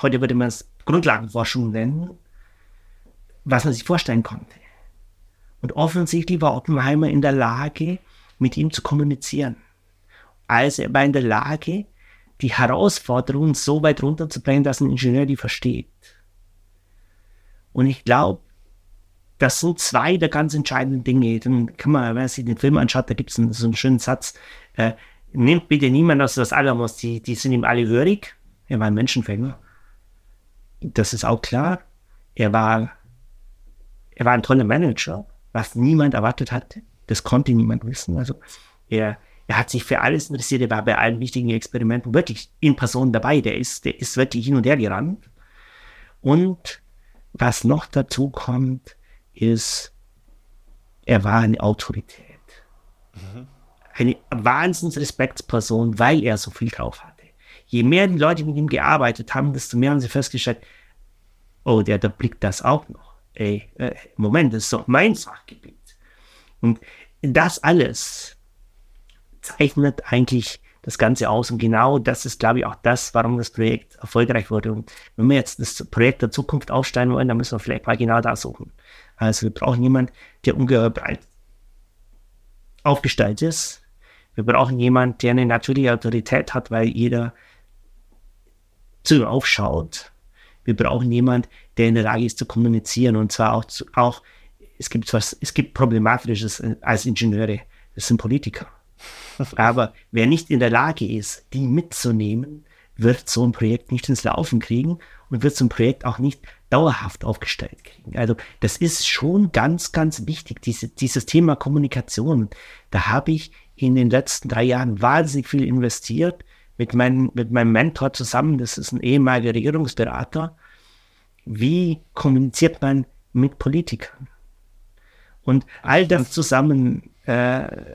Speaker 2: heute würde man es Grundlagenforschung nennen, was man sich vorstellen konnte. Und offensichtlich war Oppenheimer in der Lage, mit ihm zu kommunizieren. Also er war in der Lage, die Herausforderungen so weit runterzubringen, dass ein Ingenieur die versteht. Und ich glaube, das sind zwei der ganz entscheidenden Dinge. Dann kann man, wenn man sich den Film anschaut, da gibt es so einen schönen Satz, äh, nimmt bitte niemand aus das Alamos, die, die sind ihm alle hörig. Er war ein Menschenfänger. Das ist auch klar. Er war, er war ein toller Manager, was niemand erwartet hatte. Das konnte niemand wissen. Also er, er hat sich für alles interessiert, er war bei allen wichtigen Experimenten wirklich in Person dabei. Der ist, der ist wirklich hin und her gerannt. Und was noch dazu kommt, ist, er war eine Autorität. Mhm. Eine Wahnsinnsrespektsperson, weil er so viel drauf hatte. Je mehr die Leute mit ihm gearbeitet haben, desto mehr haben sie festgestellt, oh, der, der blickt das auch noch. Ey, äh, Moment, das ist doch mein Fachgebiet. Und das alles zeichnet eigentlich das Ganze aus. Und genau das ist, glaube ich, auch das, warum das Projekt erfolgreich wurde. Und wenn wir jetzt das Projekt der Zukunft aufstellen wollen, dann müssen wir vielleicht mal genau da suchen. Also wir brauchen jemanden, der ungeheuer breit aufgestellt ist. Wir brauchen jemanden, der eine natürliche Autorität hat, weil jeder zu ihm aufschaut. Wir brauchen jemanden, der in der Lage ist zu kommunizieren und zwar auch, zu, auch es gibt was, es gibt Problematisches als Ingenieure. Das sind Politiker. Aber wer nicht in der Lage ist, die mitzunehmen, wird so ein Projekt nicht ins Laufen kriegen und wird so ein Projekt auch nicht dauerhaft aufgestellt kriegen. Also das ist schon ganz, ganz wichtig, diese, dieses Thema Kommunikation. Da habe ich in den letzten drei Jahren wahnsinnig viel investiert mit, mein, mit meinem Mentor zusammen. Das ist ein ehemaliger Regierungsberater. Wie kommuniziert man mit Politikern? Und all das zusammen äh,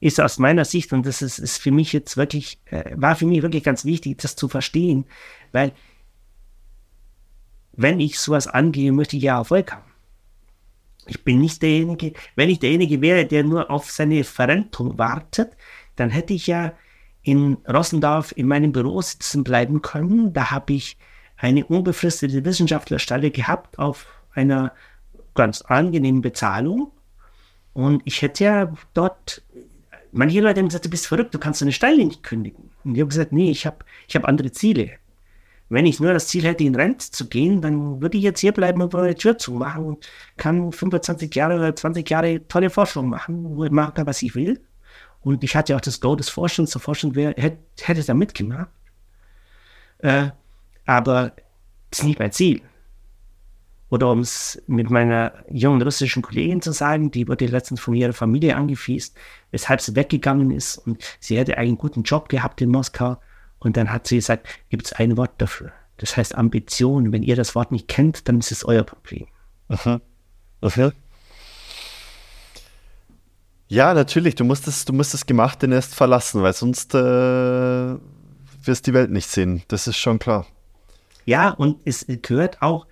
Speaker 2: ist aus meiner Sicht, und das ist, ist für mich jetzt wirklich, äh, war für mich wirklich ganz wichtig, das zu verstehen, weil wenn ich sowas angehe, möchte ich ja Erfolg haben. Ich bin nicht derjenige, wenn ich derjenige wäre, der nur auf seine Verrentung wartet, dann hätte ich ja in Rossendorf in meinem Büro sitzen bleiben können. Da habe ich eine unbefristete Wissenschaftlerstelle gehabt auf einer ganz angenehmen Bezahlung. Und ich hätte ja dort manche Leute haben gesagt, du bist verrückt, du kannst deine Stelle nicht kündigen. Und ich habe gesagt, nee, ich habe ich hab andere Ziele. Wenn ich nur das Ziel hätte, in Rente zu gehen, dann würde ich jetzt hier bleiben und meine Tür zumachen und kann 25 Jahre oder 20 Jahre tolle Forschung machen, wo ich machen kann, was ich will. Und ich hatte auch das Go des Forschens, der Forschung wär, hätte, hätte da mitgemacht. Äh, aber das ist nicht mein Ziel. Oder um es mit meiner jungen russischen Kollegin zu sagen, die wurde letztens von ihrer Familie angefiest, weshalb sie weggegangen ist und sie hätte einen guten Job gehabt in Moskau. Und dann hat sie gesagt, gibt es ein Wort dafür. Das heißt Ambition. Wenn ihr das Wort nicht kennt, dann ist es euer Problem.
Speaker 3: Aha. Okay. Ja, natürlich. Du musst das, du musst das gemachte Nest verlassen, weil sonst äh, wirst die Welt nicht sehen. Das ist schon klar.
Speaker 2: Ja, und es gehört auch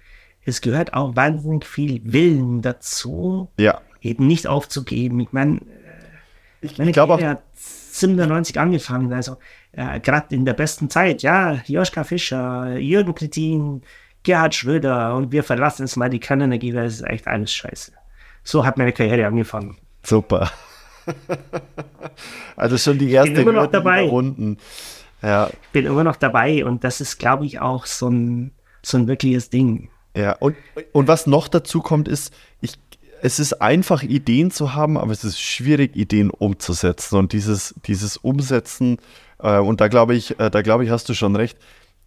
Speaker 2: es gehört auch wahnsinnig viel Willen dazu,
Speaker 3: ja.
Speaker 2: eben nicht aufzugeben. Ich meine,
Speaker 3: ich, ich glaube auch.
Speaker 2: hat 97 angefangen, also äh, gerade in der besten Zeit, ja, Joschka Fischer, Jürgen Krettin, Gerhard Schröder und wir verlassen jetzt mal die Kernenergie, weil es ist echt alles scheiße. So hat meine Karriere angefangen.
Speaker 3: Super. also schon die erste
Speaker 2: bin immer noch dabei.
Speaker 3: Runden. Ja.
Speaker 2: Bin immer noch dabei und das ist, glaube ich, auch so ein, so ein wirkliches Ding.
Speaker 3: Ja, und, und was noch dazu kommt, ist, ich, es ist einfach, Ideen zu haben, aber es ist schwierig, Ideen umzusetzen. Und dieses, dieses Umsetzen, und da glaube ich, äh, da glaube ich, hast du schon recht,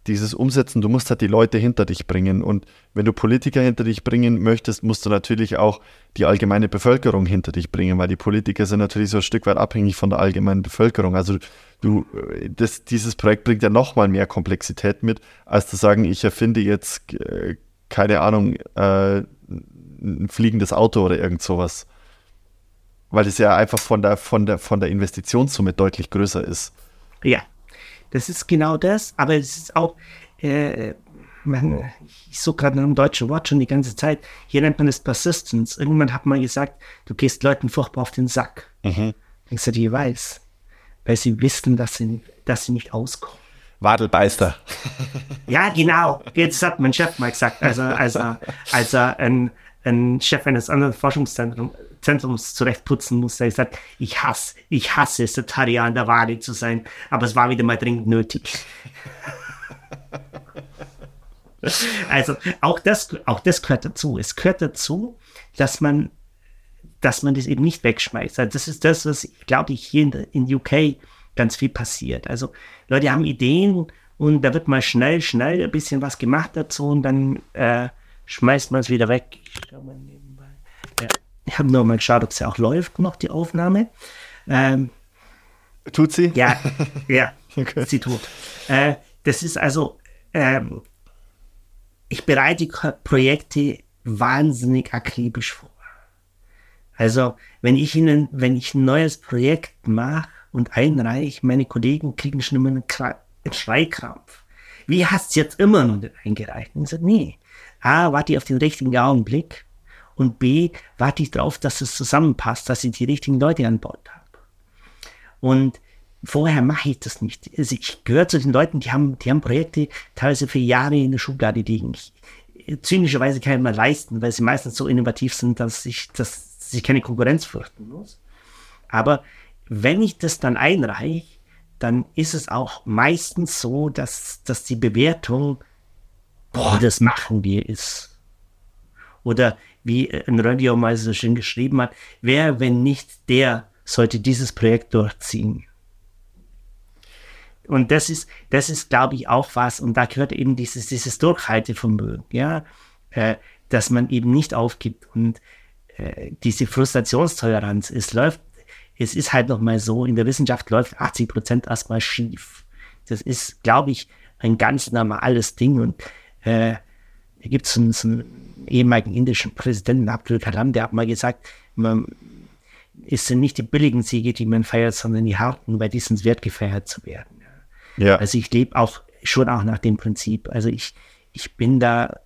Speaker 3: dieses Umsetzen, du musst halt die Leute hinter dich bringen. Und wenn du Politiker hinter dich bringen möchtest, musst du natürlich auch die allgemeine Bevölkerung hinter dich bringen, weil die Politiker sind natürlich so ein Stück weit abhängig von der allgemeinen Bevölkerung. Also du, äh, das, dieses Projekt bringt ja nochmal mehr Komplexität mit, als zu sagen, ich erfinde jetzt äh, keine Ahnung, äh, ein fliegendes Auto oder irgend sowas. Weil es ja einfach von der, von der, von der Investitionssumme deutlich größer ist.
Speaker 2: Ja, das ist genau das, aber es ist auch, äh, man, ich suche gerade nach einem deutschen Wort schon die ganze Zeit. Hier nennt man es Persistence. Irgendwann hat man gesagt, du gehst Leuten furchtbar auf den Sack. Mhm. Denkst du, die weiß, weil sie wissen, dass sie, dass sie nicht auskommen.
Speaker 3: Wadelbeister.
Speaker 2: Ja, genau. Jetzt hat mein Chef mal gesagt, also, also, also ein, ein Chef eines anderen Forschungszentrums Zentrums zurechtputzen musste. Er sagt, ich hasse, ich hasse es, der Tarian an der Waage zu sein, aber es war wieder mal dringend nötig. also auch das, auch das gehört dazu. Es gehört dazu, dass man, dass man das eben nicht wegschmeißt. Also das ist das, was, glaube ich, hier in, in UK ganz viel passiert. Also Leute haben Ideen und da wird mal schnell, schnell ein bisschen was gemacht dazu und dann äh, schmeißt man es wieder weg. Ich, ja. Ich habe nur mal geschaut, ob es ja auch läuft, noch die Aufnahme. Ähm,
Speaker 3: tut sie?
Speaker 2: Ja, ja, okay. sie tut. Äh, das ist also, ähm, ich bereite Projekte wahnsinnig akribisch vor. Also, wenn ich Ihnen, wenn ich ein neues Projekt mache und einreiche, meine Kollegen kriegen schon immer einen, einen Schreikrampf. Wie hast du jetzt immer noch nicht eingereicht? Und ich sage, nee. A, warte auf den richtigen Augenblick und B, warte ich darauf, dass es zusammenpasst, dass ich die richtigen Leute an Bord habe. Und vorher mache ich das nicht. Also ich gehöre zu den Leuten, die haben, die haben Projekte teilweise für Jahre in der Schublade liegen. Zynischerweise kann ich mir leisten, weil sie meistens so innovativ sind, dass ich, dass ich keine Konkurrenz fürchten muss. Aber wenn ich das dann einreiche, dann ist es auch meistens so, dass, dass die Bewertung, boah, das machen wir, ist. Oder wie ein Radio mal so schön geschrieben hat, wer, wenn nicht der, sollte dieses Projekt durchziehen. Und das ist, das ist, glaube ich, auch was, und da gehört eben dieses, dieses Durchhaltevermögen, ja, äh, dass man eben nicht aufgibt und äh, diese Frustrationstoleranz, es läuft es ist halt noch mal so, in der Wissenschaft läuft 80 Prozent erstmal schief. Das ist, glaube ich, ein ganz normales Ding. Und äh, da gibt es so einen ehemaligen indischen Präsidenten, Abdul Kalam, der hat mal gesagt, man, es sind nicht die billigen Siege, die man feiert, sondern die harten, weil die sind wert gefeiert zu werden. Ja. Also ich lebe auch schon auch nach dem Prinzip. Also ich, ich bin da,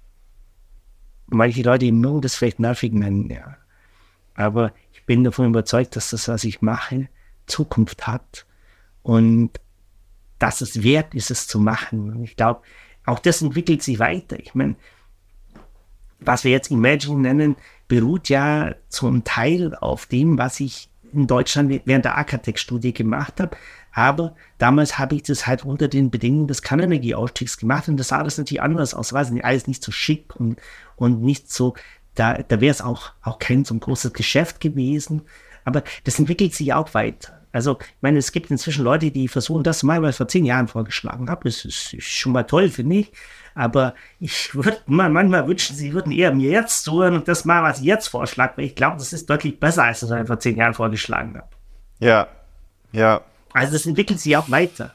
Speaker 2: manche Leute mögen das vielleicht nervig nennen, ja. Aber bin davon überzeugt, dass das, was ich mache, Zukunft hat und dass es wert ist, es zu machen. Und ich glaube, auch das entwickelt sich weiter. Ich meine, was wir jetzt Imagine nennen, beruht ja zum Teil auf dem, was ich in Deutschland während der Akatec-Studie gemacht habe. Aber damals habe ich das halt unter den Bedingungen des Kernenergieausstiegs gemacht und das sah das natürlich anders aus. War alles nicht so schick und, und nicht so da, da wäre es auch, auch kein so großes Geschäft gewesen. Aber das entwickelt sich auch weiter. Also, ich meine, es gibt inzwischen Leute, die versuchen, das mal, was ich vor zehn Jahren vorgeschlagen habe. Das ist, schon mal toll, finde ich. Aber ich würde mal manchmal wünschen, sie würden eher mir jetzt tun und das mal, was ich jetzt vorschlage, weil ich glaube, das ist deutlich besser, als was ich vor zehn Jahren vorgeschlagen habe.
Speaker 3: Ja, ja.
Speaker 2: Also, das entwickelt sich auch weiter.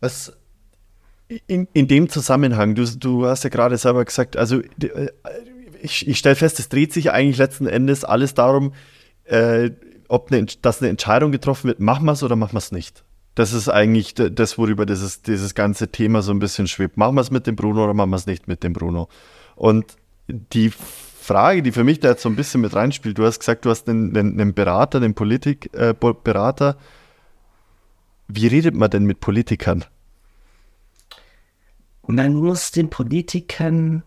Speaker 3: Was in, in dem Zusammenhang, du, du hast ja gerade selber gesagt, also äh, ich, ich stelle fest, es dreht sich eigentlich letzten Endes alles darum, äh, ob eine, dass eine Entscheidung getroffen wird, machen wir es oder machen wir es nicht. Das ist eigentlich das, worüber dieses, dieses ganze Thema so ein bisschen schwebt. Machen wir es mit dem Bruno oder machen wir es nicht mit dem Bruno? Und die Frage, die für mich da jetzt so ein bisschen mit reinspielt, du hast gesagt, du hast einen, einen, Berater, einen Politikberater. Äh, Wie redet man denn mit Politikern?
Speaker 2: Man muss den Politikern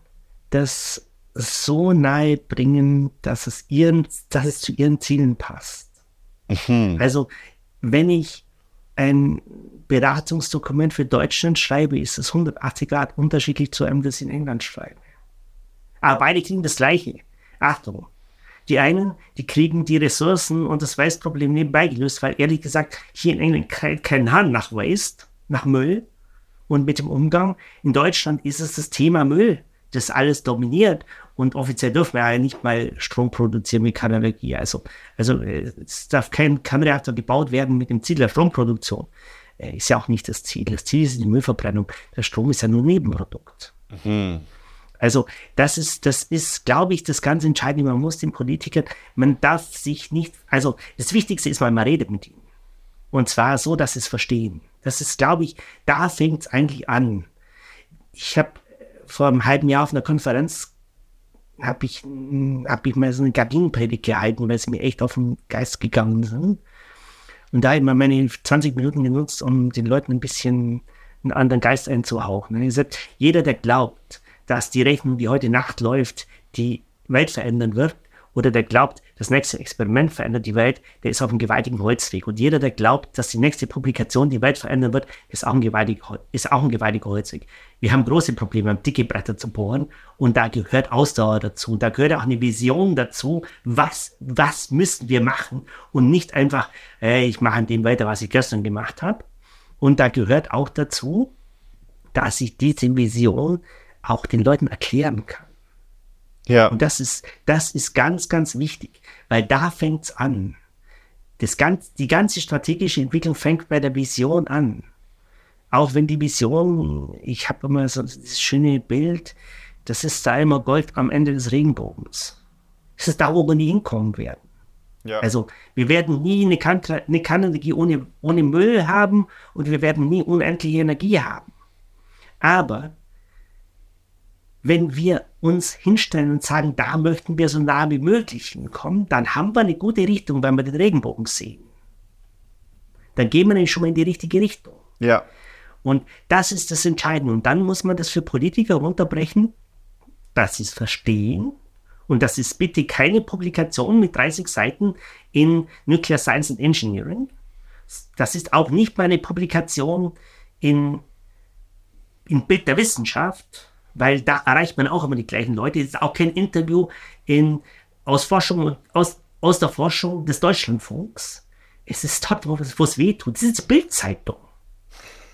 Speaker 2: das so nahe bringen, dass es ihren, dass es zu ihren Zielen passt. Mhm. Also, wenn ich ein Beratungsdokument für Deutschland schreibe, ist es 180 Grad unterschiedlich zu einem, das ich in England schreibe. Aber beide kriegen das Gleiche. Achtung. Die einen, die kriegen die Ressourcen und das Weißproblem nebenbei gelöst, weil ehrlich gesagt hier in England kein, kein Hahn nach Waste, nach Müll und mit dem Umgang. In Deutschland ist es das Thema Müll, das alles dominiert und offiziell dürfen wir ja nicht mal Strom produzieren mit Kernenergie. Also, also es darf kein Kernreaktor gebaut werden mit dem Ziel der Stromproduktion. Äh, ist ja auch nicht das Ziel. Das Ziel ist die Müllverbrennung. Der Strom ist ja nur Nebenprodukt. Mhm. Also das ist, das ist, glaube ich, das ganz Entscheidende. Man muss den Politikern, man darf sich nicht, also das Wichtigste ist mal, man redet mit ihnen. Und zwar so, dass sie es verstehen. Das ist, glaube ich, da fängt es eigentlich an. Ich habe vor einem halben Jahr auf einer Konferenz habe ich, hab ich mal so eine Gardinenpredigt gehalten, weil sie mir echt auf den Geist gegangen sind. Und da immer meine 20 Minuten genutzt, um den Leuten ein bisschen einen anderen Geist einzuhauchen. Und ich gesagt, jeder, der glaubt, dass die Rechnung, die heute Nacht läuft, die Welt verändern wird oder der glaubt, das nächste Experiment verändert die Welt, der ist auf einem gewaltigen Holzweg. Und jeder, der glaubt, dass die nächste Publikation die Welt verändern wird, ist auch ein gewaltiger, ist auch ein gewaltiger Holzweg. Wir haben große Probleme, dicke Bretter zu bohren und da gehört Ausdauer dazu. Da gehört auch eine Vision dazu, was, was müssen wir machen und nicht einfach, äh, ich mache an dem weiter, was ich gestern gemacht habe. Und da gehört auch dazu, dass ich diese Vision auch den Leuten erklären kann. Ja. Und das ist, das ist ganz, ganz wichtig, weil da fängt's an. Das ganz, die ganze strategische Entwicklung fängt bei der Vision an. Auch wenn die Vision, ich habe immer so das schöne Bild, das ist da immer Gold am Ende des Regenbogens. Das ist da, wo wir nie hinkommen werden. Ja. Also wir werden nie eine, kan eine Kernenergie ohne, ohne Müll haben und wir werden nie unendliche Energie haben. Aber wenn wir uns hinstellen und sagen, da möchten wir so nah wie möglich hinkommen, dann haben wir eine gute Richtung, wenn wir den Regenbogen sehen. Dann gehen wir nämlich schon mal in die richtige Richtung.
Speaker 3: Ja.
Speaker 2: Und das ist das Entscheidende. Und dann muss man das für Politiker runterbrechen, dass sie es verstehen. Und das ist bitte keine Publikation mit 30 Seiten in Nuclear Science and Engineering. Das ist auch nicht meine Publikation in, in Bild der Wissenschaft, weil da erreicht man auch immer die gleichen Leute. Es ist auch kein Interview in, aus Forschung aus, aus der Forschung des Deutschlandfunks. Es ist dort, wo es weh tut. Es ist Bildzeitung.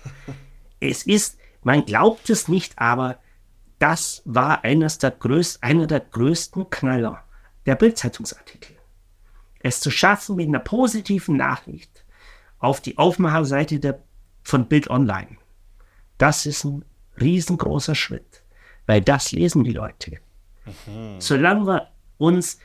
Speaker 2: es ist, man glaubt es nicht, aber das war eines der größten, einer der größten Knaller der Bildzeitungsartikel. Es zu schaffen mit einer positiven Nachricht auf die Aufmacherseite der, von Bild Online. Das ist ein riesengroßer Schritt weil das lesen die Leute. Mhm. Solange wir uns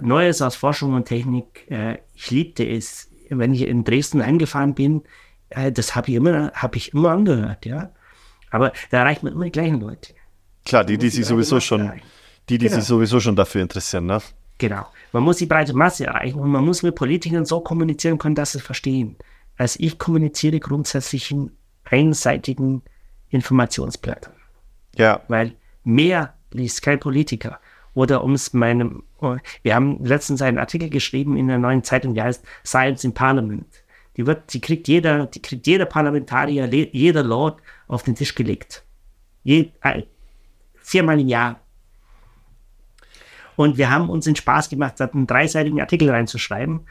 Speaker 2: Neues aus Forschung und Technik, äh, ich liebte es, wenn ich in Dresden eingefahren bin, äh, das habe ich immer, habe ich immer angehört, ja. Aber da erreicht man immer die gleichen Leute.
Speaker 3: Klar, die, die sich sowieso schon, die, die genau. sich sowieso schon dafür interessieren, ne?
Speaker 2: Genau. Man muss die breite Masse erreichen und man muss mit Politikern so kommunizieren können, dass sie verstehen. Also ich kommuniziere grundsätzlich in einseitigen Informationsblättern.
Speaker 3: Ja.
Speaker 2: Weil mehr liest kein Politiker. Oder um es meinem, wir haben letztens einen Artikel geschrieben in einer neuen Zeitung, die heißt Science in Parliament. Die wird, die kriegt jeder, die kriegt jeder Parlamentarier, jeder Lord auf den Tisch gelegt. Je, äh, viermal im Jahr. Und wir haben uns den Spaß gemacht, einen dreiseitigen Artikel reinzuschreiben.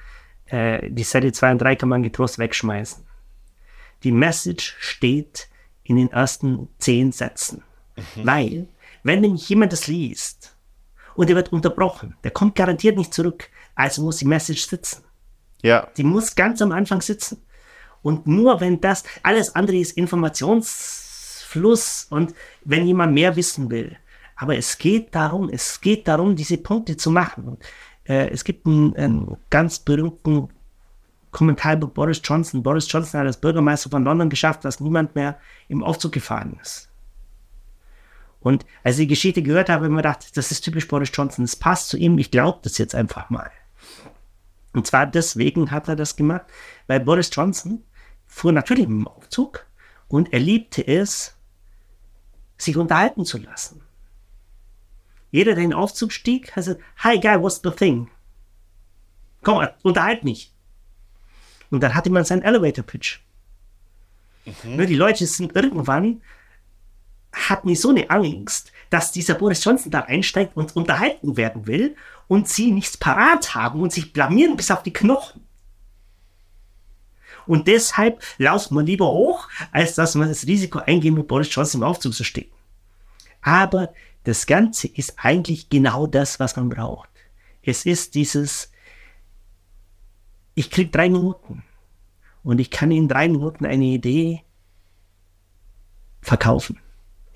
Speaker 2: Äh, die Seite 2 und 3 kann man getrost wegschmeißen. Die Message steht in den ersten zehn Sätzen. Mhm. Weil, wenn nämlich jemand das liest und er wird unterbrochen, der kommt garantiert nicht zurück, also muss die Message sitzen.
Speaker 3: Ja.
Speaker 2: Die muss ganz am Anfang sitzen. Und nur wenn das, alles andere ist Informationsfluss und wenn jemand mehr wissen will. Aber es geht darum, es geht darum, diese Punkte zu machen. Und, äh, es gibt einen, einen ganz berühmten Kommentar über Boris Johnson. Boris Johnson hat als Bürgermeister von London geschafft, dass niemand mehr im Aufzug gefahren ist. Und als ich die Geschichte gehört habe, habe ich mir gedacht, das ist typisch Boris Johnson, das passt zu ihm, ich glaube das jetzt einfach mal. Und zwar deswegen hat er das gemacht, weil Boris Johnson fuhr natürlich im Aufzug und er liebte es, sich unterhalten zu lassen. Jeder, der in den Aufzug stieg, hat gesagt, Hi guy, what's the thing? Komm, unterhalt mich. Und dann hatte man seinen Elevator Pitch. Mhm. Die Leute sind irgendwann hat mir so eine Angst, dass dieser Boris Johnson da einsteigt und unterhalten werden will und sie nichts parat haben und sich blamieren bis auf die Knochen. Und deshalb laufen wir lieber hoch, als dass wir das Risiko eingehen, mit Boris Johnson im Aufzug zu stehen. Aber das Ganze ist eigentlich genau das, was man braucht. Es ist dieses, ich krieg drei Minuten und ich kann in drei Minuten eine Idee verkaufen.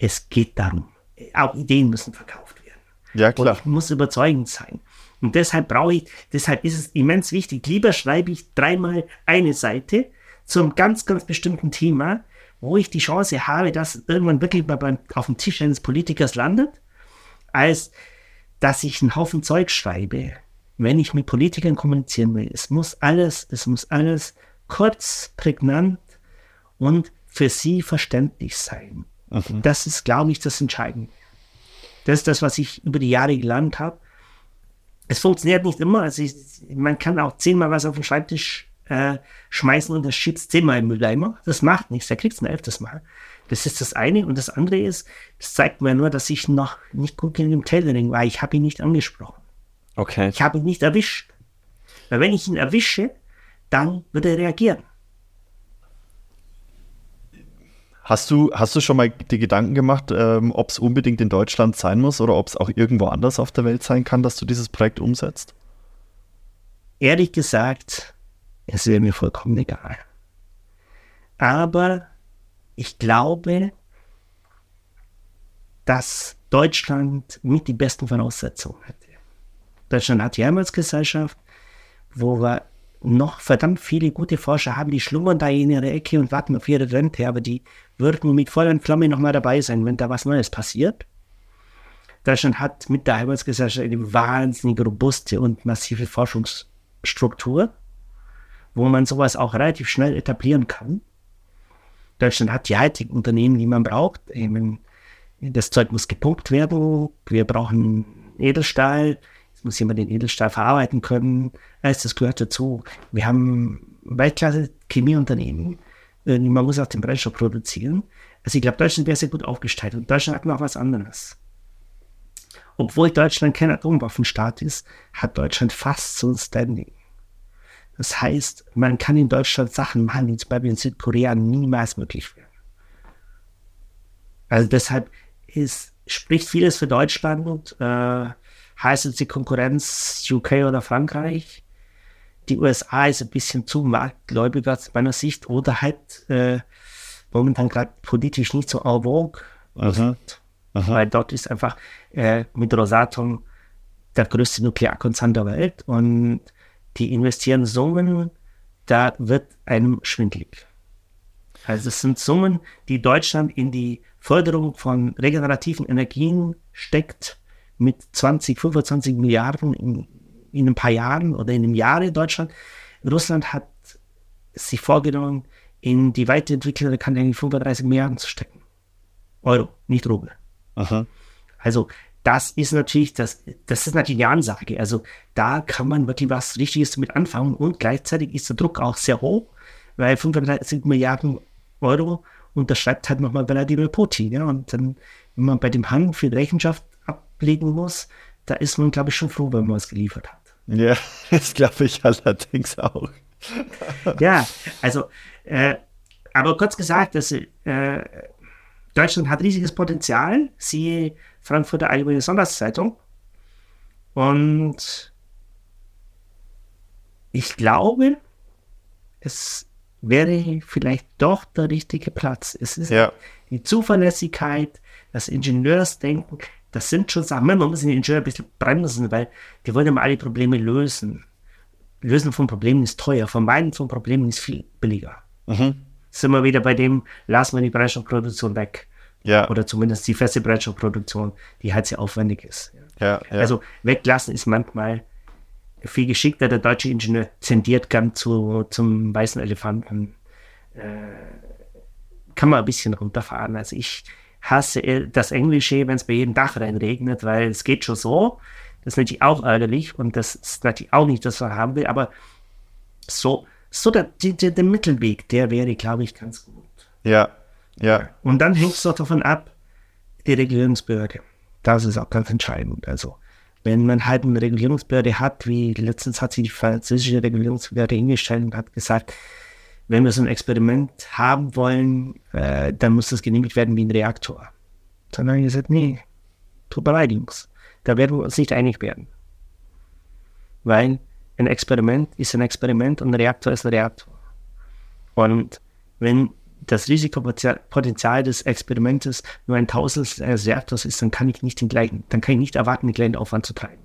Speaker 2: Es geht darum, auch Ideen müssen verkauft werden.
Speaker 3: Ja, klar.
Speaker 2: Und ich muss überzeugend sein. Und deshalb brauche ich, deshalb ist es immens wichtig. Lieber schreibe ich dreimal eine Seite zum ganz, ganz bestimmten Thema, wo ich die Chance habe, dass irgendwann wirklich mal beim, auf dem Tisch eines Politikers landet, als dass ich einen Haufen Zeug schreibe, wenn ich mit Politikern kommunizieren will. Es muss alles, es muss alles kurz, prägnant und für sie verständlich sein. Mhm. Das ist, glaube ich, das Entscheidende. Das ist das, was ich über die Jahre gelernt habe. es funktioniert nicht immer. Also ich, man kann auch zehnmal was auf den Schreibtisch äh, schmeißen und das schiebt zehnmal im Mülleimer. Das macht nichts, da kriegst du ein elftes Mal. Das ist das eine. Und das andere ist, das zeigt mir nur, dass ich noch nicht gut in dem Tailoring war. Ich habe ihn nicht angesprochen.
Speaker 3: Okay.
Speaker 2: Ich habe ihn nicht erwischt. Weil wenn ich ihn erwische, dann wird er reagieren.
Speaker 3: Hast du, hast du schon mal die Gedanken gemacht, ähm, ob es unbedingt in Deutschland sein muss oder ob es auch irgendwo anders auf der Welt sein kann, dass du dieses Projekt umsetzt?
Speaker 2: Ehrlich gesagt, es wäre mir vollkommen egal. Aber ich glaube, dass Deutschland mit die besten Voraussetzungen hätte. Deutschland hat die Heimatsgesellschaft, wo wir noch verdammt viele gute Forscher haben, die schlummern da in ihrer Ecke und warten auf ihre Rente, aber die würden mit voller Flamme nochmal dabei sein, wenn da was Neues passiert. Deutschland hat mit der Heimatsgesellschaft eine wahnsinnig robuste und massive Forschungsstruktur, wo man sowas auch relativ schnell etablieren kann. Deutschland hat die Hightech-Unternehmen, die man braucht. Das Zeug muss gepumpt werden. Wir brauchen Edelstahl. Muss jemand den Edelstahl verarbeiten können. Also das gehört dazu. Wir haben Weltklasse Chemieunternehmen. Äh, man muss auch den Brennstoff produzieren. Also ich glaube, Deutschland wäre sehr gut aufgestellt. Und Deutschland hat noch was anderes. Obwohl Deutschland kein Atomwaffenstaat ist, hat Deutschland fast so ein Standing. Das heißt, man kann in Deutschland Sachen machen, die zum Beispiel in Südkorea niemals möglich wären. Also deshalb ist, spricht vieles für Deutschland. Äh, heißt es die Konkurrenz UK oder Frankreich. Die USA ist ein bisschen zu marktgläubig aus meiner Sicht oder halt äh, momentan gerade politisch nicht so en vogue. Aha. Aha. Weil dort ist einfach äh, mit Rosatom der größte Nuklearkonzern der Welt und die investieren Summen, da wird einem schwindlig. Also es sind Summen, die Deutschland in die Förderung von regenerativen Energien steckt, mit 20, 25 Milliarden in, in ein paar Jahren oder in einem Jahr in Deutschland. Russland hat sich vorgenommen, in die weiterentwickelte Kanäle 35 Milliarden zu stecken. Euro, nicht Rubel. Aha. Also das ist natürlich, das, das ist natürlich eine Ansage. Also da kann man wirklich was Richtiges damit anfangen und gleichzeitig ist der Druck auch sehr hoch, weil 35 Milliarden Euro unterschreibt halt nochmal Wladimir Putin. Ja? Und dann, wenn man bei dem Handel für die Rechenschaft ablegen muss, da ist man, glaube ich, schon froh, wenn man es geliefert hat.
Speaker 3: Ja, das glaube ich allerdings auch.
Speaker 2: ja, also, äh, aber kurz gesagt, dass, äh, Deutschland hat riesiges Potenzial, siehe Frankfurter Allgemeine Sonntagszeitung. Und ich glaube, es wäre vielleicht doch der richtige Platz. Es ist ja. die Zuverlässigkeit, das Ingenieursdenken, das sind schon Sachen, man muss den Ingenieur ein bisschen bremsen, weil die wollen immer alle Probleme lösen. Lösen von Problemen ist teuer, vermeiden von Problemen ist viel billiger. Mhm. Sind wir wieder bei dem, lassen wir die Brennstoffproduktion weg. Ja. Oder zumindest die feste Brennstoffproduktion, die halt sehr aufwendig ist. Ja, ja. Also weglassen ist manchmal viel geschickter. Der deutsche Ingenieur zendiert gern zu, zum weißen Elefanten. Äh, kann man ein bisschen runterfahren. Also ich, hasse das Englische, wenn es bei jedem Dach reinregnet, weil es geht schon so. Das ist natürlich auch ärgerlich und das ist natürlich auch nicht, was man haben will, aber so, so der, der, der Mittelweg, der wäre, glaube ich, ganz gut.
Speaker 3: Ja, ja.
Speaker 2: Und dann hängt es doch davon ab, die Regulierungsbehörde. Das ist auch ganz entscheidend. Also, wenn man halt eine Regulierungsbehörde hat, wie letztens hat sich die französische Regulierungsbehörde hingestellt und hat gesagt, wenn wir so ein Experiment haben wollen, äh, dann muss das genehmigt werden wie ein Reaktor. Dann habe ich gesagt, nee, tut mir leid, Jungs. Da werden wir uns nicht einig werden. Weil ein Experiment ist ein Experiment und ein Reaktor ist ein Reaktor. Und wenn das Risikopotenzial des Experimentes nur ein Tausendstel eines Reaktors ist, dann kann ich nicht den gleichen, dann kann ich nicht erwarten, den gleichen Aufwand zu treiben.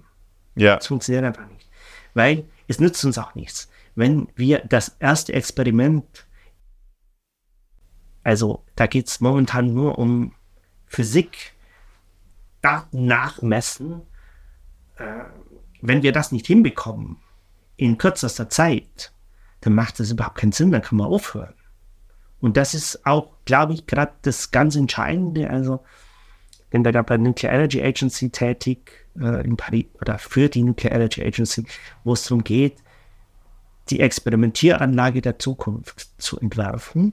Speaker 2: Ja. Das funktioniert einfach nicht. Weil es nützt uns auch nichts wenn wir das erste Experiment, also da geht es momentan nur um Physik, Daten nachmessen, äh, wenn wir das nicht hinbekommen in kürzester Zeit, dann macht das überhaupt keinen Sinn, dann kann man aufhören. Und das ist auch, glaube ich, gerade das ganz Entscheidende. Also bin da bei der Nuclear Energy Agency tätig, äh, in Paris, oder für die Nuclear Energy Agency, wo es darum geht, die Experimentieranlage der Zukunft zu entwerfen.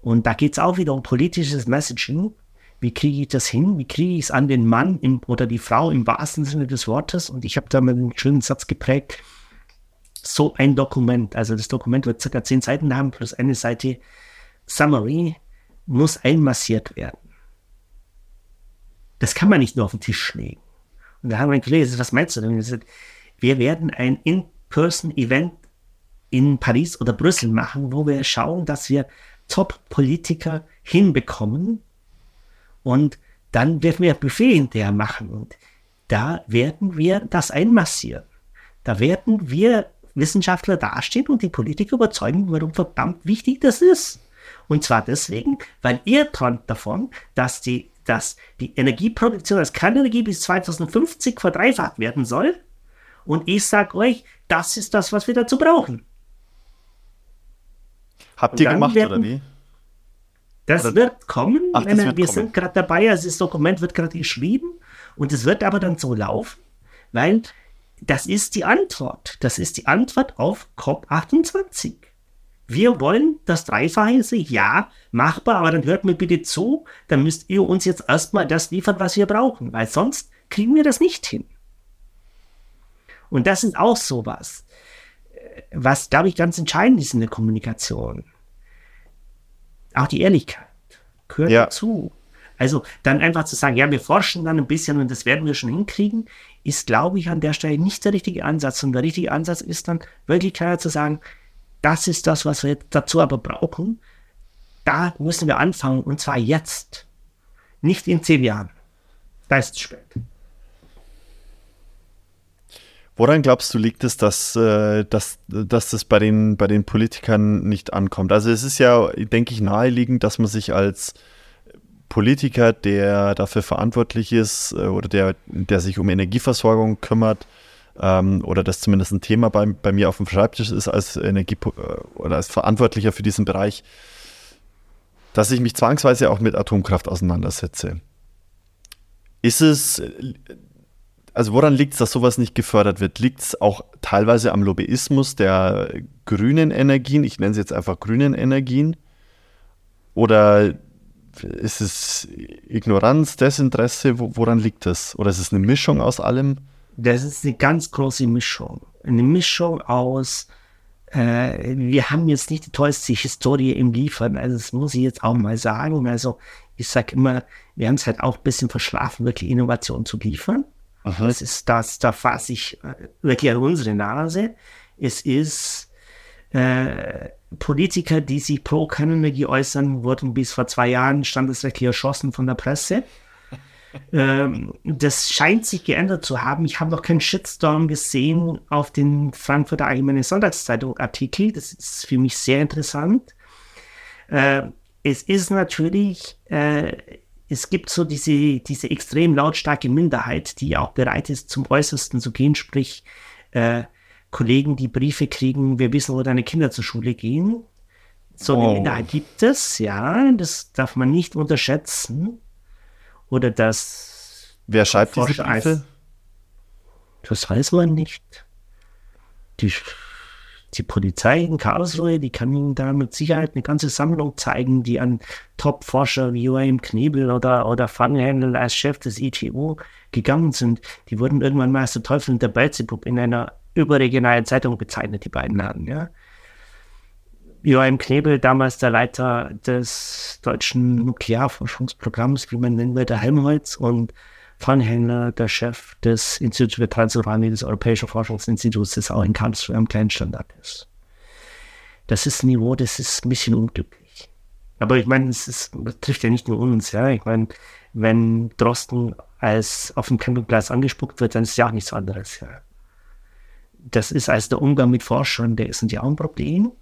Speaker 2: Und da geht es auch wieder um politisches Messaging. Wie kriege ich das hin? Wie kriege ich es an den Mann im, oder die Frau im wahrsten Sinne des Wortes? Und ich habe da mal einen schönen Satz geprägt. So ein Dokument, also das Dokument wird circa zehn Seiten haben, plus eine Seite Summary, muss einmassiert werden. Das kann man nicht nur auf den Tisch legen. Und da haben wir einen Kollegen was meinst du denn? Gesagt, wir werden ein In-Person-Event in Paris oder Brüssel machen, wo wir schauen, dass wir Top-Politiker hinbekommen und dann werden wir Buffet hinterher machen und da werden wir das einmassieren. Da werden wir Wissenschaftler dastehen und die Politiker überzeugen, warum verdammt wichtig das ist. Und zwar deswegen, weil ihr träumt davon, dass die, dass die Energieproduktion als Kernenergie bis 2050 verdreifacht werden soll. Und ich sage euch, das ist das, was wir dazu brauchen.
Speaker 3: Habt ihr gemacht werden, oder wie?
Speaker 2: Das oder? wird kommen. Ach, das wird wir kommen. sind gerade dabei, also das Dokument wird gerade geschrieben und es wird aber dann so laufen, weil das ist die Antwort. Das ist die Antwort auf COP28 wir wollen das Dreifache, ja, machbar, aber dann hört mir bitte zu, dann müsst ihr uns jetzt erstmal das liefern, was wir brauchen, weil sonst kriegen wir das nicht hin. Und das ist auch sowas, was, glaube ich, ganz entscheidend ist in der Kommunikation. Auch die Ehrlichkeit gehört ja. dazu. Also dann einfach zu sagen, ja, wir forschen dann ein bisschen und das werden wir schon hinkriegen, ist, glaube ich, an der Stelle nicht der richtige Ansatz. Und der richtige Ansatz ist dann wirklich klar zu sagen, das ist das, was wir dazu aber brauchen. Da müssen wir anfangen und zwar jetzt. Nicht in zehn Jahren. Da ist es spät.
Speaker 3: Woran glaubst du, liegt es, dass, äh, dass, dass das bei den, bei den Politikern nicht ankommt? Also es ist ja, denke ich, naheliegend, dass man sich als Politiker, der dafür verantwortlich ist äh, oder der, der sich um Energieversorgung kümmert, ähm, oder das zumindest ein Thema bei, bei mir auf dem Schreibtisch ist als Energie äh, oder als Verantwortlicher für diesen Bereich, dass ich mich zwangsweise auch mit Atomkraft auseinandersetze. Ist es, also woran liegt es, dass sowas nicht gefördert wird? Liegt es auch teilweise am Lobbyismus der grünen Energien? Ich nenne sie jetzt einfach grünen Energien. Oder ist es Ignoranz, Desinteresse? Woran liegt das? Oder ist es eine Mischung aus allem?
Speaker 2: das ist eine ganz große Mischung. Eine Mischung aus, äh, wir haben jetzt nicht die tollste Historie im Liefern, also das muss ich jetzt auch mal sagen. Also ich sage immer, wir haben es halt auch ein bisschen verschlafen, wirklich Innovation zu liefern. Aha. Das ist das, da fasse ich äh, wirklich an unsere Nase. Es ist äh, Politiker, die sich pro Kernenergie äußern, wurden bis vor zwei Jahren standesrechtlich erschossen von der Presse. Ähm, das scheint sich geändert zu haben. Ich habe noch keinen Shitstorm gesehen auf den Frankfurter Allgemeine Sonntagszeitung Artikel. Das ist für mich sehr interessant. Äh, es ist natürlich, äh, es gibt so diese, diese extrem lautstarke Minderheit, die auch bereit ist, zum Äußersten zu gehen, sprich äh, Kollegen, die Briefe kriegen, wir wissen, wo deine Kinder zur Schule gehen. So eine oh. Minderheit gibt es, ja, das darf man nicht unterschätzen oder das.
Speaker 3: Wer schreibt diese Briefe?
Speaker 2: Das weiß man nicht. Die, die Polizei in Karlsruhe, die kann Ihnen da mit Sicherheit eine ganze Sammlung zeigen, die an Top-Forscher wie Joachim Knebel oder, oder Fanghändel als Chef des ITU gegangen sind. Die wurden irgendwann der Teufel und der Belzebub in einer überregionalen Zeitung bezeichnet, die beiden Herren, ja. Joachim Knebel, damals der Leiter des deutschen Nuklearforschungsprogramms, wie man nennen will, der Helmholtz und Fanhändler, der Chef des Instituts für Transuranie des Europäischen Forschungsinstituts, das auch in Karlsruhe am kleinen Standard ist. Das ist ein Niveau, das ist ein bisschen unglücklich. Aber ich meine, es ist, trifft ja nicht nur uns, ja. Ich meine, wenn Drosten als auf dem Campingplatz angespuckt wird, dann ist es ja auch nichts anderes, ja. Das ist also der Umgang mit Forschern, der ist ja auch ein Problem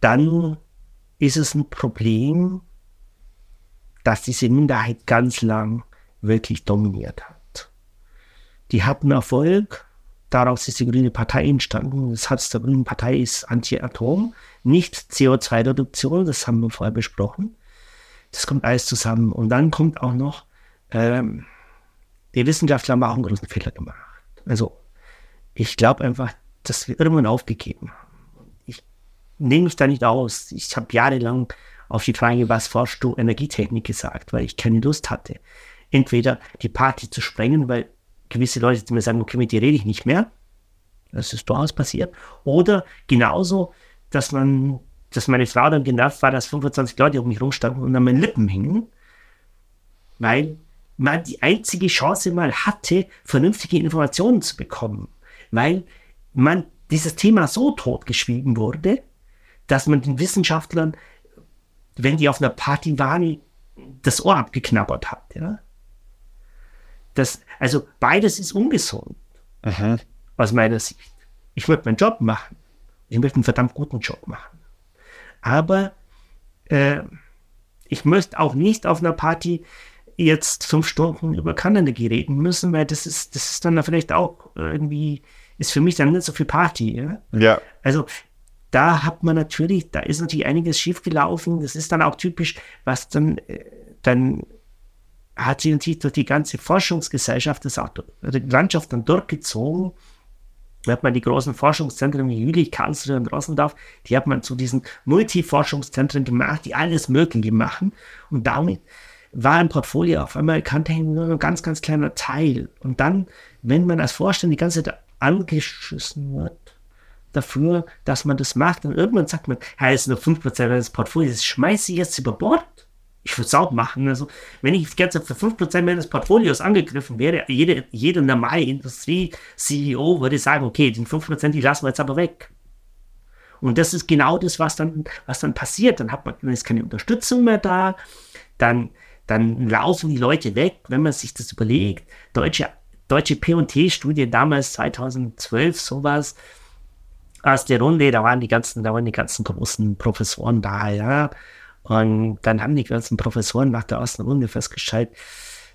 Speaker 2: dann ist es ein Problem, dass diese Minderheit ganz lang wirklich dominiert hat. Die hatten Erfolg, daraus ist die Grüne Partei entstanden. Das Herz der Grünen Partei ist Anti-Atom, nicht CO2-Reduktion, das haben wir vorher besprochen. Das kommt alles zusammen. Und dann kommt auch noch ähm, die Wissenschaftler haben auch einen großen Fehler gemacht. Also, ich glaube einfach, dass wir irgendwann aufgegeben haben. Ich nehme mich da nicht aus. Ich habe jahrelang auf die Frage, was forschst du, Energietechnik gesagt, weil ich keine Lust hatte. Entweder die Party zu sprengen, weil gewisse Leute mir sagen, okay, mit dir rede ich nicht mehr. Das ist durchaus passiert. Oder genauso, dass man, dass meine Frau dann genervt war, dass 25 Leute um mich rumstanden und an meinen Lippen hingen, weil man die einzige Chance mal hatte, vernünftige Informationen zu bekommen. Weil man dieses Thema so totgeschwiegen wurde, dass man den Wissenschaftlern, wenn die auf einer Party waren, das Ohr abgeknabbert hat. Ja? Das, also beides ist ungesund. Aha. Aus meiner Sicht. Ich möchte meinen Job machen. Ich möchte einen verdammt guten Job machen. Aber äh, ich möchte auch nicht auf einer Party jetzt fünf Stunden über Kernenergie reden müssen, weil das ist, das ist dann vielleicht auch irgendwie, ist für mich dann nicht so viel Party. Ja.
Speaker 3: ja.
Speaker 2: Also da hat man natürlich, da ist natürlich einiges schiefgelaufen. Das ist dann auch typisch, was dann, äh, dann hat sich natürlich durch die ganze Forschungsgesellschaft, das auch die Landschaft dann durchgezogen. Da hat man die großen Forschungszentren wie Jülich, Karlsruhe und Rossendorf, die hat man zu diesen Multiforschungszentren gemacht, die alles Mögliche machen. Und damit war ein Portfolio auf einmal Kerntechnik nur ein ganz, ganz kleiner Teil. Und dann, wenn man als Vorstand die ganze Zeit angeschissen wird dafür, dass man das macht, dann irgendwann sagt man, ja, es ist nur 5% meines Portfolios, das schmeiße ich jetzt über Bord. Ich würde es auch machen. Also, wenn ich jetzt für 5% meines Portfolios angegriffen wäre, jede, jede normale Industrie-CEO würde sagen, okay, den 5%, die lassen wir jetzt aber weg. Und das ist genau das, was dann, was dann passiert. Dann hat man, dann ist keine Unterstützung mehr da, dann dann laufen die Leute weg, wenn man sich das überlegt. Deutsche, deutsche P&T-Studie damals 2012, sowas, aus der Runde, da waren die ganzen, da waren die ganzen großen Professoren da, ja. Und dann haben die ganzen Professoren nach der ersten Runde festgestellt,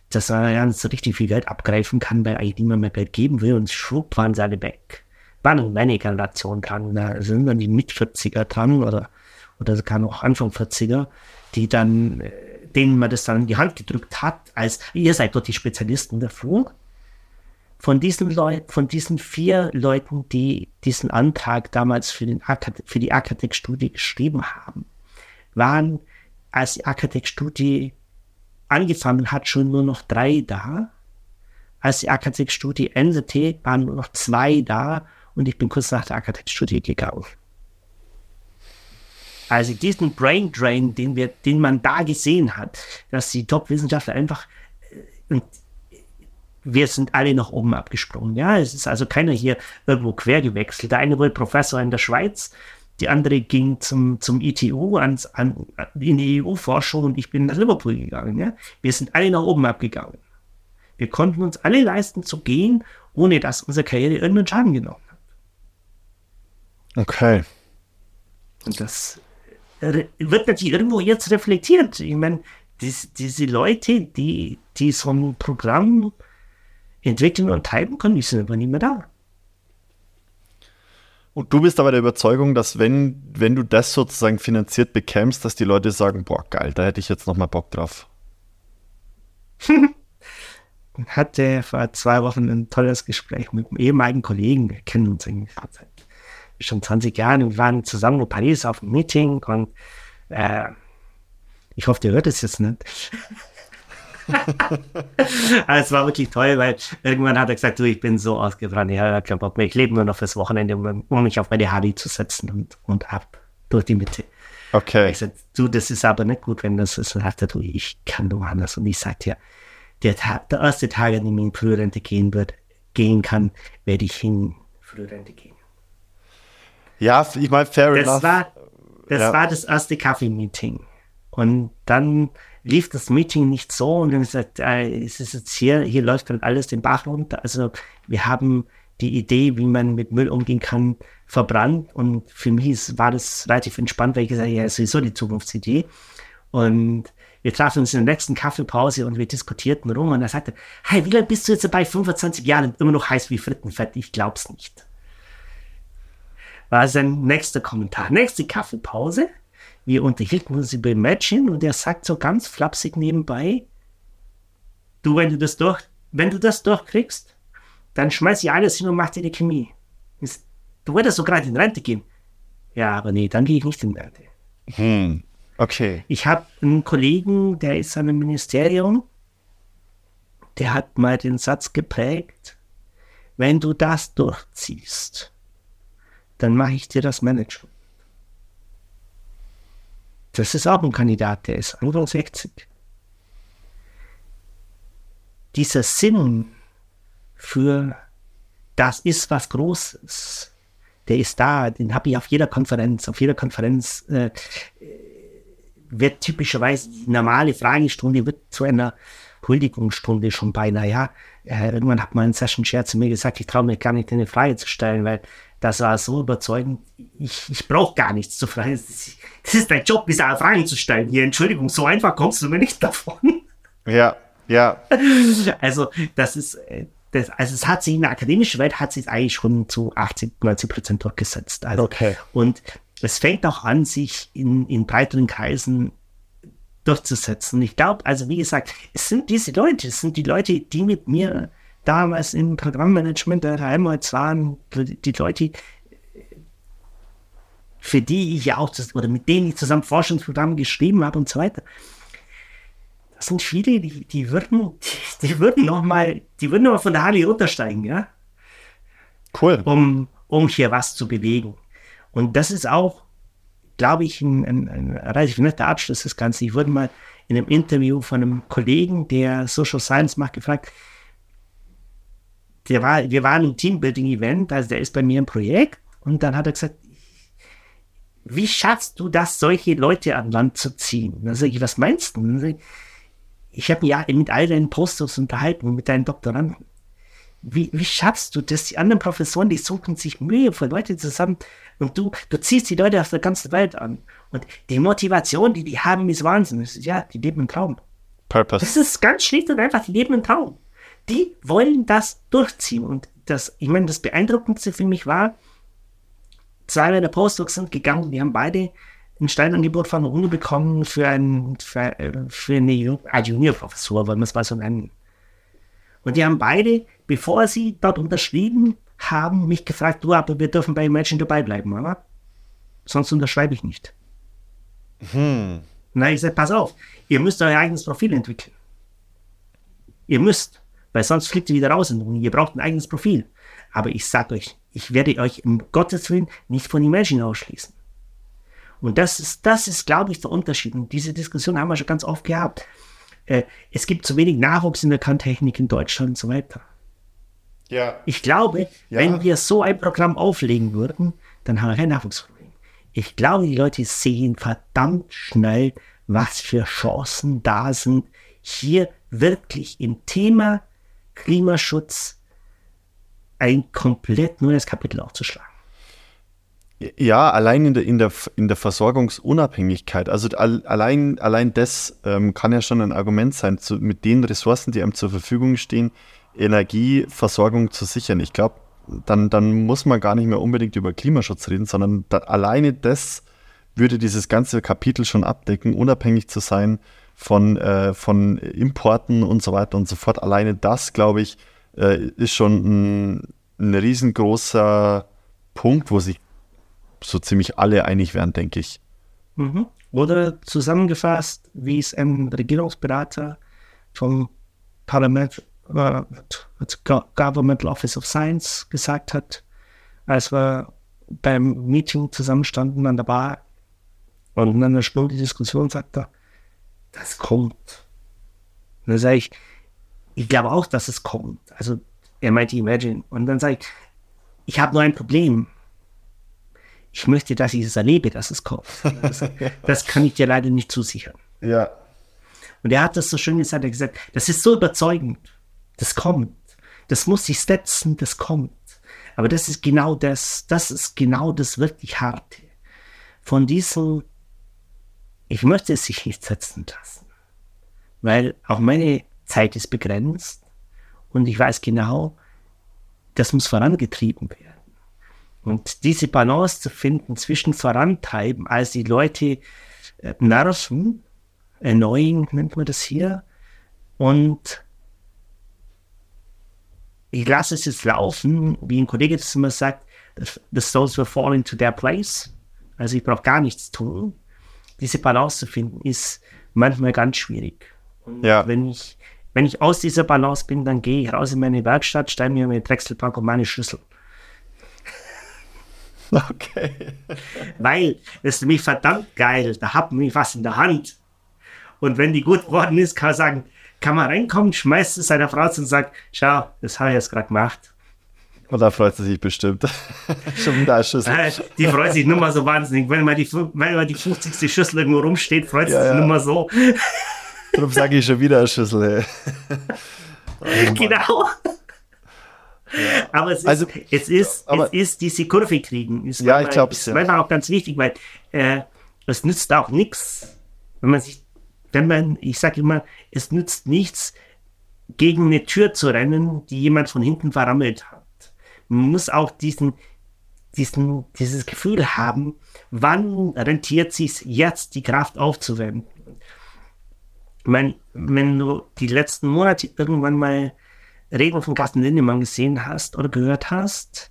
Speaker 2: dass man so richtig viel Geld abgreifen kann, weil eigentlich niemand mehr Geld geben will und schwupp waren sie alle weg. War noch meine Generation dran, da sind dann die Mit-40er dran oder, oder sogar noch Anfang 40er, die dann äh, denen man das dann in die Hand gedrückt hat, als ihr seid dort die Spezialisten dafür. Von diesen Leuten, von diesen vier Leuten, die diesen Antrag damals für, den für die Akatec-Studie geschrieben haben, waren, als die Akatec-Studie angefangen hat, schon nur noch drei da. Als die Akatec-Studie endete, waren nur noch zwei da und ich bin kurz nach der Akatec-Studie gegangen. Also diesen Brain Drain, den, wir, den man da gesehen hat, dass die Top-Wissenschaftler einfach, äh, und wir sind alle nach oben abgesprungen. Ja, es ist also keiner hier irgendwo quer gewechselt. Der eine wurde Professor in der Schweiz, die andere ging zum, zum ITU ans, an, in die EU-Forschung und ich bin nach Liverpool gegangen. Ja? Wir sind alle nach oben abgegangen. Wir konnten uns alle leisten zu gehen, ohne dass unsere Karriere irgendeinen Schaden genommen hat.
Speaker 3: Okay.
Speaker 2: Und das wird natürlich irgendwo jetzt reflektiert. Ich meine, dies, diese Leute, die, die so ein Programm entwickeln und treiben können, die sind aber nicht mehr da.
Speaker 3: Und du bist aber der Überzeugung, dass wenn, wenn du das sozusagen finanziert bekämst, dass die Leute sagen, boah, geil, da hätte ich jetzt nochmal Bock drauf.
Speaker 2: hatte vor zwei Wochen ein tolles Gespräch mit einem ehemaligen Kollegen, wir kennen uns eigentlich seit schon 20 Jahren. Wir waren zusammen in Paris auf einem Meeting und äh, ich hoffe, der hört es jetzt nicht. es war wirklich toll, weil irgendwann hat er gesagt, du, ich bin so ausgebrannt, ich habe keinen Bock mehr, ich lebe nur noch fürs Wochenende, um, mich auf meine Harley zu setzen und, und ab durch die Mitte.
Speaker 3: Okay.
Speaker 2: Ich sagte, du, das ist aber nicht gut, wenn das ist. Und sagte, du, ich kann nur anders. Und ich sagte, ja, der, Tag, der erste Tag, an dem ich in Frührente gehen wird, gehen kann, werde ich in Frührente gehen.
Speaker 3: Ja, ich meine, fair
Speaker 2: das
Speaker 3: enough.
Speaker 2: War, das ja. war das erste Kaffee-Meeting. Und dann lief das Meeting nicht so und dann gesagt, äh, es ist jetzt hier, hier läuft dann alles den Bach runter. Also wir haben die Idee, wie man mit Müll umgehen kann, verbrannt. Und für mich ist, war das relativ entspannt, weil ich gesagt habe, ja, sowieso die Zukunftsidee. Und wir trafen uns in der nächsten Kaffeepause und wir diskutierten rum und er sagte, hey, wie lange bist du jetzt dabei? 25 Jahre und immer noch heiß wie Frittenfett? Ich glaub's nicht war sein nächster Kommentar. Nächste Kaffeepause. Wir unterhielten uns über Imagine und er sagt so ganz flapsig nebenbei, du, wenn du das durch, wenn du das durchkriegst, dann schmeiß ich alles hin und mach dir die Chemie. Du wolltest so gerade in Rente gehen. Ja, aber nee, dann gehe ich nicht in Rente.
Speaker 3: Hm. Okay.
Speaker 2: Ich habe einen Kollegen, der ist an einem Ministerium, der hat mal den Satz geprägt, wenn du das durchziehst, dann mache ich dir das Management. Das ist auch ein Kandidat, der ist Anfang 60. Dieser Sinn für das ist was Großes, der ist da, den habe ich auf jeder Konferenz. Auf jeder Konferenz äh, wird typischerweise die normale Fragestunde wird zu einer Huldigungsstunde schon beinahe. Ja, äh, irgendwann hat mal ein Session Share zu mir gesagt, ich traue mir gar nicht eine Frage zu stellen, weil das war so überzeugend. Ich, ich brauche gar nichts zu fragen. Das ist dein Job, diese Fragen zu stellen. Hier, Entschuldigung, so einfach kommst du mir nicht davon.
Speaker 3: Ja, ja.
Speaker 2: Also, das ist, äh, das, also es hat sich in der akademischen Welt hat sich eigentlich schon zu 80, 90 Prozent durchgesetzt. Also,
Speaker 3: okay.
Speaker 2: Und es fängt auch an, sich in, in breiteren Kreisen durchzusetzen. Ich glaube, also wie gesagt, es sind diese Leute, es sind die Leute, die mit mir damals im Programmmanagement der Helmholtz waren, die Leute, für die ich ja auch, das, oder mit denen ich zusammen Forschungsprogramme geschrieben habe und so weiter. Das sind viele, die, die würden, die, die würden noch mal, die würden noch mal von der Harley runtersteigen, ja.
Speaker 3: Cool.
Speaker 2: Um, um hier was zu bewegen. Und das ist auch, glaube ich, ein, ein, ein relativ netter Abschluss des Ganzen. Ich wurde mal in einem Interview von einem Kollegen, der Social Science macht, gefragt, der war, wir waren im Teambuilding-Event, also der ist bei mir im Projekt und dann hat er gesagt, wie schaffst du das, solche Leute an Land zu ziehen? dann sage ich, was meinst du? Ich, ich habe mich ja mit all deinen Postdocs unterhalten, mit deinen Doktoranden. Wie, wie schaffst du das? Die anderen Professoren, die suchen sich Mühe für Leute zusammen und du, du ziehst die Leute aus der ganzen Welt an. Und die Motivation, die die haben, ist Wahnsinn. Ja, die leben im Traum.
Speaker 3: Purpose.
Speaker 2: Das ist ganz schlicht und einfach, die leben im Traum die wollen das durchziehen. Und das, ich meine, das Beeindruckendste für mich war, zwei meiner Postdocs sind gegangen, die haben beide ein Steinangebot von der Uni bekommen für, ein, für, für eine Juniorprofessur, wollen wir es mal so nennen. Und die haben beide, bevor sie dort unterschrieben haben, mich gefragt, du, aber wir dürfen bei Imagine dabei bleiben, oder? Sonst unterschreibe ich nicht. Hm. Na, ich sage, pass auf, ihr müsst euer eigenes Profil entwickeln. Ihr müsst. Weil sonst fliegt ihr wieder raus und ihr braucht ein eigenes Profil. Aber ich sage euch, ich werde euch im Gottes Willen nicht von Imagine ausschließen. Und das ist, das ist, glaube ich, der Unterschied. Und diese Diskussion haben wir schon ganz oft gehabt. Äh, es gibt zu wenig Nachwuchs in der Kanntechnik in Deutschland und so weiter.
Speaker 3: Ja.
Speaker 2: Ich glaube, ja. wenn wir so ein Programm auflegen würden, dann haben wir kein Nachwuchsproblem. Ich glaube, die Leute sehen verdammt schnell, was für Chancen da sind, hier wirklich im Thema Klimaschutz ein komplett neues Kapitel aufzuschlagen.
Speaker 3: Ja, allein in der, in der, in der Versorgungsunabhängigkeit, also allein, allein das ähm, kann ja schon ein Argument sein, zu, mit den Ressourcen, die einem zur Verfügung stehen, Energieversorgung zu sichern. Ich glaube, dann, dann muss man gar nicht mehr unbedingt über Klimaschutz reden, sondern da, alleine das würde dieses ganze Kapitel schon abdecken, unabhängig zu sein von, äh, von Importen und so weiter und so fort. Alleine das, glaube ich, äh, ist schon ein, ein riesengroßer Punkt, wo sich so ziemlich alle einig werden, denke ich.
Speaker 2: Mhm. Oder zusammengefasst, wie es ein Regierungsberater vom Parlament, äh, Governmental Office of Science gesagt hat, als wir beim Meeting zusammenstanden an der Bar und in einer Stunde Diskussion sagte er, das kommt. Und dann sage ich, ich glaube auch, dass es kommt. Also er meinte Imagine. Und dann sage ich, ich habe nur ein Problem. Ich möchte, dass ich es erlebe, dass es kommt. Das, das kann ich dir leider nicht zusichern.
Speaker 3: Ja.
Speaker 2: Und er hat das so schön gesagt, er hat gesagt, das ist so überzeugend. Das kommt. Das muss sich setzen, das kommt. Aber das ist genau das, das ist genau das wirklich Harte. Von diesem ich möchte es sich nicht setzen lassen, weil auch meine Zeit ist begrenzt und ich weiß genau, das muss vorangetrieben werden. Und diese Balance zu finden zwischen Vorantreiben, als die Leute äh, nerven, annoying nennt man das hier, und ich lasse es jetzt laufen, wie ein Kollege das immer sagt, the souls will fall into their place. Also ich brauche gar nichts tun. Diese Balance zu finden, ist manchmal ganz schwierig. Und
Speaker 3: Ja.
Speaker 2: wenn ich, wenn ich aus dieser Balance bin, dann gehe ich raus in meine Werkstatt, steige mir meine Drechselbank und meine Schlüssel.
Speaker 3: Okay.
Speaker 2: Weil das ist nämlich verdammt geil. Da hat man was in der Hand. Und wenn die gut geworden ist, kann man sagen, kann man reinkommen, schmeißt es seiner Frau zu und sagt, schau, das habe ich jetzt gerade gemacht.
Speaker 3: Und da freut sie sich bestimmt. Schon da Schüssel.
Speaker 2: Äh, Die freut sich nur mal so wahnsinnig. Wenn mal die, wenn mal die 50. Schüssel irgendwo rumsteht, freut sie
Speaker 3: Ja,
Speaker 2: sich
Speaker 3: ja.
Speaker 2: nur mal so.
Speaker 3: Darum sage ich schon wieder eine Schüssel. Ey.
Speaker 2: genau. Aber es ist,
Speaker 3: Also,
Speaker 2: es ist,
Speaker 3: aber-
Speaker 2: es ist diese Kurve kriegen. Ist
Speaker 3: Ja, ich glaub's,
Speaker 2: Ist
Speaker 3: ja.
Speaker 2: auch ganz wichtig, weil äh, es nützt auch nichts, wenn man sich, wenn man, ich sage immer, es nützt nichts, gegen eine Tür zu rennen, die jemand von hinten verrammelt hat. Man muss auch diesen, diesen, dieses Gefühl haben, wann rentiert sich jetzt die Kraft aufzuwenden. Meine, wenn du die letzten Monate irgendwann mal Reden von Carsten Lindemann gesehen hast oder gehört hast,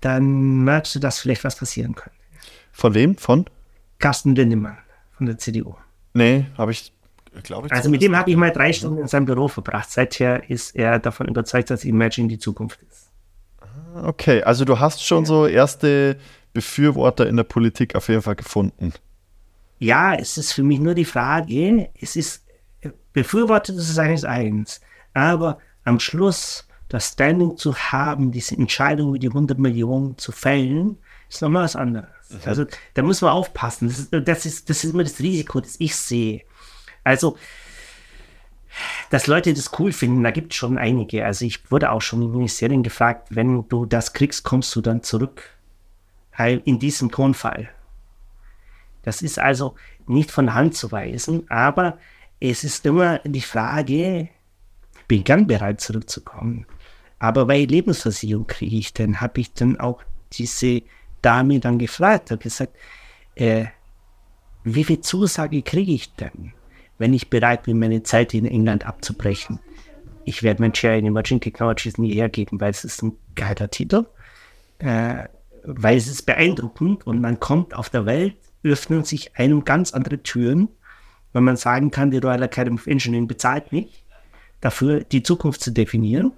Speaker 2: dann merkst du, dass vielleicht was passieren könnte.
Speaker 3: Von wem? Von?
Speaker 2: Carsten Lindemann von der CDU.
Speaker 3: Nee, habe ich, glaube ich.
Speaker 2: Also mit dem habe ich mal drei Stunden in seinem Büro verbracht. Seither ist er davon überzeugt, dass Imagine die Zukunft ist.
Speaker 3: Okay, also du hast schon so erste Befürworter in der Politik auf jeden Fall gefunden.
Speaker 2: Ja, es ist für mich nur die Frage, es ist befürwortet, das ist eigentlich eins. Aber am Schluss das Standing zu haben, diese Entscheidung über die 100 Millionen zu fällen, ist nochmal was anderes. Also da muss man aufpassen. Das ist, das, ist, das ist immer das Risiko, das ich sehe. Also, dass Leute das cool finden, da gibt es schon einige. Also ich wurde auch schon in Ministerien gefragt, wenn du das kriegst, kommst du dann zurück. In diesem Tonfall. Das ist also nicht von Hand zu weisen, aber es ist immer die Frage, bin gern bereit zurückzukommen. Aber welche Lebensversicherung kriege ich denn? Habe ich dann auch diese Dame dann gefragt, habe gesagt, äh, wie viel Zusage kriege ich denn, wenn ich bereit bin, meine Zeit in England abzubrechen? Ich werde mein Chair in Emerging Technologies nie hergeben, weil es ist ein geiler Titel, äh, weil es ist beeindruckend und man kommt auf der Welt, öffnen sich einem ganz andere Türen, wenn man sagen kann, die Royal Academy of Engineering bezahlt mich dafür, die Zukunft zu definieren.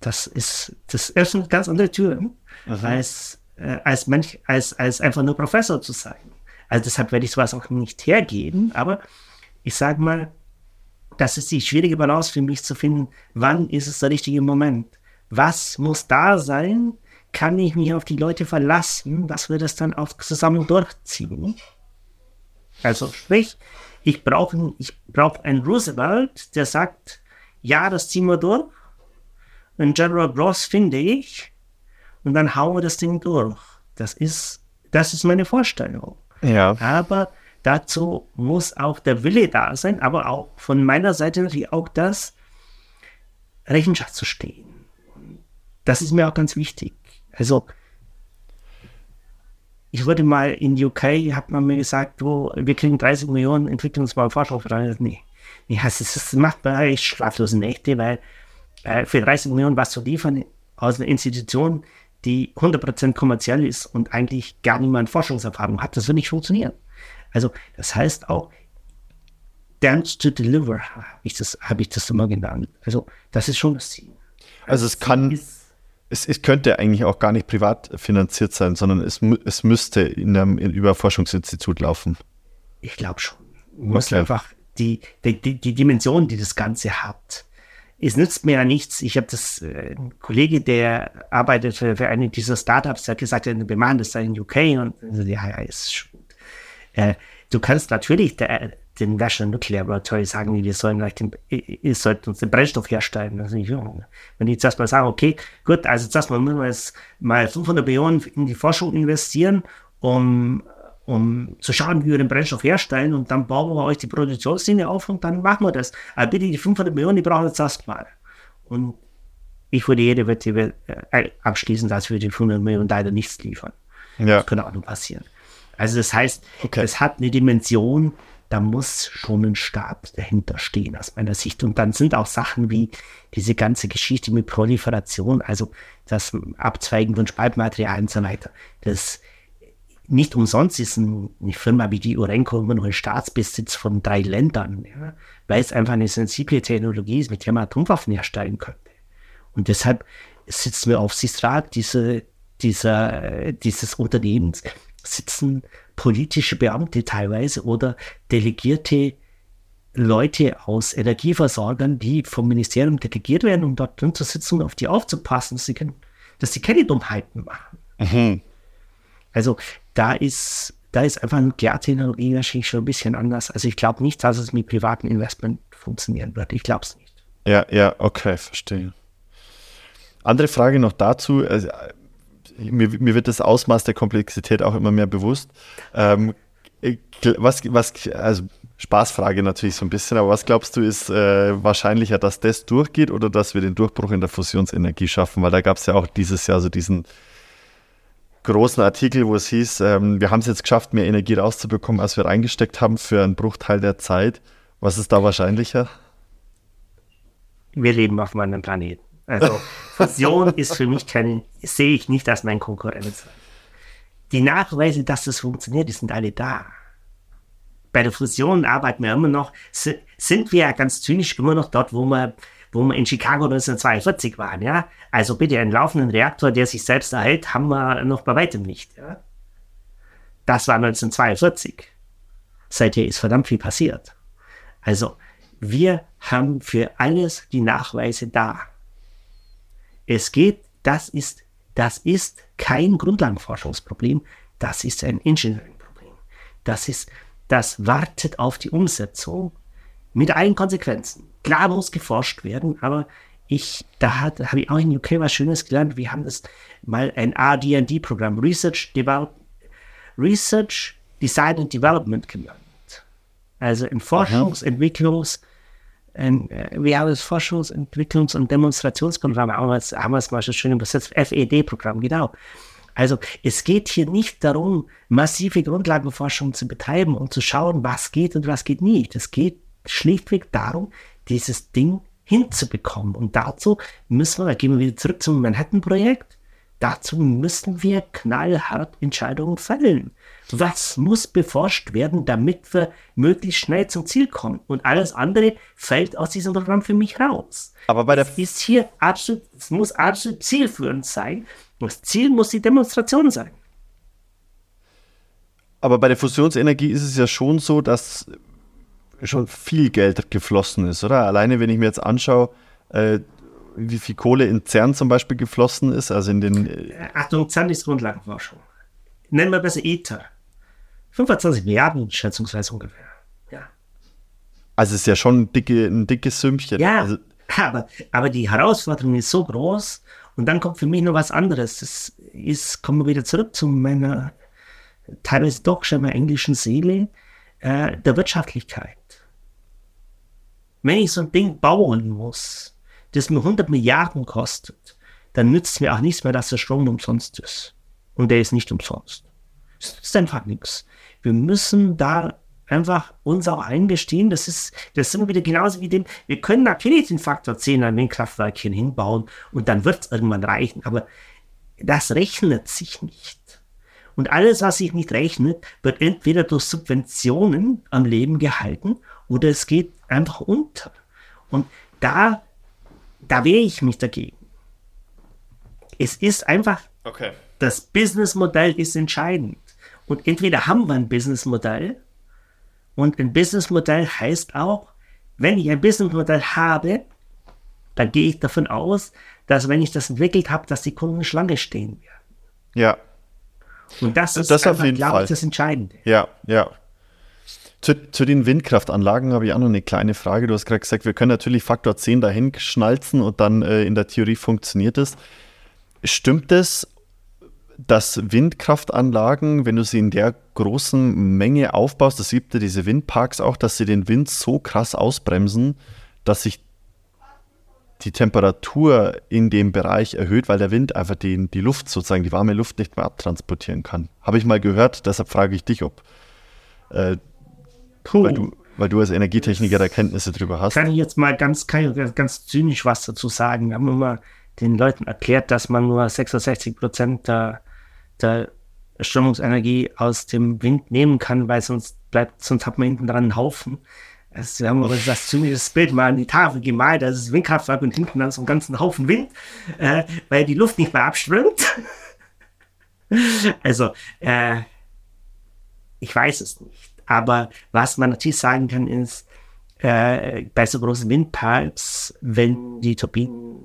Speaker 2: Das ist, das öffnet ganz andere Türen, als, äh, als, manch, als, als einfach nur Professor zu sein. Also deshalb werde ich sowas auch nicht hergeben, aber ich sage mal, das ist die schwierige Balance für mich zu finden, wann ist es der richtige Moment? Was muss da sein? Kann ich mich auf die Leute verlassen, dass wir das dann auch zusammen durchziehen? Also sprich, ich brauche ich brauch einen Roosevelt, der sagt, ja, das ziehen wir durch. Ein General Ross finde ich. Und dann hauen wir das Ding durch. Das ist, das ist meine Vorstellung.
Speaker 3: Ja.
Speaker 2: Aber dazu muss auch der Wille da sein, aber auch von meiner Seite natürlich auch das, Rechenschaft zu stehen. Das ist mir auch ganz wichtig. Also, ich wurde mal in UK, hat man mir gesagt, wo, wir kriegen 30 Millionen Entwicklungsbau Forschungsprogramme. Nee, nee also das macht man echt schlaflose Nächte, weil äh, für 30 Millionen was zu liefern aus einer Institution, die 100% kommerziell ist und eigentlich gar niemand Forschungserfahrung hat, das wird nicht funktionieren. Also das heißt auch, Dance to Deliver habe ich, das, hab ich das immer genannt. Also das ist schon das Ziel.
Speaker 3: Also es kann,
Speaker 2: Ist,
Speaker 3: es, es könnte eigentlich auch gar nicht privat finanziert sein, sondern es, es müsste in einem in, über Forschungsinstitut laufen.
Speaker 2: ich glaube schon. Muss
Speaker 3: Okay.
Speaker 2: einfach die, die, die, die Dimension, die das Ganze hat. Es nützt mir ja nichts. Ich habe das, äh, ein Kollege, der arbeitet für, für eine dieser Startups, der hat gesagt, wir machen das da in UK und ja, ja, ist schon. Äh, du kannst natürlich der, den National Nuclear Laboratory sagen, wir sollen vielleicht den, ihr sollt uns den Brennstoff herstellen. Also, wenn die jetzt erstmal sagen, okay, gut, also jetzt erstmal müssen wir jetzt mal 500 Millionen in die Forschung investieren, um, um zu schauen, wie wir den Brennstoff herstellen und dann bauen wir euch die Produktionslinie auf und dann machen wir das. Aber bitte die 500 Millionen, die brauchen wir jetzt erstmal. Und ich würde jede Wette äh, abschließen, dass wir die 500 Millionen leider nichts liefern.
Speaker 3: Ja.
Speaker 2: Das könnte auch nur passieren. Also das heißt,
Speaker 3: Okay.
Speaker 2: es hat eine Dimension, da muss schon ein Staat dahinter stehen, aus meiner Sicht. Und dann sind auch Sachen wie diese ganze Geschichte mit Proliferation, also das Abzweigen von Spaltmaterial und so weiter. Das nicht umsonst ist eine Firma wie die Urenco immer noch ein Staatsbesitz von drei Ländern, ja, weil es einfach eine sensible Technologie ist, mit der man Atomwaffen herstellen könnte. Und deshalb sitzen wir auf Aufsichtsrat diese, dieser, dieses Unternehmens, sitzen politische Beamte teilweise oder delegierte Leute aus Energieversorgern, die vom Ministerium delegiert werden, um dort drin zu sitzen und auf die aufzupassen, dass sie, dass sie keine Dummheiten machen. Mhm. Also da ist, da ist einfach eine Nukleartechnologie wahrscheinlich schon ein bisschen anders. Also ich glaube nicht, dass es mit privaten Investment funktionieren wird. Ich glaube es nicht.
Speaker 3: Ja, ja, okay, verstehe. Andere Frage noch dazu. Also, mir, mir, wird das Ausmaß der Komplexität auch immer mehr bewusst. Ähm, was, was, also Spaßfrage natürlich so ein bisschen, aber was glaubst du ist äh, wahrscheinlicher, dass das durchgeht oder dass wir den Durchbruch in der Fusionsenergie schaffen? Weil da gab es ja auch dieses Jahr so diesen großen Artikel, wo es hieß, ähm, wir haben es jetzt geschafft, mehr Energie rauszubekommen, als wir reingesteckt haben für einen Bruchteil der Zeit. Was ist da wahrscheinlicher?
Speaker 2: Wir leben auf einem Planeten. Also Fusion ist für mich keine, sehe ich nicht als mein Konkurrenz. Die Nachweise, dass das funktioniert, die sind alle da. Bei der Fusion arbeiten wir immer noch, sind wir ja ganz zynisch immer noch dort, wo wir, wo wir in Chicago 1942 waren, ja. Also bitte einen laufenden Reaktor, der sich selbst erhält, haben wir noch bei weitem nicht, ja. Das war 1942. Seither ist verdammt viel passiert. Also, wir haben für alles die Nachweise da. Es geht, das ist, das ist kein Grundlagenforschungsproblem, das ist ein Engineering-Problem. Das ist, das wartet auf die Umsetzung mit allen Konsequenzen. Klar muss geforscht werden, aber ich, da habe ich auch in UK was Schönes gelernt. Wir haben das mal ein RD&D-Programm, Research, Develop, Research, Design and Development genannt. Also ein Forschungs-, Entwicklungs-, äh, wir haben das Forschungs-, Entwicklungs- und Demonstrationsprogramm, haben wir es, haben wir es mal so schön übersetzt, FED-Programm, genau. Also es geht hier nicht darum, massive Grundlagenforschung zu betreiben und zu schauen, was geht und was geht nicht. Es geht schlichtweg darum, dieses Ding hinzubekommen. Und dazu müssen wir, da gehen wir wieder zurück zum Manhattan-Projekt, dazu müssen wir knallhart Entscheidungen fällen. Was muss beforscht werden, damit wir möglichst schnell zum Ziel kommen? Und alles andere fällt aus diesem Programm für mich raus.
Speaker 3: Aber bei der
Speaker 2: es ist hier absolut, es muss absolut zielführend sein. Das Ziel muss die Demonstration sein.
Speaker 3: Aber bei der Fusionsenergie ist es ja schon so, dass schon viel Geld geflossen ist, oder? Alleine, wenn ich mir jetzt anschaue, äh, wie viel Kohle in CERN zum Beispiel geflossen ist, also in den.
Speaker 2: Äh Achtung, CERN ist Grundlagenforschung. Nennen wir besser ITER. 25 Milliarden schätzungsweise ungefähr. Ja.
Speaker 3: Also es ist ja schon ein, dicke, ein dickes Sümmchen.
Speaker 2: Ja,
Speaker 3: also,
Speaker 2: aber, aber die Herausforderung ist so groß und dann kommt für mich noch was anderes. Das ist, kommen wir wieder zurück zu meiner teilweise doch schon mal englischen Seele, äh, der Wirtschaftlichkeit. Wenn ich so ein Ding bauen muss, das mir 100 Milliarden kostet, dann nützt es mir auch nichts mehr, dass der Strom umsonst ist. Und der ist nicht umsonst. Das ist einfach nichts. Wir müssen da einfach uns auch eingestehen, das ist, das sind wir wieder genauso wie dem, wir können natürlich den Faktor 10 an Windkraftwerkchen hinbauen und dann wird es irgendwann reichen, aber das rechnet sich nicht. Und alles, was sich nicht rechnet, wird entweder durch Subventionen am Leben gehalten oder es geht einfach unter. Und da, da wehre ich mich dagegen. Es ist einfach, okay. das Businessmodell ist entscheidend. Und entweder haben wir ein Businessmodell und ein Businessmodell heißt auch, wenn ich ein Businessmodell habe, dann gehe ich davon aus, dass wenn ich das entwickelt habe, dass die Kunden Schlange stehen werden.
Speaker 3: Ja.
Speaker 2: Und das ist das einfach, glaube ich, das Entscheidende.
Speaker 3: Ja, ja. Zu, zu, den Windkraftanlagen habe ich auch noch eine kleine Frage. Du hast gerade gesagt, wir können natürlich Faktor 10 dahin schnalzen und dann äh, in der Theorie funktioniert es. Stimmt es dass Windkraftanlagen, wenn du sie in der großen Menge aufbaust, das gibt ja diese Windparks auch, dass sie den Wind so krass ausbremsen, dass sich die Temperatur in dem Bereich erhöht, weil der Wind einfach die, die Luft, sozusagen die warme Luft nicht mehr abtransportieren kann. Habe ich mal gehört, deshalb frage ich dich, ob äh, Puh. Weil, du, weil du als Energietechniker da Kenntnisse drüber hast.
Speaker 2: Kann ich jetzt mal ganz, ganz zynisch was dazu sagen. Wir haben immer den Leuten erklärt, dass man nur 66 Prozent der, der Strömungsenergie aus dem Wind nehmen kann, weil sonst bleibt, sonst hat man hinten dran einen Haufen. Also wir haben aber das zynische Bild mal an die Tafel gemalt, das ist Windkraftwerk und hinten dann so einen ganzen Haufen Wind, äh, weil die Luft nicht mehr abströmt. also, äh, ich weiß es nicht. Aber was man natürlich sagen kann, ist, äh, bei so großen Windparks, wenn die Turbinen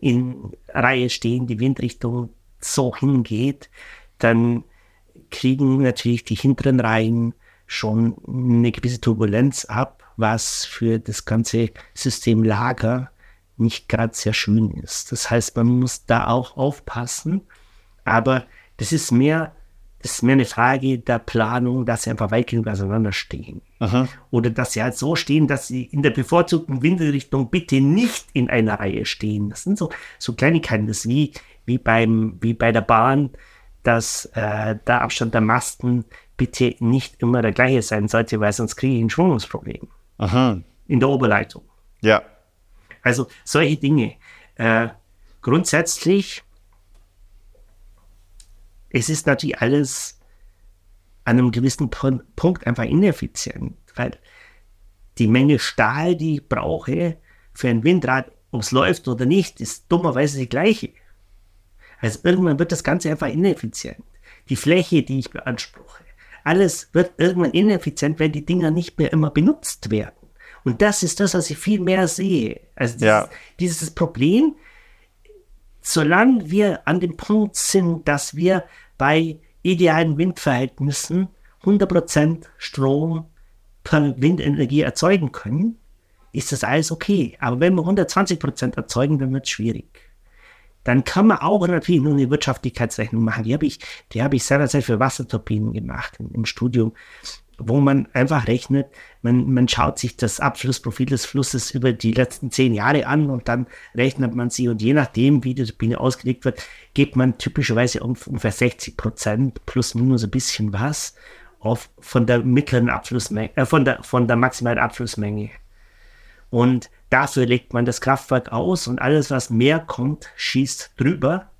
Speaker 2: in Reihe stehen, die Windrichtung so hingeht, dann kriegen natürlich die hinteren Reihen schon eine gewisse Turbulenz ab, was für das ganze System Lager nicht gerade sehr schön ist. Das heißt, man muss da auch aufpassen, aber das ist mehr, ist mehr eine Frage der Planung, dass sie einfach weit genug auseinander stehen. Aha. Oder dass sie halt so stehen, dass sie in der bevorzugten Windrichtung bitte nicht in einer Reihe stehen. Das sind so, so Kleinigkeiten, das ist wie, wie, beim, wie bei der Bahn, dass äh, der Abstand der Masten bitte nicht immer der gleiche sein sollte, weil sonst kriege ich ein Schwungungsproblem. Aha. In der Oberleitung.
Speaker 3: Ja.
Speaker 2: Also solche Dinge. Äh, grundsätzlich, es ist natürlich alles an einem gewissen Punkt einfach ineffizient, weil die Menge Stahl, die ich brauche für ein Windrad, ob es läuft oder nicht, ist dummerweise die gleiche. Also irgendwann wird das Ganze einfach ineffizient. Die Fläche, die ich beanspruche, alles wird irgendwann ineffizient, wenn die Dinger nicht mehr immer benutzt werden. Und das ist das, was ich viel mehr sehe. Also dieses, ja. dieses Problem, solange wir an dem Punkt sind, dass wir bei idealen Windverhältnissen 100% Strom per Windenergie erzeugen können, ist das alles okay. Aber wenn wir 120% erzeugen, dann wird es schwierig dann kann man auch natürlich nur eine Wirtschaftlichkeitsrechnung machen. Die habe ich, die habe ich seinerzeit für Wasserturbinen gemacht im Studium, wo man einfach rechnet, man, man schaut sich das Abflussprofil des Flusses über die letzten zehn Jahre an und dann rechnet man sie und je nachdem, wie die Turbine ausgelegt wird, gibt man typischerweise ungefähr 60 Prozent plus minus ein bisschen was auf, von der mittleren Abflussmenge, äh, von der, von der maximalen Abflussmenge. Und Dafür legt man das Kraftwerk aus und alles, was mehr kommt, schießt drüber.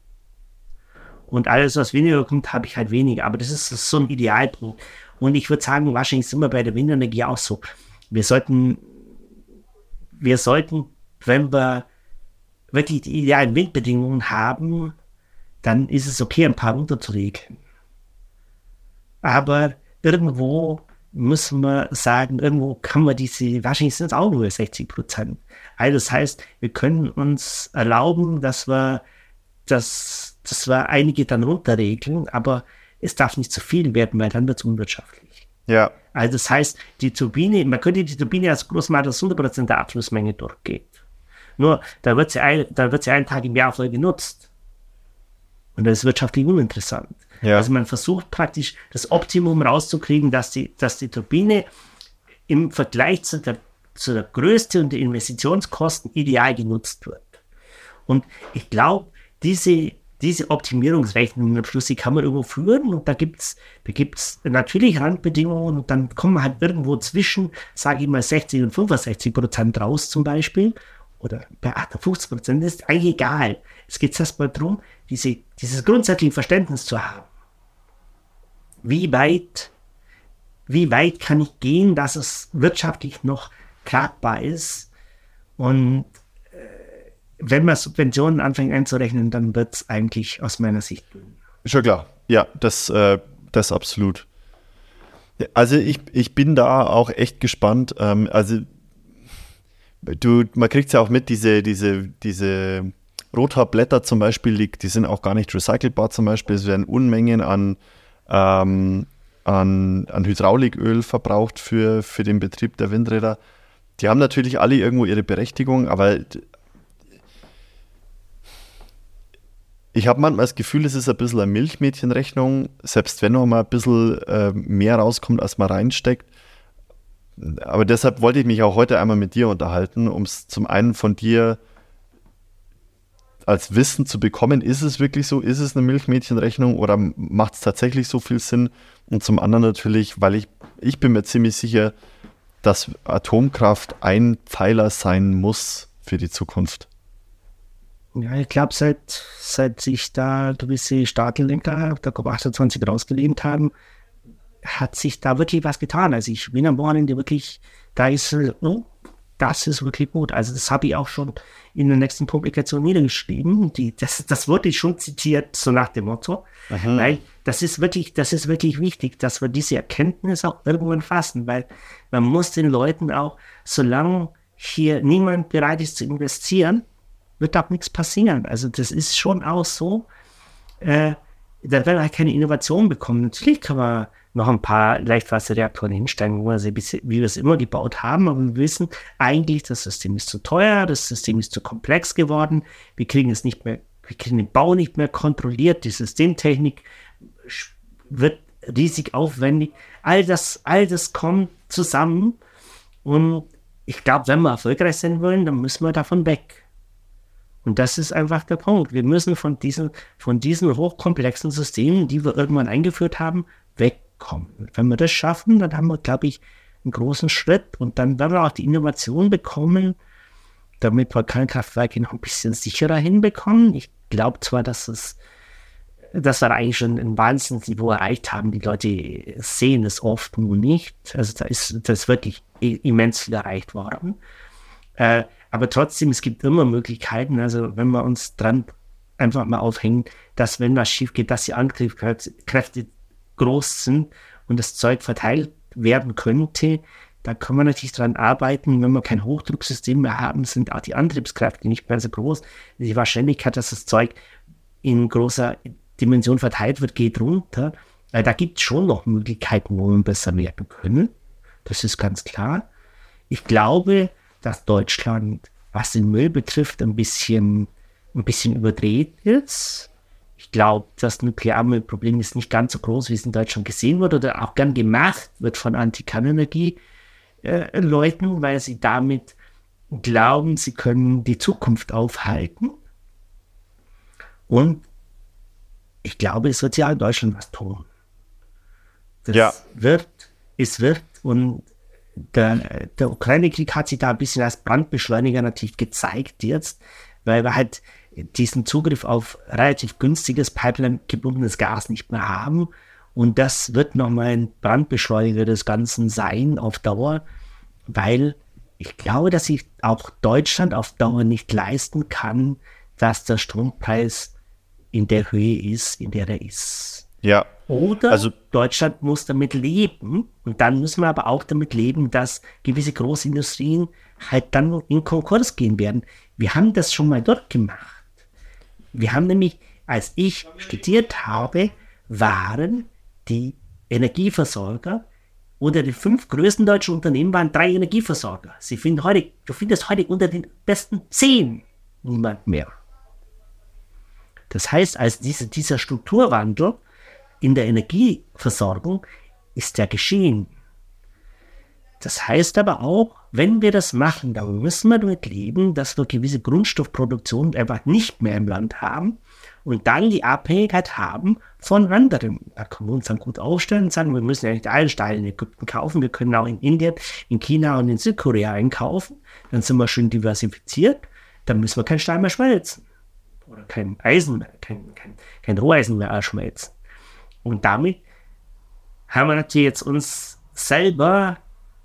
Speaker 2: Und alles, was weniger kommt, habe ich halt weniger. Aber das ist, so ein Idealpunkt. Und ich würde sagen, wahrscheinlich sind wir bei der Windenergie auch so. Wir sollten, wir sollten, wenn wir wirklich die idealen Windbedingungen haben, dann ist es okay, ein paar runterzulegen. Aber irgendwo müssen wir sagen, irgendwo kann man diese, wahrscheinlich sind es auch nur 60 Prozent. Also das heißt, wir können uns erlauben, dass wir, dass, dass wir einige dann runterregeln, aber es darf nicht zu viel werden, weil dann wird es unwirtschaftlich.
Speaker 3: Ja.
Speaker 2: Also das heißt, die Turbine, man könnte die Turbine als groß machen, dass 100 Prozent der Abflussmenge durchgeht. Nur, da wird sie, ein, da wird sie einen Tag im Jahr voll genutzt. Und das ist wirtschaftlich uninteressant. Ja. Also man versucht praktisch das Optimum rauszukriegen, dass die, dass die Turbine im Vergleich zu der, zu der Größe und den Investitionskosten ideal genutzt wird. Und ich glaube, diese, diese Optimierungsrechnungen am Schluss, die kann man irgendwo führen und da gibt es da gibt's natürlich Randbedingungen und dann kommen halt irgendwo zwischen, sage ich mal, 60 und 65 Prozent raus zum Beispiel oder bei 58 Prozent ist eigentlich egal. Es geht erstmal darum, diese, dieses grundsätzliche Verständnis zu haben. Wie weit, wie weit kann ich gehen, dass es wirtschaftlich noch tragbar ist? Und wenn man Subventionen anfängt einzurechnen, dann wird es eigentlich aus meiner Sicht
Speaker 3: Schon klar, ja, das, äh, das absolut. Also ich, ich bin da auch echt gespannt. Ähm, also du, man kriegt es ja auch mit, diese, diese, diese Rothaarblätter zum Beispiel, die, die, sind auch gar nicht recycelbar zum Beispiel. Es werden Unmengen an, ähm, an, an Hydrauliköl verbraucht für, für den Betrieb der Windräder. Die haben natürlich alle irgendwo ihre Berechtigung, aber ich habe manchmal das Gefühl, es ist ein bisschen eine Milchmädchenrechnung, selbst wenn noch mal ein bisschen äh, mehr rauskommt, als man reinsteckt. Aber deshalb wollte ich mich auch heute einmal mit dir unterhalten, um es zum einen von dir als Wissen zu bekommen, ist es wirklich so, ist es eine Milchmädchenrechnung oder macht es tatsächlich so viel Sinn? Und zum anderen natürlich, weil ich ich bin mir ziemlich sicher, dass Atomkraft ein Pfeiler sein muss für die Zukunft.
Speaker 2: Ja, ich glaube, seit, seit sich da gewisse Staatenlenker der COP28 rausgelehnt haben, hat sich da wirklich was getan. Also ich bin am Wochenende wirklich, da ist, oh, das ist wirklich gut. Also das habe ich auch schon in der nächsten Publikation niedergeschrieben. Die, das, das wurde schon zitiert, so nach dem Motto. Aha. Weil das ist wirklich, das ist wirklich wichtig, dass wir diese Erkenntnis auch irgendwann fassen, weil man muss den Leuten auch, solange hier niemand bereit ist zu investieren, wird auch nichts passieren. Also das ist schon auch so, äh, da werden halt keine Innovation bekommen. Natürlich kann man noch ein paar Leichtwasserreaktoren hinstellen, wo wir sie, wie wir es immer gebaut haben, aber wir wissen eigentlich, das System ist zu teuer, das System ist zu komplex geworden, wir kriegen es nicht mehr, wir kriegen den Bau nicht mehr kontrolliert, die Systemtechnik wird riesig aufwendig. All das, all das kommt zusammen und ich glaube, wenn wir erfolgreich sein wollen, dann müssen wir davon weg. Und das ist einfach der Punkt. Wir müssen von diesen, von diesen hochkomplexen Systemen, die wir irgendwann eingeführt haben, wegkommen. Wenn wir das schaffen, dann haben wir, glaube ich, einen großen Schritt und dann werden wir auch die Innovation bekommen, damit wir Kernkraftwerke noch ein bisschen sicherer hinbekommen. Ich glaube zwar, dass es dass wir eigentlich schon ein Wahnsinnsniveau erreicht haben. Die Leute sehen es oft nur nicht. Also da ist, da ist wirklich immens viel erreicht worden. Äh, aber trotzdem, es gibt immer Möglichkeiten, also wenn wir uns dran einfach mal aufhängen, dass wenn was schief geht, dass die Angriffskräfte groß sind und das Zeug verteilt werden könnte, da kann man natürlich dran arbeiten. Wenn wir kein Hochdrucksystem mehr haben, sind auch die Antriebskräfte nicht mehr so groß. Die Wahrscheinlichkeit, dass das Zeug in großer Dimension verteilt wird, geht runter. Äh, da gibt es schon noch Möglichkeiten, wo wir besser werden können. Das ist ganz klar. Ich glaube, dass Deutschland, was den Müll betrifft, ein bisschen, ein bisschen überdreht ist. Ich glaube, das Nuklearmüllproblem ist nicht ganz so groß, wie es in Deutschland gesehen wird oder auch gern gemacht wird von Antikernenergie-Leuten, äh, weil sie damit glauben, sie können die Zukunft aufhalten. Und ich glaube, es wird ja in Deutschland was tun. Das ja. wird, es wird und der, der Ukraine-Krieg hat sich da ein bisschen als Brandbeschleuniger natürlich gezeigt jetzt, weil wir halt diesen Zugriff auf relativ günstiges Pipeline-gebundenes Gas nicht mehr haben. Und das wird nochmal ein Brandbeschleuniger des Ganzen sein auf Dauer, weil ich glaube, dass sich auch Deutschland auf Dauer nicht leisten kann, dass der Strompreis in der Höhe ist, in der er ist.
Speaker 3: Ja.
Speaker 2: Oder also, Deutschland muss damit leben und dann müssen wir aber auch damit leben, dass gewisse Großindustrien halt dann in Konkurs gehen werden. Wir haben das schon mal dort gemacht. Wir haben nämlich, als ich studiert habe, waren die Energieversorger unter den fünf größten deutschen Unternehmen waren drei Energieversorger. Sie finden heute, du findest heute unter den besten zehn niemand mehr. Das heißt, als diese, dieser Strukturwandel in der Energieversorgung ist ja geschehen. Das heißt aber auch, wenn wir das machen, dann müssen wir damit leben, dass wir gewisse Grundstoffproduktion einfach nicht mehr im Land haben und dann die Abhängigkeit haben von anderen. Da können wir uns dann gut aufstellen und sagen, wir müssen ja nicht allen Steine in Ägypten kaufen, wir können auch in Indien, in China und in Südkorea einkaufen. Dann sind wir schön diversifiziert, dann müssen wir keinen Stein mehr schmelzen oder kein Eisen mehr, kein, kein, kein Roheisen mehr schmelzen. Und damit haben wir natürlich jetzt uns selber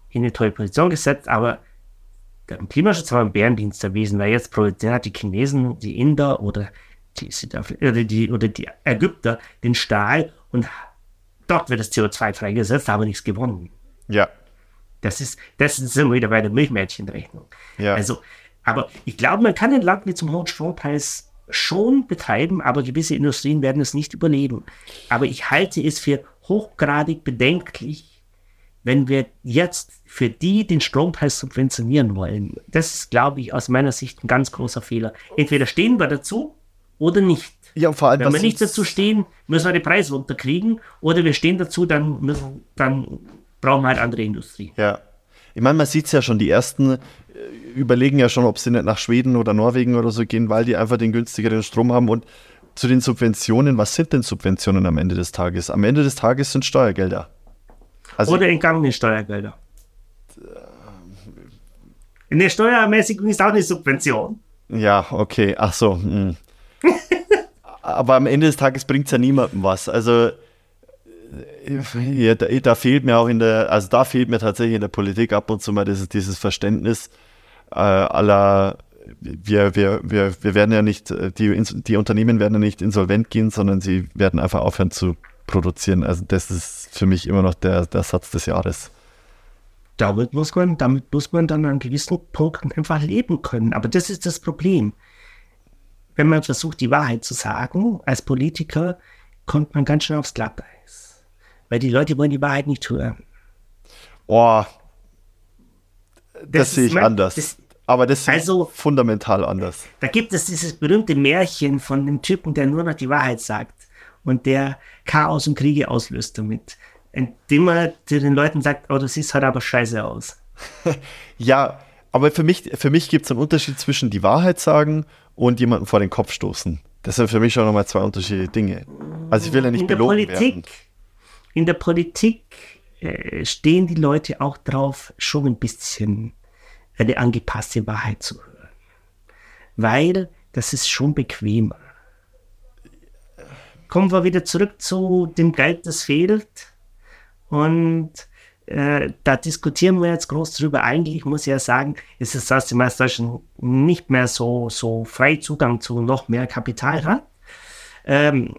Speaker 2: in eine tolle Position gesetzt, aber der Klimaschutz war ein Bärendienst erwiesen, weil jetzt produzieren hat die Chinesen, die Inder oder die, oder die, oder die Ägypter den Stahl und dort wird das CO2 freigesetzt, aber nichts gewonnen.
Speaker 3: Ja.
Speaker 2: Das ist, das sind wir wieder bei der Milchmädchenrechnung. Ja. Also, aber ich glaube, man kann ein Land mit zum hohen Strompreis schon betreiben, aber gewisse Industrien werden es nicht überleben. Aber ich halte es für hochgradig bedenklich, wenn wir jetzt für die den Strompreis subventionieren wollen. Das ist, glaube ich, aus meiner Sicht ein ganz großer Fehler. Entweder stehen wir dazu oder nicht.
Speaker 3: Ja, vor allem,
Speaker 2: wenn wir nicht dazu stehen, müssen wir den Preis runterkriegen oder wir stehen dazu, dann, müssen, dann brauchen wir halt andere Industrie.
Speaker 3: Ja. Ich meine, man sieht es ja schon, die ersten überlegen ja schon, ob sie nicht nach Schweden oder Norwegen oder so gehen, weil die einfach den günstigeren Strom haben. Und zu den Subventionen, was sind denn Subventionen am Ende des Tages? Am Ende des Tages sind Steuergelder. Also,
Speaker 2: Oder entgangene Steuergelder. Eine Steuerermäßigung ist auch eine Subvention.
Speaker 3: ja, okay, ach so. hm. Aber am Ende des Tages bringt es ja niemandem was. Also ja, da, da fehlt mir auch in der, also da fehlt mir tatsächlich in der Politik ab und zu mal dieses, dieses Verständnis äh, aller, wir, wir, wir, wir werden ja nicht, äh, die, die Unternehmen werden ja nicht insolvent gehen, sondern sie werden einfach aufhören zu produzieren. Also das ist für mich immer noch der, der Satz des Jahres.
Speaker 2: Damit muss man, damit muss man dann an gewissen Punkten einfach leben können. Aber das ist das Problem. Wenn man versucht, die Wahrheit zu sagen, als Politiker, kommt man ganz schnell aufs Glatteis. Weil die Leute wollen die Wahrheit nicht hören.
Speaker 3: Oh, das,
Speaker 2: Das
Speaker 3: sehe
Speaker 2: ist
Speaker 3: ich
Speaker 2: mein-
Speaker 3: anders.
Speaker 2: das-
Speaker 3: Aber das ich
Speaker 2: Also-
Speaker 3: fundamental anders.
Speaker 2: Da gibt es dieses berühmte Märchen von dem Typen, der nur noch die Wahrheit sagt und der Chaos und Kriege auslöst damit. Indem er den Leuten sagt, oh, du siehst halt aber scheiße aus.
Speaker 3: Ja, aber für mich, für mich gibt es einen Unterschied zwischen die Wahrheit sagen und jemanden vor den Kopf stoßen. Das sind für mich schon nochmal zwei unterschiedliche Dinge. Also ich will ja nicht
Speaker 2: in der
Speaker 3: belogen
Speaker 2: Politik,
Speaker 3: werden.
Speaker 2: In der Politik äh, stehen die Leute auch drauf, schon ein bisschen eine angepasste Wahrheit zu hören. Weil das ist schon bequemer. Kommen wir wieder zurück zu dem Geld, das fehlt. Und äh, da diskutieren wir jetzt groß drüber. Eigentlich muss ich ja sagen, ist es, dass die Meisterdeutschen nicht mehr so, so frei Zugang zu noch mehr Kapital hat. Ähm,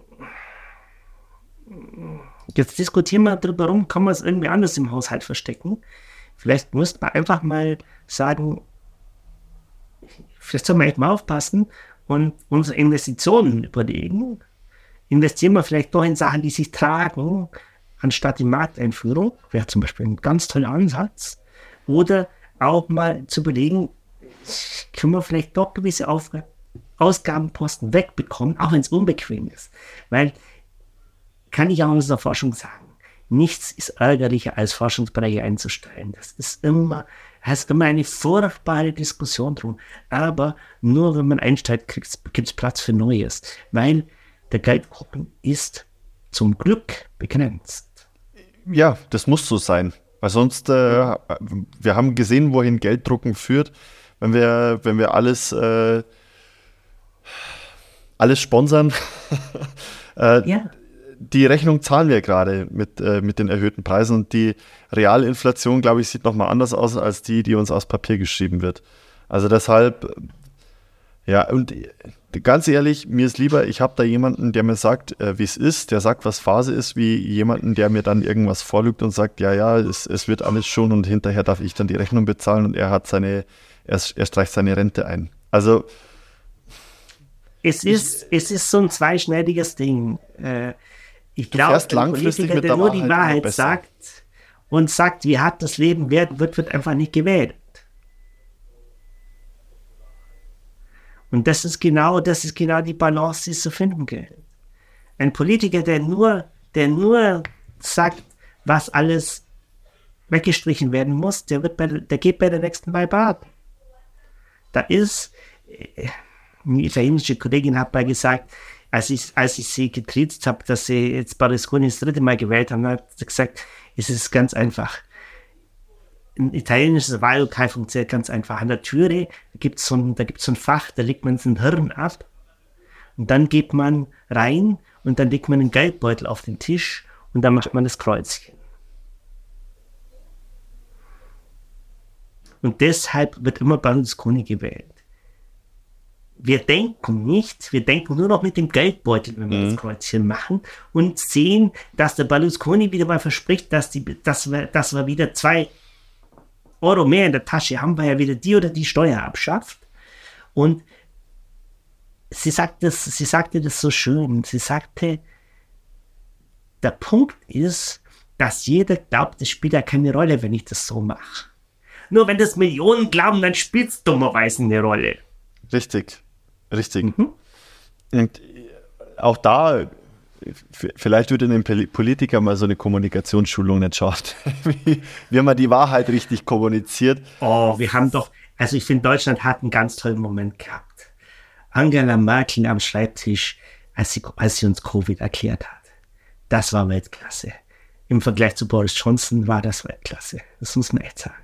Speaker 2: Jetzt diskutieren wir darüber rum, kann man es irgendwie anders im Haushalt verstecken. Vielleicht müsste man einfach mal sagen, vielleicht soll man mal aufpassen und unsere Investitionen überlegen. Investieren wir vielleicht doch in Sachen, die sich tragen, anstatt in Markteinführung. Wäre zum Beispiel ein ganz toller Ansatz. Oder auch mal zu überlegen, können wir vielleicht doch gewisse Aufgaben, Ausgabenposten wegbekommen, auch wenn es unbequem ist. Weil kann ich auch aus der Forschung sagen. Nichts ist ärgerlicher, als Forschungsbereiche einzustellen. Das ist immer, heißt immer eine furchtbare Diskussion drum. Aber nur wenn man einsteigt, gibt es Platz für Neues. Weil der Geldkuchen ist zum Glück begrenzt.
Speaker 3: Ja, das muss so sein. Weil sonst, äh, wir haben gesehen, wohin Gelddrucken führt. Wenn wir, wenn wir alles, äh, alles sponsern, äh,
Speaker 2: Ja,
Speaker 3: die Rechnung zahlen wir gerade mit, äh, mit den erhöhten Preisen und die Realinflation, glaube ich, sieht nochmal anders aus als die, die uns aus Papier geschrieben wird. Also deshalb, äh, ja, und äh, ganz ehrlich, mir ist lieber, ich habe da jemanden, der mir sagt, äh, wie es ist, der sagt, was Phase ist, wie jemanden, der mir dann irgendwas vorlügt und sagt, ja, ja, es, es wird alles schon und hinterher darf ich dann die Rechnung bezahlen und er hat seine, er, er streicht seine Rente ein. Also,
Speaker 2: es ist, es ist so ein zweischneidiges Ding. Äh, ich glaube, ein Politiker, der nur die
Speaker 3: Wahrheit
Speaker 2: sagt und sagt, wie hart das Leben werden wird, wird einfach nicht gewählt. Und das ist genau, das ist genau die Balance, die es zu finden gilt. Ein Politiker, der nur, der nur sagt, was alles weggestrichen werden muss, der wird bei, der- geht bei der nächsten Wahl baden. Da ist, äh, eine italienische Kollegin hat mal gesagt, als ich, als ich sie getriezt habe, dass sie jetzt Berlusconi das dritte Mal gewählt haben, hat sie gesagt, es ist ganz einfach. Ein italienisches Wahllokal funktioniert ganz einfach. An der Türe gibt es so, ein- da gibt's so ein Fach, da legt man sein Hirn ab und dann geht man rein und dann legt man einen Geldbeutel auf den Tisch und dann macht man das Kreuzchen. Und deshalb wird immer Berlusconi gewählt. Wir denken nicht, wir denken nur noch mit dem Geldbeutel, wenn wir das Kreuzchen machen und sehen, dass der Berlusconi wieder mal verspricht, dass, die, dass, wir, dass wir wieder zwei Euro mehr in der Tasche haben, weil er wieder die oder die Steuer abschafft. Und sie, sagt das, sie sagte das so schön. Sie sagte, der Punkt ist, dass jeder glaubt, es spielt ja keine Rolle, wenn ich das so mache. Nur wenn das Millionen glauben, dann spielt es dummerweise eine Rolle.
Speaker 3: Richtig, richtig. Und äh, auch da, äh, vielleicht würde ein Poli- Politiker mal so eine Kommunikationsschulung nicht wie, wie man die Wahrheit richtig kommuniziert.
Speaker 2: Oh, wir haben doch, also ich finde, Deutschland hat einen ganz tollen Moment gehabt. Angela Merkel am Schreibtisch, als sie, als sie uns Covid erklärt hat. Das war Weltklasse. im Vergleich zu Boris Johnson war das Weltklasse. Das muss man echt sagen.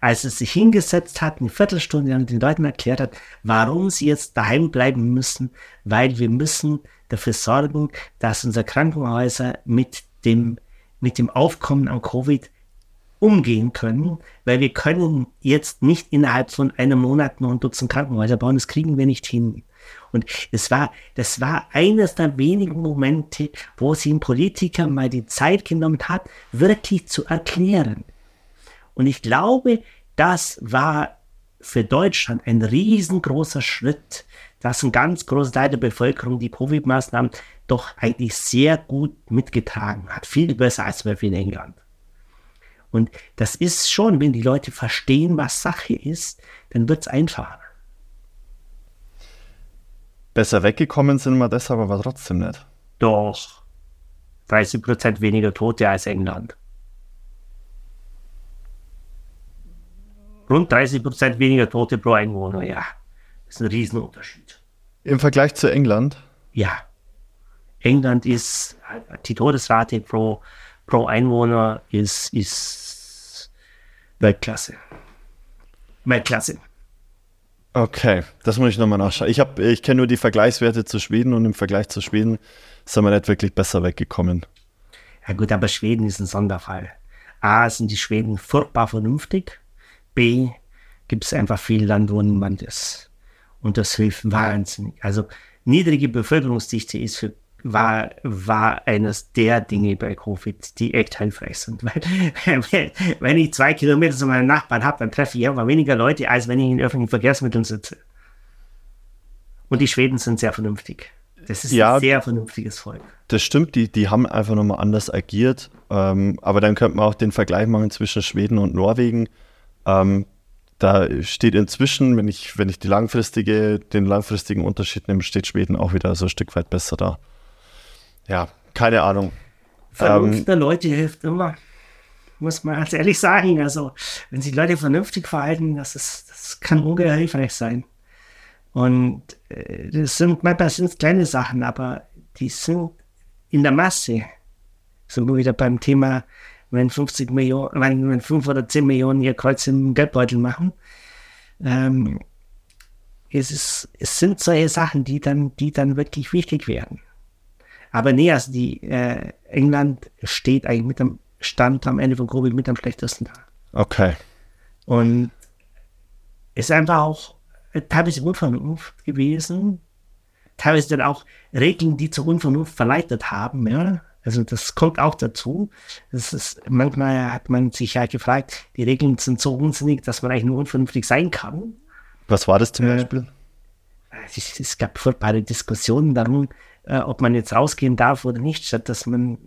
Speaker 2: Als er sich hingesetzt hat, eine Viertelstunde lang den Leuten erklärt hat, warum sie jetzt daheim bleiben müssen, weil wir müssen dafür sorgen, dass unsere Krankenhäuser mit dem, mit dem Aufkommen an Covid umgehen können, weil wir können jetzt nicht innerhalb von einem Monat noch ein Dutzend Krankenhäuser bauen, das kriegen wir nicht hin. Und es war, das war eines der wenigen Momente, wo sich ein Politiker mal die Zeit genommen hat, wirklich zu erklären. Und ich glaube, das war für Deutschland ein riesengroßer Schritt, dass ein ganz großer Teil der Bevölkerung die Covid-Maßnahmen doch eigentlich sehr gut mitgetragen hat. Viel besser als zum Beispiel in England. Und das ist schon, wenn die Leute verstehen, was Sache ist, dann wird es einfacher.
Speaker 3: Besser weggekommen sind wir deshalb aber trotzdem nicht.
Speaker 2: Doch. 30 Prozent weniger Tote als England. Rund 30 Prozent weniger Tote pro Einwohner, ja. Das ist ein Riesenunterschied.
Speaker 3: Im Vergleich zu England?
Speaker 2: Ja. England ist, die Todesrate pro, pro Einwohner ist, ist Weltklasse. Weltklasse.
Speaker 3: Okay, das muss ich nochmal nachschauen. Ich, ich kenne nur die Vergleichswerte zu Schweden und im Vergleich zu Schweden sind wir nicht wirklich besser weggekommen.
Speaker 2: Ja gut, aber Schweden ist ein Sonderfall. A, sind die Schweden furchtbar vernünftig. B, gibt es einfach viel Land, wo niemand ist. Und das hilft wahnsinnig. Also niedrige Bevölkerungsdichte ist für war, war eines der Dinge bei Covid, die echt hilfreich sind. Weil, wenn ich zwei Kilometer zu meinem Nachbarn habe, dann treffe ich immer weniger Leute, als wenn ich in öffentlichen Verkehrsmitteln sitze. Und die Schweden sind sehr vernünftig. Das ist ja, ein sehr vernünftiges Volk.
Speaker 3: Das stimmt, die, die haben einfach nochmal anders agiert. Ähm, aber dann könnte man auch den Vergleich machen zwischen Schweden und Norwegen. Ähm, da steht inzwischen, wenn ich, wenn ich die langfristige, den langfristigen Unterschied nehme, steht Schweden auch wieder so ein Stück weit besser da. Ja, keine Ahnung.
Speaker 2: Vernunft ähm, der Leute hilft immer. Muss man ganz ehrlich sagen. Also, wenn sich Leute vernünftig verhalten, das, ist, das kann ungeheuer hilfreich sein. Und äh, das sind manchmal sind kleine Sachen, aber die sind in der Masse. Sind wir wieder beim Thema, wenn 50 Millionen, wenn, wenn 5 oder 10 Millionen ihr Kreuz im Geldbeutel machen. Ähm, es, ist, es sind solche Sachen, die dann, die dann wirklich wichtig werden. Aber nee, also die äh, England steht eigentlich mit dem Stand am Ende von Covid mit am schlechtesten da.
Speaker 3: Okay.
Speaker 2: Und ist einfach auch teilweise Unvernunft gewesen. Teilweise dann auch Regeln, die zur Unvernunft verleitet haben, ja. Also das kommt auch dazu. Das ist, manchmal hat man sich ja gefragt, die Regeln sind so unsinnig, dass man eigentlich nur unvernünftig sein kann.
Speaker 3: Was war das zum äh, Beispiel?
Speaker 2: Es, es, gab furchtbare Diskussionen darum, äh, ob man jetzt rausgehen darf oder nicht, statt dass man,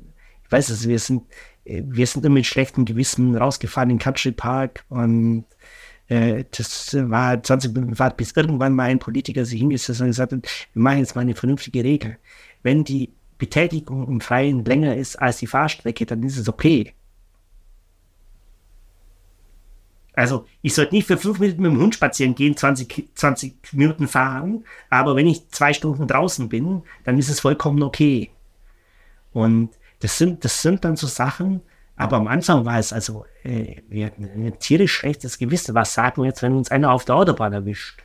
Speaker 2: ich weiß es, wir sind, äh, wir sind immer mit schlechtem Gewissen rausgefahren in Country Park und das war 20 Minuten Fahrt, bis irgendwann mal ein Politiker sich hingesetzt hat und gesagt hat, wir machen jetzt mal eine vernünftige Regel. Wenn die Betätigung im Freien länger ist als die Fahrstrecke, dann ist es okay. Also ich sollte nicht für fünf Minuten mit dem Hund spazieren gehen, 20, 20 Minuten fahren, aber wenn ich zwei Stunden draußen bin, dann ist es vollkommen okay. Und das sind, das sind dann so Sachen, aber am Anfang war es also, äh, wir ein tierisch schlechtes Gewissen. Was sagen wir jetzt, wenn uns einer auf der Autobahn erwischt?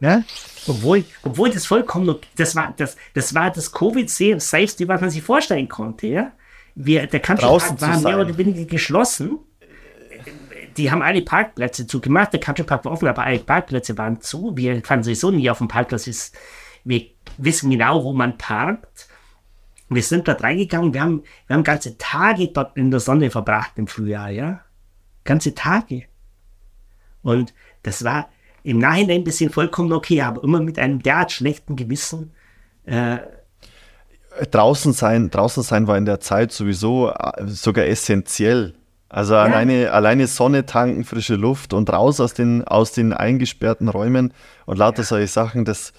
Speaker 2: Ja? Obwohl, obwohl das vollkommen, das war das, das, war das Covid-Safety, was man sich vorstellen konnte. Ja? Wir, der Country war mehr oder weniger geschlossen die haben alle Parkplätze zugemacht. Der Country Park war offen, aber alle Parkplätze waren zu. Wir fahren sowieso nie auf dem Parkplatz. Ist, wir wissen genau, wo man parkt. Wir sind dort reingegangen. Wir haben, wir haben ganze Tage dort in der Sonne verbracht im Frühjahr, ja. Ganze Tage. Und das war im Nachhinein ein bisschen vollkommen okay, aber immer mit einem derart schlechten Gewissen. Äh,
Speaker 3: draußen sein, draußen sein war in der Zeit sowieso äh, sogar essentiell. Also ja. alleine, alleine Sonne tanken, frische Luft und raus aus den, aus den eingesperrten Räumen und lauter ja. solche Sachen, das,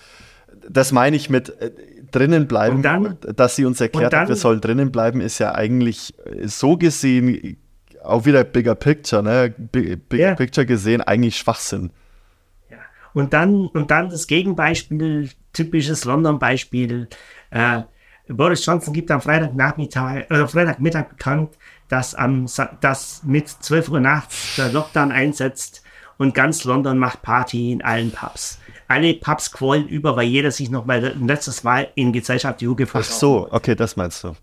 Speaker 3: das meine ich mit äh, drinnen bleiben, dann, dass sie uns erklärt dann, hat, wir sollen drinnen bleiben, ist ja eigentlich äh, so gesehen, auch wieder Bigger Picture, ne? Big, Bigger ja. Picture gesehen, eigentlich Schwachsinn.
Speaker 2: Und dann, und dann das Gegenbeispiel, typisches London-Beispiel, äh, Boris Johnson gibt am Freitagnachmittag, oder Freitagmittag bekannt, dass, am, dass mit 12 Uhr nachts der Lockdown einsetzt und ganz London macht Party in allen Pubs. Alle Pubs quollen über, weil jeder sich noch mal letztes Mal in Gesellschaft Juge
Speaker 3: Ach so, okay, das meinst du.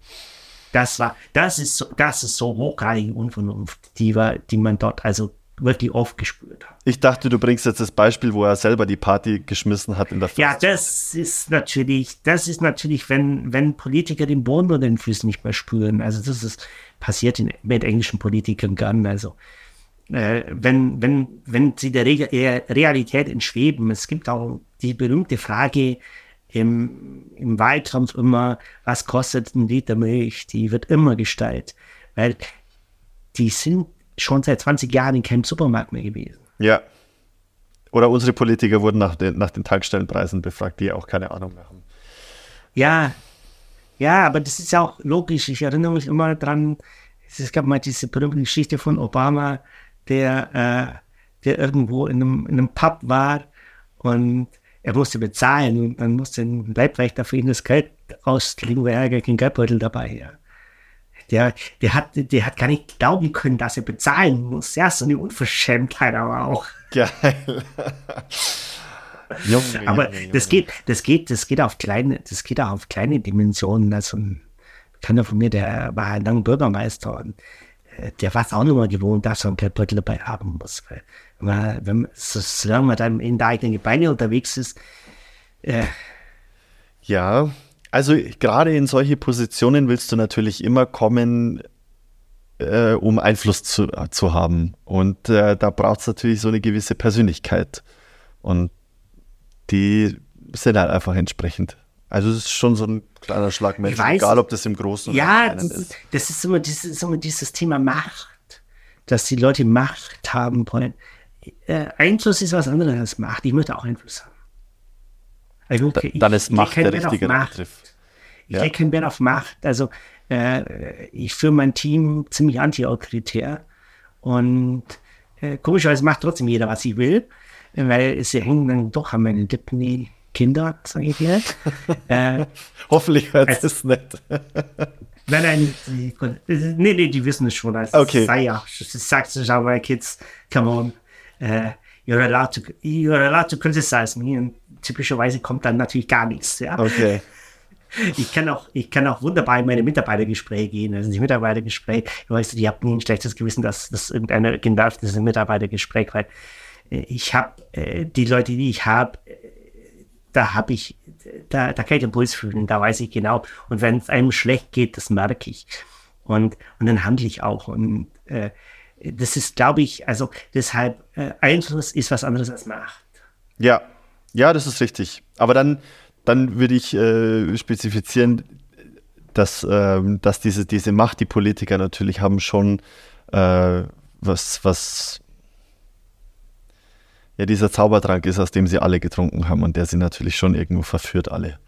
Speaker 2: Das war, das ist so, das ist so hochgradige Unvernunft, die, war, die man dort also wirklich oft gespürt hat.
Speaker 3: Ich dachte, du bringst jetzt das Beispiel, wo er selber die Party geschmissen hat in der
Speaker 2: Fest Ja, das ist natürlich, das ist natürlich, wenn, wenn Politiker den Boden unter den Füßen nicht mehr spüren. Also das ist passiert in, mit englischen Politikern gern. Also äh, wenn, wenn, wenn sie der Re Realität entschweben. Es gibt auch die berühmte Frage im, im Wahlkampf immer, was kostet ein Liter Milch? Die wird immer gestellt, weil die sind schon seit 20 Jahren in keinem Supermarkt mehr gewesen.
Speaker 3: Ja. Oder unsere Politiker wurden nach den, nach den Tankstellenpreisen befragt, die auch keine Ahnung mehr haben.
Speaker 2: Ja, ja, aber das ist ja auch logisch. Ich erinnere mich immer daran, es gab mal diese berühmte Geschichte von Obama, der, äh, der irgendwo in einem, in einem Pub war und er musste bezahlen und dann musste ein Leibwächter für ihn das Geld rauskriegen, weil er keinen Geldbeutel dabei hatte. Der, der, hat, der hat gar nicht glauben können, dass er bezahlen muss. Ja, so eine Unverschämtheit aber auch. Geil. Junge, aber Junge, das geht, das geht, das geht auf kleine, das geht auch auf kleine Dimensionen. Also ein Bekannter von mir, der war lang Bürgermeister und äh, der war es auch nicht mehr gewohnt, dass er einen Geldbeutel dabei haben muss. Weil man, wenn, solange man dann in der eigenen Gebeine unterwegs ist,
Speaker 3: äh, ja, also gerade in solche Positionen willst du natürlich immer kommen, äh, um Einfluss zu, äh, zu haben. Und äh, da braucht es natürlich so eine gewisse Persönlichkeit. Und die sind halt einfach entsprechend. Also es ist schon so ein kleiner Schlag Mensch, egal ob das im Großen
Speaker 2: oder ja, im Kleinen ist. Ja, das ist immer, ist immer dieses Thema Macht, dass die Leute Macht haben wollen. Äh, Einfluss ist was anderes als Macht. Ich möchte auch Einfluss haben.
Speaker 3: Also, okay, dann ist Macht der richtige Begriff.
Speaker 2: Ich ja. lege keinen Wert auf Macht. Also äh, ich führe mein Team ziemlich anti-autoritär und äh, komischerweise macht trotzdem jeder, was ich will, weil sie hängen dann doch an meinen Lippen die Kinder, sage ich dir.
Speaker 3: äh, Hoffentlich hört also, es nicht.
Speaker 2: Nein, nein, nee, nee, die wissen es schon. Also,
Speaker 3: okay.
Speaker 2: Sei ja, sagst du schon, my kids, come on, uh, you're allowed to, you're allowed to criticize me. Und typischerweise kommt dann natürlich gar nichts, ja.
Speaker 3: Okay
Speaker 2: ich kann auch, ich kann auch wunderbar in meine Mitarbeitergespräche gehen. Also die Mitarbeitergespräche, ich weiß, ich habe nie ein schlechtes Gewissen, dass das irgendeiner darf, das ist ein Mitarbeitergespräch, weil äh, ich habe äh, die Leute, die ich habe, äh, da habe ich, da, da kann ich den Puls fühlen, da weiß ich genau. Und wenn es einem schlecht geht, das merke ich. Und, und dann handle ich auch. Und äh, das ist, glaube ich, also deshalb, äh, Einfluss ist was anderes als Macht.
Speaker 3: Ja, ja, das ist richtig. Aber dann, dann würde ich äh, spezifizieren, dass, äh, dass diese, diese Macht, die Politiker natürlich haben, schon äh, was, was ja dieser Zaubertrank ist, aus dem sie alle getrunken haben und der sie natürlich schon irgendwo verführt alle.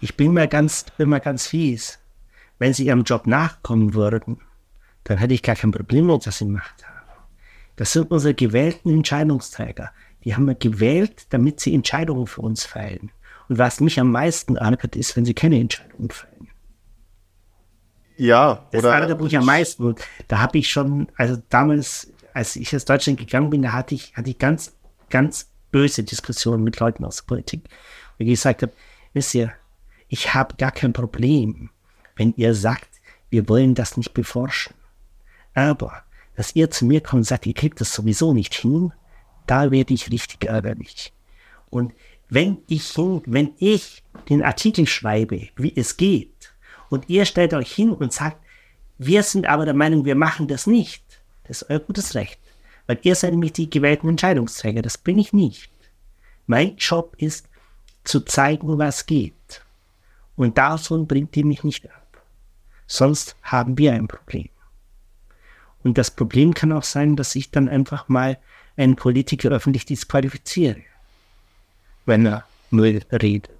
Speaker 2: Ich bin mal ganz, bin mal ganz fies. Wenn sie ihrem Job nachkommen würden, dann hätte ich gar kein Problem mit, dass sie Macht haben. Das sind unsere gewählten Entscheidungsträger. Die haben wir gewählt, damit sie Entscheidungen für uns fällen. Und was mich am meisten ärgert, ist, wenn sie keine Entscheidungen fällen.
Speaker 3: Ja,
Speaker 2: das oder? ärgert mich am meisten. Und da habe ich schon, also damals, als ich aus Deutschland gegangen bin, da hatte ich, hatte ich ganz, ganz böse Diskussionen mit Leuten aus der Politik. Und ich gesagt habe, wisst ihr, ich habe gar kein Problem, wenn ihr sagt, wir wollen das nicht beforschen. Aber, dass ihr zu mir kommt und sagt, ihr kriegt das sowieso nicht hin, da werde ich richtig ärgerlich. Und wenn ich, wenn ich den Artikel schreibe, wie es geht, und ihr stellt euch hin und sagt, wir sind aber der Meinung, wir machen das nicht, das ist euer gutes Recht. Weil ihr seid nämlich die gewählten Entscheidungsträger, das bin ich nicht. Mein Job ist, zu zeigen, was geht. Und davon bringt ihr mich nicht ab. Sonst haben wir ein Problem. Und das Problem kann auch sein, dass ich dann einfach mal einen Politiker öffentlich disqualifiziere wenn er nur redet.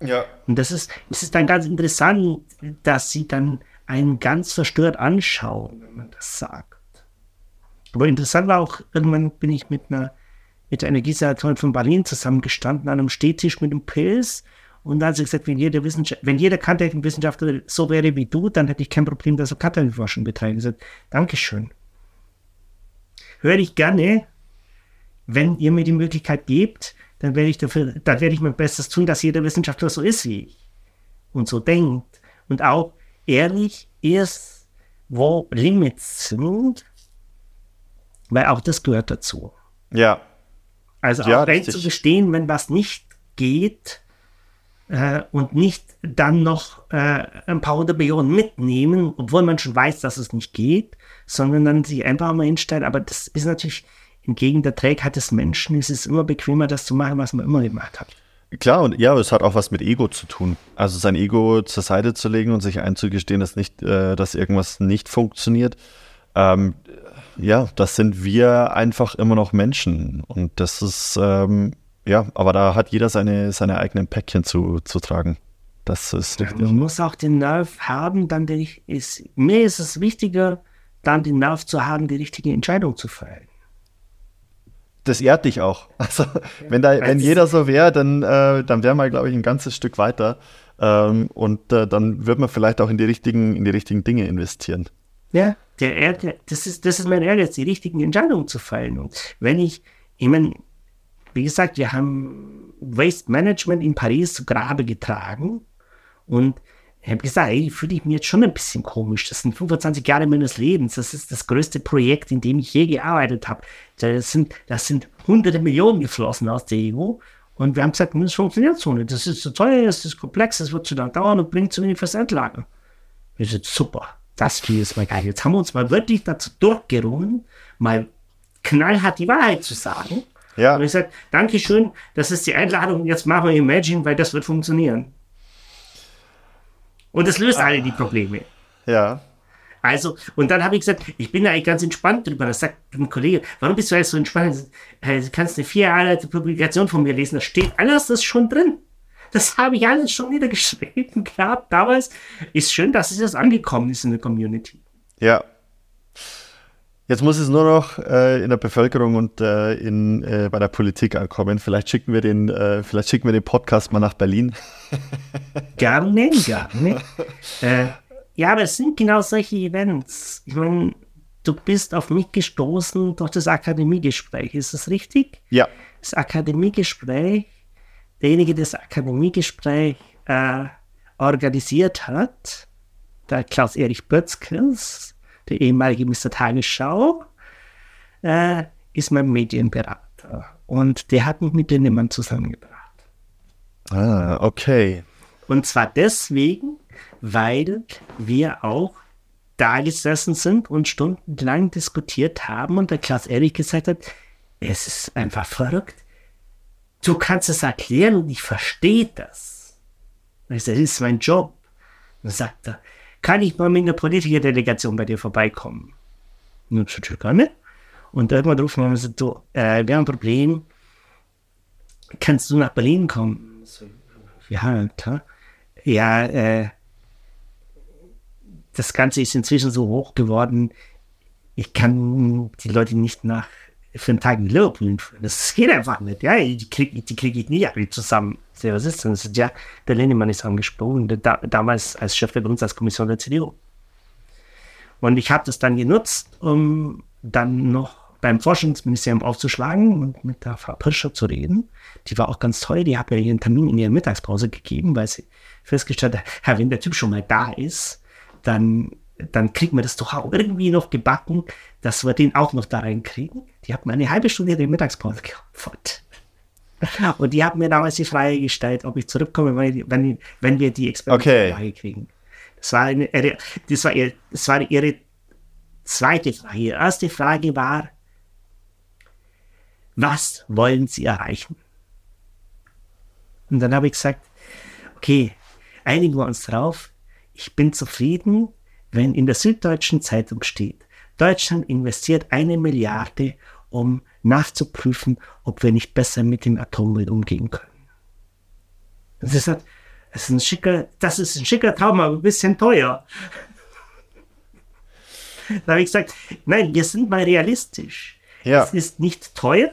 Speaker 3: Ja.
Speaker 2: Und das ist, das ist dann ganz interessant, dass sie dann einen ganz verstört anschauen, wenn man das sagt. Aber interessant war auch, irgendwann bin ich mit einer, mit der Energiesenatorin von Berlin zusammengestanden an einem Stehtisch mit einem Pilz Und dann hat sie gesagt, wenn jeder, Wissenschaft wenn jeder Quantenwissenschaftler so wäre wie du, dann hätte ich kein Problem, dass er Quantenforschung betreiben. Ich gesagt, Dankeschön. Höre ich gerne, wenn ihr mir die Möglichkeit gebt, dann werde ich dafür, dann werde ich mein Bestes tun, dass jeder Wissenschaftler so ist wie ich und so denkt und auch ehrlich ist, wo Limits sind, weil auch das gehört dazu.
Speaker 3: Ja.
Speaker 2: Also
Speaker 3: Ja,
Speaker 2: auch recht
Speaker 3: richtig.
Speaker 2: zu gestehen, wenn was nicht geht äh, und nicht dann noch äh, ein paar hundert Millionen mitnehmen, obwohl man schon weiß, dass es nicht geht, sondern dann sich einfach mal hinstellen. Aber das ist natürlich entgegen der Trägheit des Menschen, es ist immer bequemer, das zu machen, was man immer gemacht hat.
Speaker 3: Klar, und ja, es hat auch was mit Ego zu tun. Also sein Ego zur Seite zu legen und sich einzugestehen, dass nicht, äh, dass irgendwas nicht funktioniert. Ähm, ja, das sind wir einfach immer noch Menschen. Und das ist, ähm, ja, aber da hat jeder seine, seine eigenen Päckchen zu, zu tragen. Das ist richtig.
Speaker 2: Man muss auch den Nerv haben, dann die, ist, mir ist es wichtiger, dann den Nerv zu haben, die richtige Entscheidung zu fällen.
Speaker 3: Das ehrt dich auch. Also, wenn, da, wenn jeder so wäre, dann, äh, dann wäre man, glaube ich, ein ganzes Stück weiter. Ähm, und äh, dann wird man vielleicht auch in die richtigen, in die richtigen Dinge investieren.
Speaker 2: Ja, der Ehrgeiz, das ist, das ist mein Ehrgeiz, die richtigen Entscheidungen zu fällen. Und wenn ich, ich meine, wie gesagt, wir haben Waste Management in Paris zu Grabe getragen und ich habe gesagt, ey, fühle ich mir jetzt schon ein bisschen komisch. Das sind 25 Jahre meines Lebens. Das ist das größte Projekt, in dem ich je gearbeitet habe. Das sind, das sind hunderte Millionen geflossen aus der EU. Und wir haben gesagt, das funktioniert so nicht. Das ist zu teuer, das ist komplex, das wird zu lange dauern und bringt zu wenig fürs Endlager. Wir sind super. Das Spiel ist mal geil. Jetzt haben wir uns mal wirklich dazu durchgerungen, mal knallhart die Wahrheit zu sagen.
Speaker 3: Ja.
Speaker 2: Und ich sage, Dankeschön, das ist die Einladung, jetzt machen wir Imagine, weil das wird funktionieren. Und das löst alle die Probleme.
Speaker 3: Ja.
Speaker 2: Also, und dann habe ich gesagt, ich bin da eigentlich ganz entspannt drüber. Das sagt ein Kollege, warum bist du eigentlich so entspannt? Äh, Du kannst eine vier Jahre alte Publikation von mir lesen, da steht alles das schon drin. Das habe ich alles schon niedergeschrieben gehabt damals. Ist schön, dass es jetzt angekommen ist in der Community.
Speaker 3: Ja. Jetzt muss es nur noch äh, in der Bevölkerung und äh, in, äh, bei der Politik ankommen. Vielleicht schicken wir den, äh, vielleicht schicken wir den Podcast mal nach Berlin.
Speaker 2: Gerne, gerne. äh, ja, aber es sind genau solche Events. Ich meine, du bist auf mich gestoßen durch das Akademiegespräch. Ist das richtig?
Speaker 3: Ja.
Speaker 2: das Akademiegespräch, derjenige, der das Akademiegespräch äh, organisiert hat, der Klaus-Erich Bötzkes, der ehemalige Mr. Tagesschau, äh, ist mein Medienberater. Und der hat mich mit den Nimmern zusammengebracht.
Speaker 3: Ah, okay.
Speaker 2: Und zwar deswegen, weil wir auch da gesessen sind und stundenlang diskutiert haben und der Klaus Erich gesagt hat, es ist einfach verrückt. Du kannst es erklären und ich verstehe das. Ich sage, das ist mein Job. Dann sagt er, kann ich mal mit einer Politikerdelegation bei dir vorbeikommen? Ich sage, gerne. Und irgendwann rufen wir und sagt, du, äh, wir haben ein Problem. Kannst du nach Berlin kommen? So, ja, klar. Ja, äh, das Ganze ist inzwischen so hoch geworden, ich kann die Leute nicht nach für einen Tag in Liverpool. Das geht einfach nicht. Ja, die kriege die krieg ich nicht alle zusammen. Was ist denn? Ja, der Linnemann ist angesprungen, der, da, damals als Chef der Bundestagskommission der CDU. Und ich habe das dann genutzt, um dann noch beim Forschungsministerium aufzuschlagen und mit der Frau Pirscher zu reden. Die war auch ganz toll. Die hat mir ihren Termin in ihrer Mittagspause gegeben, weil sie festgestellt hat, wenn der Typ schon mal da ist, dann, dann kriegen wir das doch auch irgendwie noch gebacken, dass wir den auch noch da reinkriegen. Die hat mir eine halbe Stunde der Mittagspause geopfert. Und die hat mir damals die Frage gestellt, ob ich zurückkomme, wenn, wenn, wenn wir die Experimente
Speaker 3: Okay.
Speaker 2: kriegen. Das war, eine, ihre- das, war ihr, das war ihre zweite Frage. Ihre erste Frage war, was wollen Sie erreichen? Und dann habe ich gesagt, okay, einigen wir uns drauf. Ich bin zufrieden, wenn in der Süddeutschen Zeitung steht, Deutschland investiert eine Milliarde, um nachzuprüfen, ob wir nicht besser mit dem Atommüll umgehen können. Und sie sagt, das ist ein schicker, das ist ein schicker Traum, aber ein bisschen teuer. Da habe ich gesagt, nein, wir sind mal realistisch.
Speaker 3: Ja.
Speaker 2: Es ist nicht teuer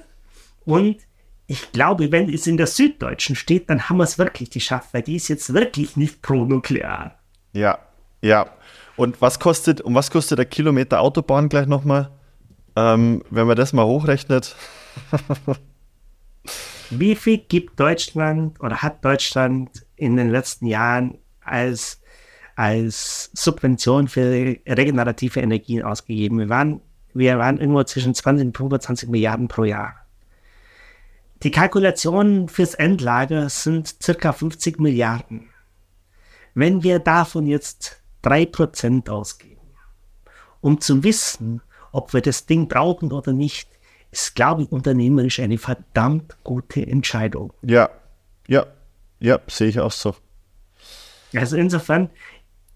Speaker 2: und ich glaube, wenn es in der Süddeutschen steht, dann haben wir es wirklich geschafft, weil die ist jetzt wirklich nicht pro-nuklear.
Speaker 3: Ja, ja. Und was kostet, und was kostet der Kilometer Autobahn gleich nochmal? Ähm, wenn man das mal hochrechnet.
Speaker 2: Wie viel gibt Deutschland oder hat Deutschland in den letzten Jahren als, als Subvention für regenerative Energien ausgegeben? Wir waren, wir waren irgendwo zwischen 20 und 25 Milliarden pro Jahr. Die Kalkulationen fürs Endlager sind circa 50 Milliarden. Wenn wir davon jetzt 3% ausgeben, um zu wissen, ob wir das Ding brauchen oder nicht, ist, glaube ich, unternehmerisch eine verdammt gute Entscheidung.
Speaker 3: Ja, ja, ja, sehe ich auch so.
Speaker 2: Also insofern,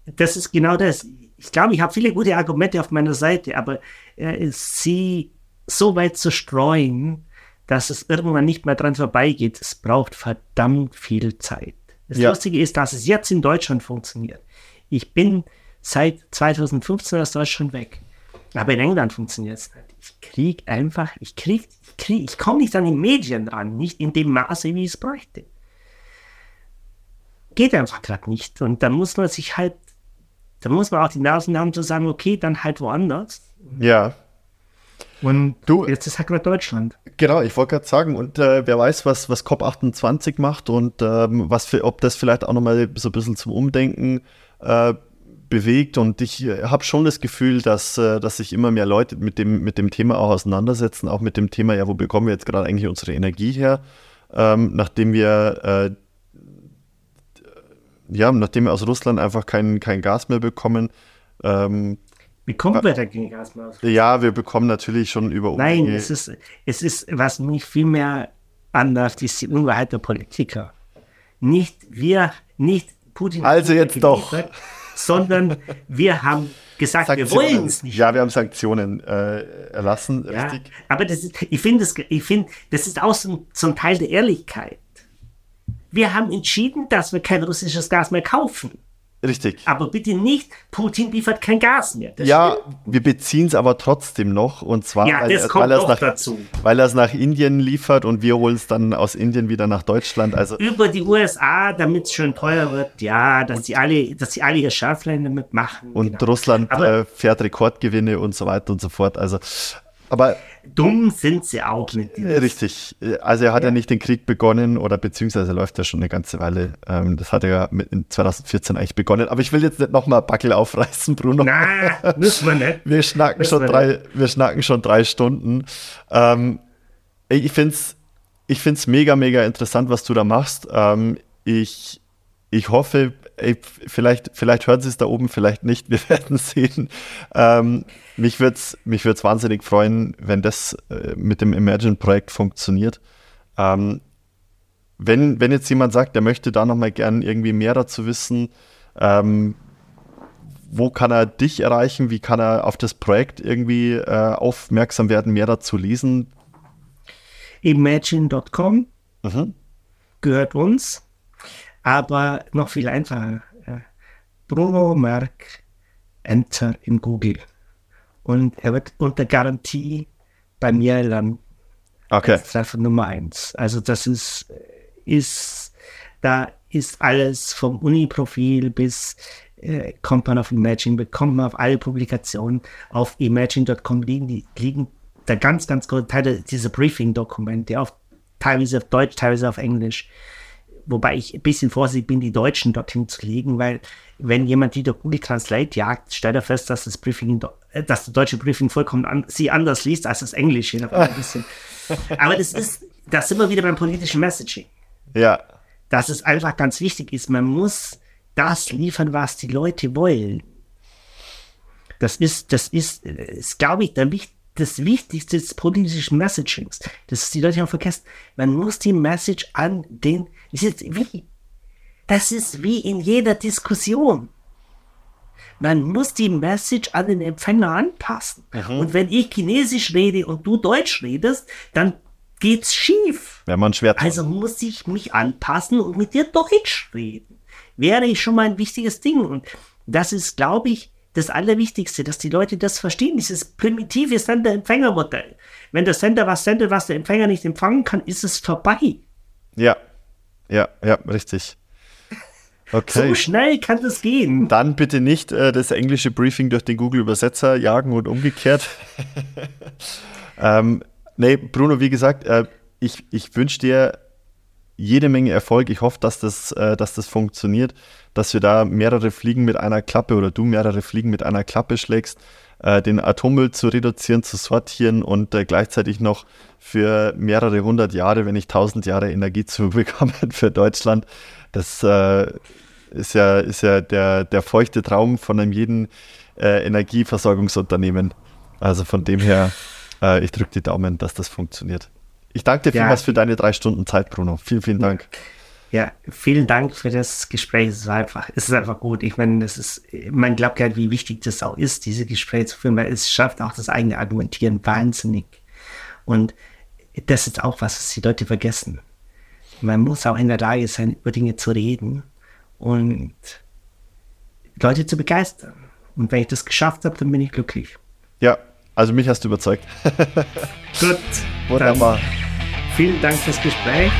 Speaker 2: das ist genau das. Ich glaube, ich habe viele gute Argumente auf meiner Seite, aber äh, sie so weit zu streuen, dass es irgendwann nicht mehr dran vorbeigeht, es braucht verdammt viel Zeit. Das ja. Lustige ist, dass es jetzt in Deutschland funktioniert. Ich bin seit 2015 aus Deutschland weg. Aber in England funktioniert es nicht. Ich krieg einfach, ich krieg, ich krieg, ich komme nicht an die Medien ran, nicht in dem Maße, wie ich es bräuchte. Geht einfach gerade nicht. Und dann muss man sich halt, dann muss man auch die Nasen haben zu sagen, okay, dann halt woanders.
Speaker 3: Ja.
Speaker 2: Und du, jetzt ist halt gerade Deutschland.
Speaker 3: Genau, ich wollte gerade sagen, und äh, wer weiß, was, was COP28 macht und ähm, was für, ob das vielleicht auch nochmal so ein bisschen zum Umdenken äh, bewegt und ich äh, habe schon das Gefühl, dass, äh, dass sich immer mehr Leute mit dem, mit dem Thema auch auseinandersetzen, auch mit dem Thema, ja, wo bekommen wir jetzt gerade eigentlich unsere Energie her, ähm, nachdem wir äh, ja, nachdem wir aus Russland einfach kein, kein Gas mehr bekommen. Ähm,
Speaker 2: Bekommen wir da kein Gas mehr aus
Speaker 3: Russland? Ja, wir bekommen natürlich schon über
Speaker 2: Umwege. Nein, es ist, es ist, was mich viel mehr anders ist die Unwahrheit der Politiker. Nicht wir, nicht Putin.
Speaker 3: Also jetzt doch
Speaker 2: sondern wir haben gesagt, Sanktionen. wir wollen es nicht.
Speaker 3: Ja, wir haben Sanktionen äh, erlassen,
Speaker 2: ja, richtig. Aber das ist, ich finde, das, find, das ist auch so, so ein Teil der Ehrlichkeit. Wir haben entschieden, dass wir kein russisches Gas mehr kaufen.
Speaker 3: Richtig.
Speaker 2: Aber bitte nicht, Putin liefert kein Gas mehr.
Speaker 3: Das ja, stimmt. wir beziehen es aber trotzdem noch. Und zwar,
Speaker 2: ja, weil, er, weil, nach,
Speaker 3: dazu. weil er es nach Indien liefert und wir holen es dann aus Indien wieder nach Deutschland. Also
Speaker 2: Über die USA, damit es schön teuer wird, ja, dass sie alle, dass alle ihr Schärflein damit machen.
Speaker 3: Und genau. Russland aber, äh, fährt Rekordgewinne und so weiter und so fort. Also aber
Speaker 2: dumm sind sie auch nicht.
Speaker 3: Richtig. Also er hat ja. ja. nicht den Krieg begonnen oder beziehungsweise läuft ja schon eine ganze Weile. Ähm, das hat er ja mit in 2014 eigentlich begonnen. Aber ich will jetzt nicht nochmal Backel aufreißen, Bruno.
Speaker 2: Nein, müssen wir nicht.
Speaker 3: Wir schnacken, schon wir drei, wir schnacken schon drei Stunden. Ähm, ich finde es ich find's mega, mega interessant, was du da machst. Ähm, ich, ich hoffe, ey, vielleicht, vielleicht hören Sie es da oben, vielleicht nicht, wir werden sehen. Ähm, mich würde es mich würd's wahnsinnig freuen, wenn das äh, mit dem Imagine-Projekt funktioniert. Ähm, wenn, wenn jetzt jemand sagt, der möchte da nochmal gern irgendwie mehr dazu wissen, ähm, wo kann er dich erreichen? Wie kann er auf das Projekt irgendwie äh, aufmerksam werden, mehr dazu lesen?
Speaker 2: Imagine.com mhm. gehört uns. Aber noch viel einfacher. Bruno Merck, Enter in Google. Und er wird unter Garantie bei mir landen.
Speaker 3: Okay.
Speaker 2: Treffer Nummer eins. Also das ist, ist, da ist alles vom Uni-Profil bis äh, kommt man auf Imagine, bekommt man auf alle Publikationen auf imagine.com liegen, die, liegen der ganz, ganz große Teil dieser Briefing-Dokumente, auf, teilweise auf Deutsch, teilweise auf Englisch wobei ich ein bisschen vorsichtig bin, die Deutschen dorthin zu legen, weil wenn jemand die durch Google Translate jagt, stellt er fest, dass das Briefing, äh, dass das deutsche Briefing vollkommen an, sie anders liest als das Englische. Aber das ist, das sind wir wieder beim politischen Messaging.
Speaker 3: Ja.
Speaker 2: Dass es einfach ganz wichtig ist, man muss das liefern, was die Leute wollen. Das ist, das ist, ist glaube ich, der, das Wichtigste des politischen Messagings. Das ist die Leute haben vergessen. Man muss die Message an den das ist wie, das ist wie in jeder Diskussion. Man muss die Message an den Empfänger anpassen. Mhm. Und wenn ich Chinesisch rede und du Deutsch redest, dann geht's schief.
Speaker 3: Wenn man schwer
Speaker 2: Also muss ich mich anpassen und mit dir Deutsch reden. Wäre schon mal ein wichtiges Ding. Und das ist, glaube ich, das Allerwichtigste, dass die Leute das verstehen, dieses primitive Sender-Empfänger-Modell. Wenn der Sender was sendet, was der Empfänger nicht empfangen kann, ist es vorbei.
Speaker 3: Ja, ja, ja, richtig.
Speaker 2: Okay. So schnell kann das gehen.
Speaker 3: Dann bitte nicht äh, das englische Briefing durch den Google-Übersetzer jagen und umgekehrt. ähm, nee, Bruno, wie gesagt, äh, ich, ich wünsche dir jede Menge Erfolg. Ich hoffe, dass das, äh, dass das funktioniert, dass wir da mehrere Fliegen mit einer Klappe oder du mehrere Fliegen mit einer Klappe schlägst, äh, den Atommüll zu reduzieren, zu sortieren und äh, gleichzeitig noch für mehrere hundert Jahre, wenn nicht tausend Jahre Energie zu bekommen für Deutschland. Das äh, ist ja, ist ja der, der feuchte Traum von einem jeden äh, Energieversorgungsunternehmen. Also von dem her, äh, ich drücke die Daumen, dass das funktioniert. Ich danke dir ja. vielmals für deine drei Stunden Zeit, Bruno. Vielen, vielen Dank.
Speaker 2: Ja, vielen Dank für das Gespräch. Es war einfach, es ist einfach gut. Ich meine, das ist, man glaubt ja, wie wichtig das auch ist, diese Gespräche zu führen, weil es schafft auch das eigene Argumentieren wahnsinnig. Und das ist auch was, was die Leute vergessen. Man muss auch in der Lage sein, über Dinge zu reden und Leute zu begeistern. Und wenn ich das geschafft habe, dann bin ich glücklich.
Speaker 3: Ja, also mich hast du überzeugt.
Speaker 2: Gut. Wunderbar. Vielen Dank fürs Gespräch.